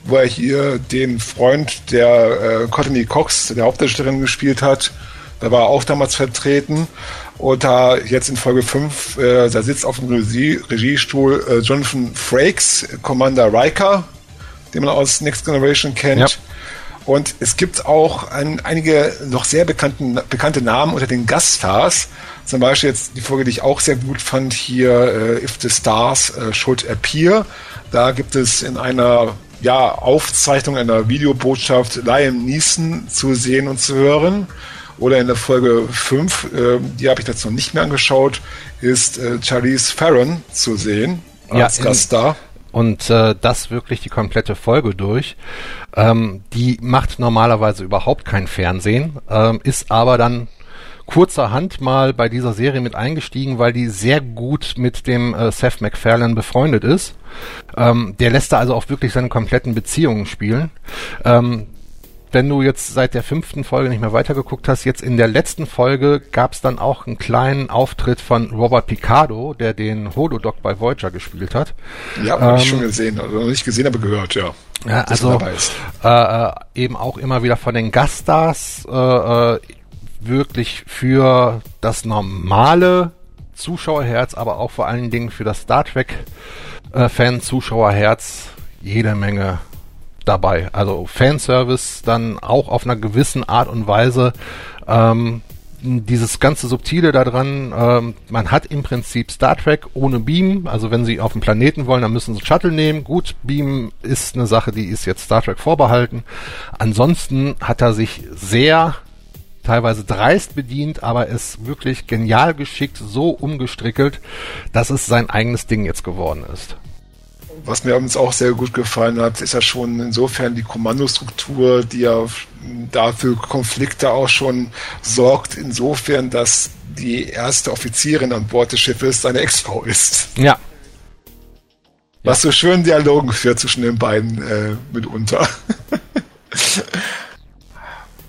wo er hier den Freund der äh, Courtney Cox, der Hauptdarstellerin, gespielt hat. Da war er auch damals vertreten. Und da jetzt in Folge 5, äh, da sitzt auf dem Regie, Regiestuhl äh, Jonathan Frakes, Commander Riker, den man aus Next Generation kennt. Ja. Und es gibt auch ein, einige noch sehr bekannten, bekannte Namen unter den Gaststars. Zum Beispiel jetzt die Folge, die ich auch sehr gut fand, hier äh, If the Stars äh, Should Appear. Da gibt es in einer ja, Aufzeichnung einer Videobotschaft Liam Neeson zu sehen und zu hören. Oder in der Folge 5, äh, die habe ich jetzt noch nicht mehr angeschaut, ist äh, Charlize Theron zu sehen als ja, Gaststar und äh, das wirklich die komplette Folge durch. Ähm, die macht normalerweise überhaupt kein Fernsehen, ähm, ist aber dann kurzerhand mal bei dieser Serie mit eingestiegen, weil die sehr gut mit dem äh, Seth MacFarlane befreundet ist. Ähm, der lässt da also auch wirklich seine kompletten Beziehungen spielen. Ähm, wenn du jetzt seit der fünften Folge nicht mehr weitergeguckt hast, jetzt in der letzten Folge gab es dann auch einen kleinen Auftritt von Robert Picardo, der den Holodoc bei Voyager gespielt hat. Ja, ähm, habe ich schon gesehen, also nicht gesehen, aber gehört, ja. Ja, also äh, äh, eben auch immer wieder von den Gaststars äh, äh, wirklich für das normale Zuschauerherz, aber auch vor allen Dingen für das Star Trek äh, jede Menge dabei. Also Fanservice dann auch auf einer gewissen Art und Weise. Ähm, dieses ganze Subtile daran, ähm, man hat im Prinzip Star Trek ohne Beam, also wenn sie auf den Planeten wollen, dann müssen sie Shuttle nehmen. Gut, Beam ist eine Sache, die ist jetzt Star Trek vorbehalten. Ansonsten hat er sich sehr teilweise dreist bedient, aber es wirklich genial geschickt so umgestrickelt, dass es sein eigenes Ding jetzt geworden ist was mir uns auch sehr gut gefallen hat, ist ja schon insofern die Kommandostruktur, die ja dafür Konflikte auch schon sorgt, insofern, dass die erste Offizierin an Bord des Schiffes seine Ex-Frau ist. Ja. Was ja. so schön Dialogen führt zwischen den beiden äh, mitunter.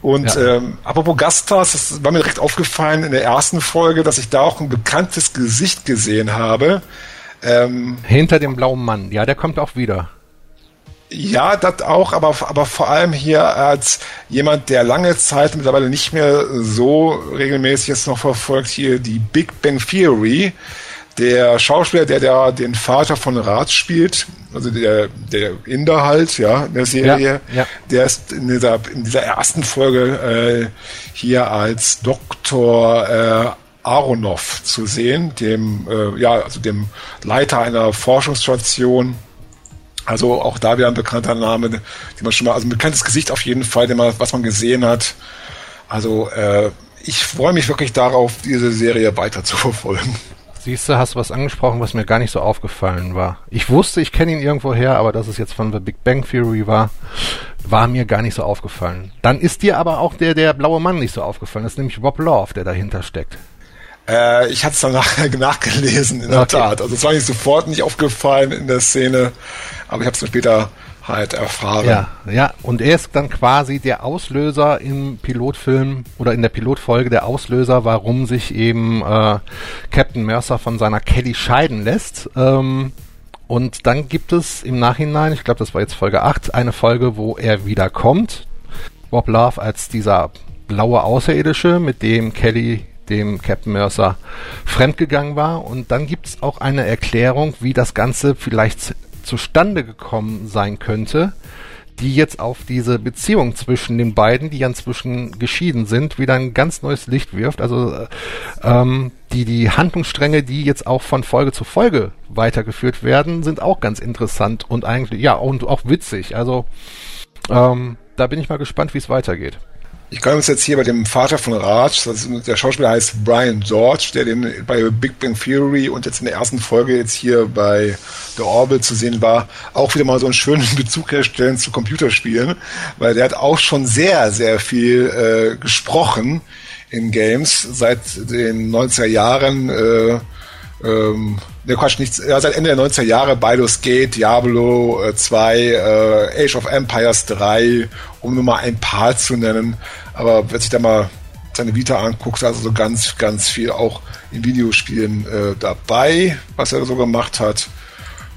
Und ja. ähm, apropos Gaststars, das war mir direkt aufgefallen in der ersten Folge, dass ich da auch ein bekanntes Gesicht gesehen habe. Ähm, Hinter dem blauen Mann, ja, der kommt auch wieder. Ja, das auch, aber, aber vor allem hier als jemand, der lange Zeit mittlerweile nicht mehr so regelmäßig jetzt noch verfolgt, hier die Big Bang Theory. Der Schauspieler, der, der den Vater von Rat spielt, also der, der Inder halt, ja, in der Serie, ja, ja. der ist in dieser, in dieser ersten Folge äh, hier als Doktor äh, Aronov zu sehen, dem, äh, ja, also dem Leiter einer Forschungsstation. Also auch da wieder ein bekannter Name, den man schon mal, also ein bekanntes Gesicht auf jeden Fall, den man, was man gesehen hat. Also äh, ich freue mich wirklich darauf, diese Serie weiter zu verfolgen. Siehst du, hast du was angesprochen, was mir gar nicht so aufgefallen war. Ich wusste, ich kenne ihn irgendwo her, aber dass es jetzt von The Big Bang Theory war, war mir gar nicht so aufgefallen. Dann ist dir aber auch der, der blaue Mann nicht so aufgefallen. Das ist nämlich Rob Love, der dahinter steckt. Äh, ich hatte es dann nach, nachgelesen, in der okay. Tat. Also es war nicht sofort nicht aufgefallen in der Szene, aber ich habe es dann später halt erfahren. Ja, ja, und er ist dann quasi der Auslöser im Pilotfilm oder in der Pilotfolge der Auslöser, warum sich eben äh, Captain Mercer von seiner Kelly scheiden lässt. Ähm, und dann gibt es im Nachhinein, ich glaube, das war jetzt Folge 8, eine Folge, wo er wieder kommt. Bob Love als dieser blaue Außerirdische, mit dem Kelly dem Captain Mercer fremdgegangen war. Und dann gibt es auch eine Erklärung, wie das Ganze vielleicht zustande gekommen sein könnte, die jetzt auf diese Beziehung zwischen den beiden, die ja inzwischen geschieden sind, wieder ein ganz neues Licht wirft. Also äh, ähm, die, die Handlungsstränge, die jetzt auch von Folge zu Folge weitergeführt werden, sind auch ganz interessant und eigentlich, ja, und auch witzig. Also ähm, da bin ich mal gespannt, wie es weitergeht. Ich kann uns jetzt hier bei dem Vater von Raj, der Schauspieler heißt Brian George, der den bei Big Bang Theory und jetzt in der ersten Folge jetzt hier bei The Orville zu sehen war, auch wieder mal so einen schönen Bezug herstellen zu Computerspielen, weil der hat auch schon sehr, sehr viel äh, gesprochen in Games seit den 90er Jahren. Äh, ähm, ne Quatsch, nichts, ja, seit Ende der 90er Jahre Baldur's Gate, Diablo äh, 2, äh, Age of Empires 3, um nur mal ein paar zu nennen. Aber wer sich da mal seine Vita anguckt, also so ganz, ganz viel auch in Videospielen äh, dabei, was er so gemacht hat.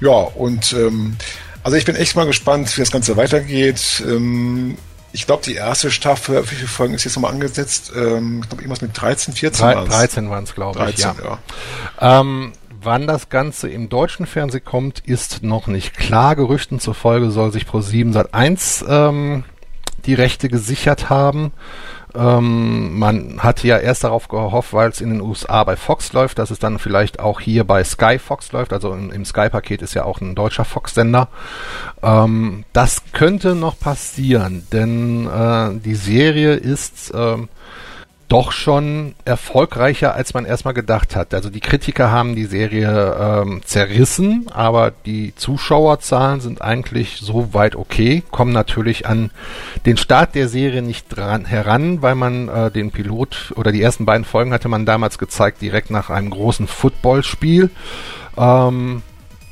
Ja, und ähm, also ich bin echt mal gespannt, wie das Ganze weitergeht. Ähm, ich glaube, die erste Staffel, wie viele Folgen ist jetzt nochmal angesetzt? Ähm, ich glaube, irgendwas mit 13, 14 waren 13 waren es, glaube ich. 13, ja. ja. Ähm, wann das Ganze im deutschen Fernsehen kommt, ist noch nicht klar. Gerüchten zufolge soll sich Pro7 Sat 1 ähm, die Rechte gesichert haben. Ähm, man hatte ja erst darauf gehofft, weil es in den USA bei Fox läuft, dass es dann vielleicht auch hier bei Sky Fox läuft. Also im, im Sky-Paket ist ja auch ein deutscher Fox-Sender. Ähm, das könnte noch passieren, denn äh, die Serie ist ähm, doch schon erfolgreicher, als man erstmal gedacht hat. Also die Kritiker haben die Serie ähm, zerrissen, aber die Zuschauerzahlen sind eigentlich so weit okay, kommen natürlich an den Start der Serie nicht dran heran, weil man äh, den Pilot oder die ersten beiden Folgen hatte man damals gezeigt, direkt nach einem großen Footballspiel. Ähm,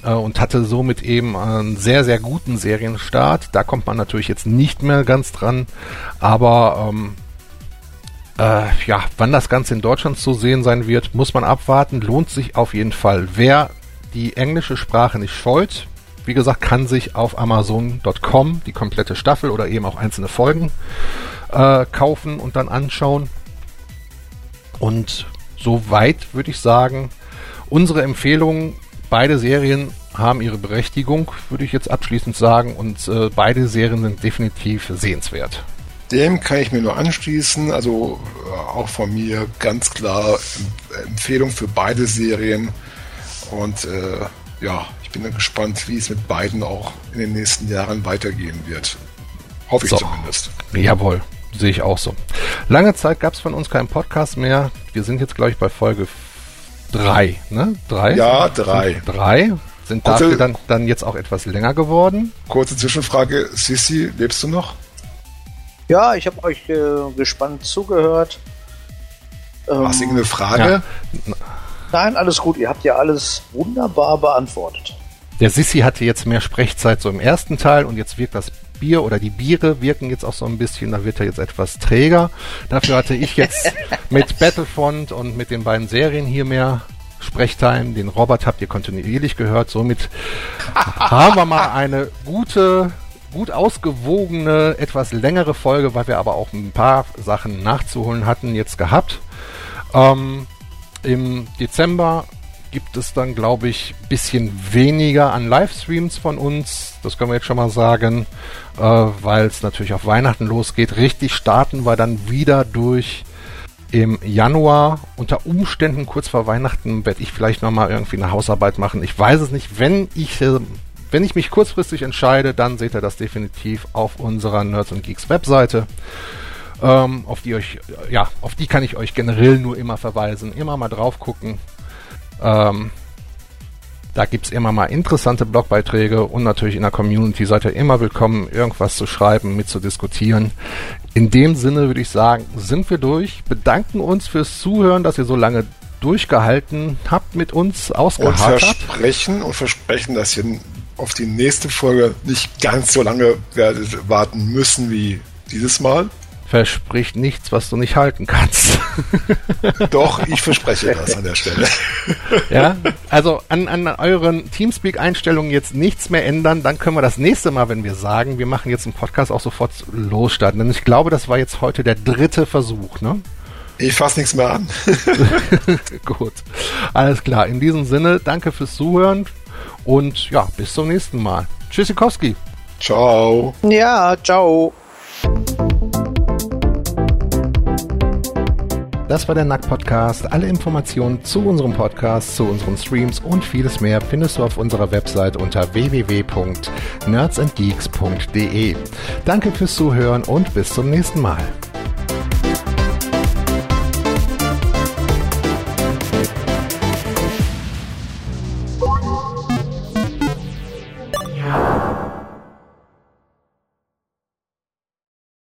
äh, und hatte somit eben einen sehr, sehr guten Serienstart. Da kommt man natürlich jetzt nicht mehr ganz dran, aber ähm, äh, ja, wann das Ganze in Deutschland zu sehen sein wird, muss man abwarten. Lohnt sich auf jeden Fall. Wer die englische Sprache nicht scheut, wie gesagt, kann sich auf Amazon.com die komplette Staffel oder eben auch einzelne Folgen äh, kaufen und dann anschauen. Und soweit würde ich sagen, unsere Empfehlungen, beide Serien haben ihre Berechtigung, würde ich jetzt abschließend sagen, und äh, beide Serien sind definitiv sehenswert. Dem kann ich mir nur anschließen. Also äh, auch von mir ganz klar Empfehlung für beide Serien. Und äh, ja, ich bin gespannt, wie es mit beiden auch in den nächsten Jahren weitergehen wird. Hoffe ich so. zumindest. Jawohl, sehe ich auch so. Lange Zeit gab es von uns keinen Podcast mehr. Wir sind jetzt, glaube ich, bei Folge 3, ne? Drei? Ja, drei. Drei. Sind kurze, dafür dann, dann jetzt auch etwas länger geworden. Kurze Zwischenfrage, Sissi, lebst du noch? Ja, ich habe euch äh, gespannt zugehört. Ähm, Hast du irgendeine Frage? Ja. Nein, alles gut. Ihr habt ja alles wunderbar beantwortet. Der Sissi hatte jetzt mehr Sprechzeit so im ersten Teil und jetzt wirkt das Bier oder die Biere wirken jetzt auch so ein bisschen, da wird er jetzt etwas träger. Dafür hatte ich jetzt mit Battlefront und mit den beiden Serien hier mehr Sprechtime. Den Robert habt ihr kontinuierlich gehört. Somit haben wir mal eine gute gut ausgewogene, etwas längere Folge, weil wir aber auch ein paar Sachen nachzuholen hatten, jetzt gehabt. Ähm, Im Dezember gibt es dann, glaube ich, ein bisschen weniger an Livestreams von uns. Das können wir jetzt schon mal sagen, äh, weil es natürlich auf Weihnachten losgeht. Richtig starten wir dann wieder durch im Januar. Unter Umständen kurz vor Weihnachten werde ich vielleicht nochmal irgendwie eine Hausarbeit machen. Ich weiß es nicht. Wenn ich äh, wenn ich mich kurzfristig entscheide, dann seht ihr das definitiv auf unserer Nerds und Geeks Webseite. Ähm, auf die euch, ja, auf die kann ich euch generell nur immer verweisen. Immer mal drauf gucken. Ähm, da gibt es immer mal interessante Blogbeiträge und natürlich in der Community seid ihr immer willkommen, irgendwas zu schreiben, mit zu diskutieren. In dem Sinne würde ich sagen, sind wir durch, bedanken uns fürs Zuhören, dass ihr so lange durchgehalten habt mit uns ausgeharrt und versprechen und versprechen, dass ihr auf die nächste Folge nicht ganz so lange werdet warten müssen wie dieses Mal. Verspricht nichts, was du nicht halten kannst. Doch, ich verspreche das an der Stelle. Ja, also an, an euren Teamspeak-Einstellungen jetzt nichts mehr ändern, dann können wir das nächste Mal, wenn wir sagen, wir machen jetzt einen Podcast, auch sofort losstarten. Denn ich glaube, das war jetzt heute der dritte Versuch, ne? Ich fasse nichts mehr an. Gut. Alles klar. In diesem Sinne, danke fürs Zuhören. Und ja, bis zum nächsten Mal. Tschüssikowski. Ciao. Ja, ciao. Das war der Nack Podcast. Alle Informationen zu unserem Podcast, zu unseren Streams und vieles mehr findest du auf unserer Website unter www.nerdsandgeeks.de. Danke fürs Zuhören und bis zum nächsten Mal.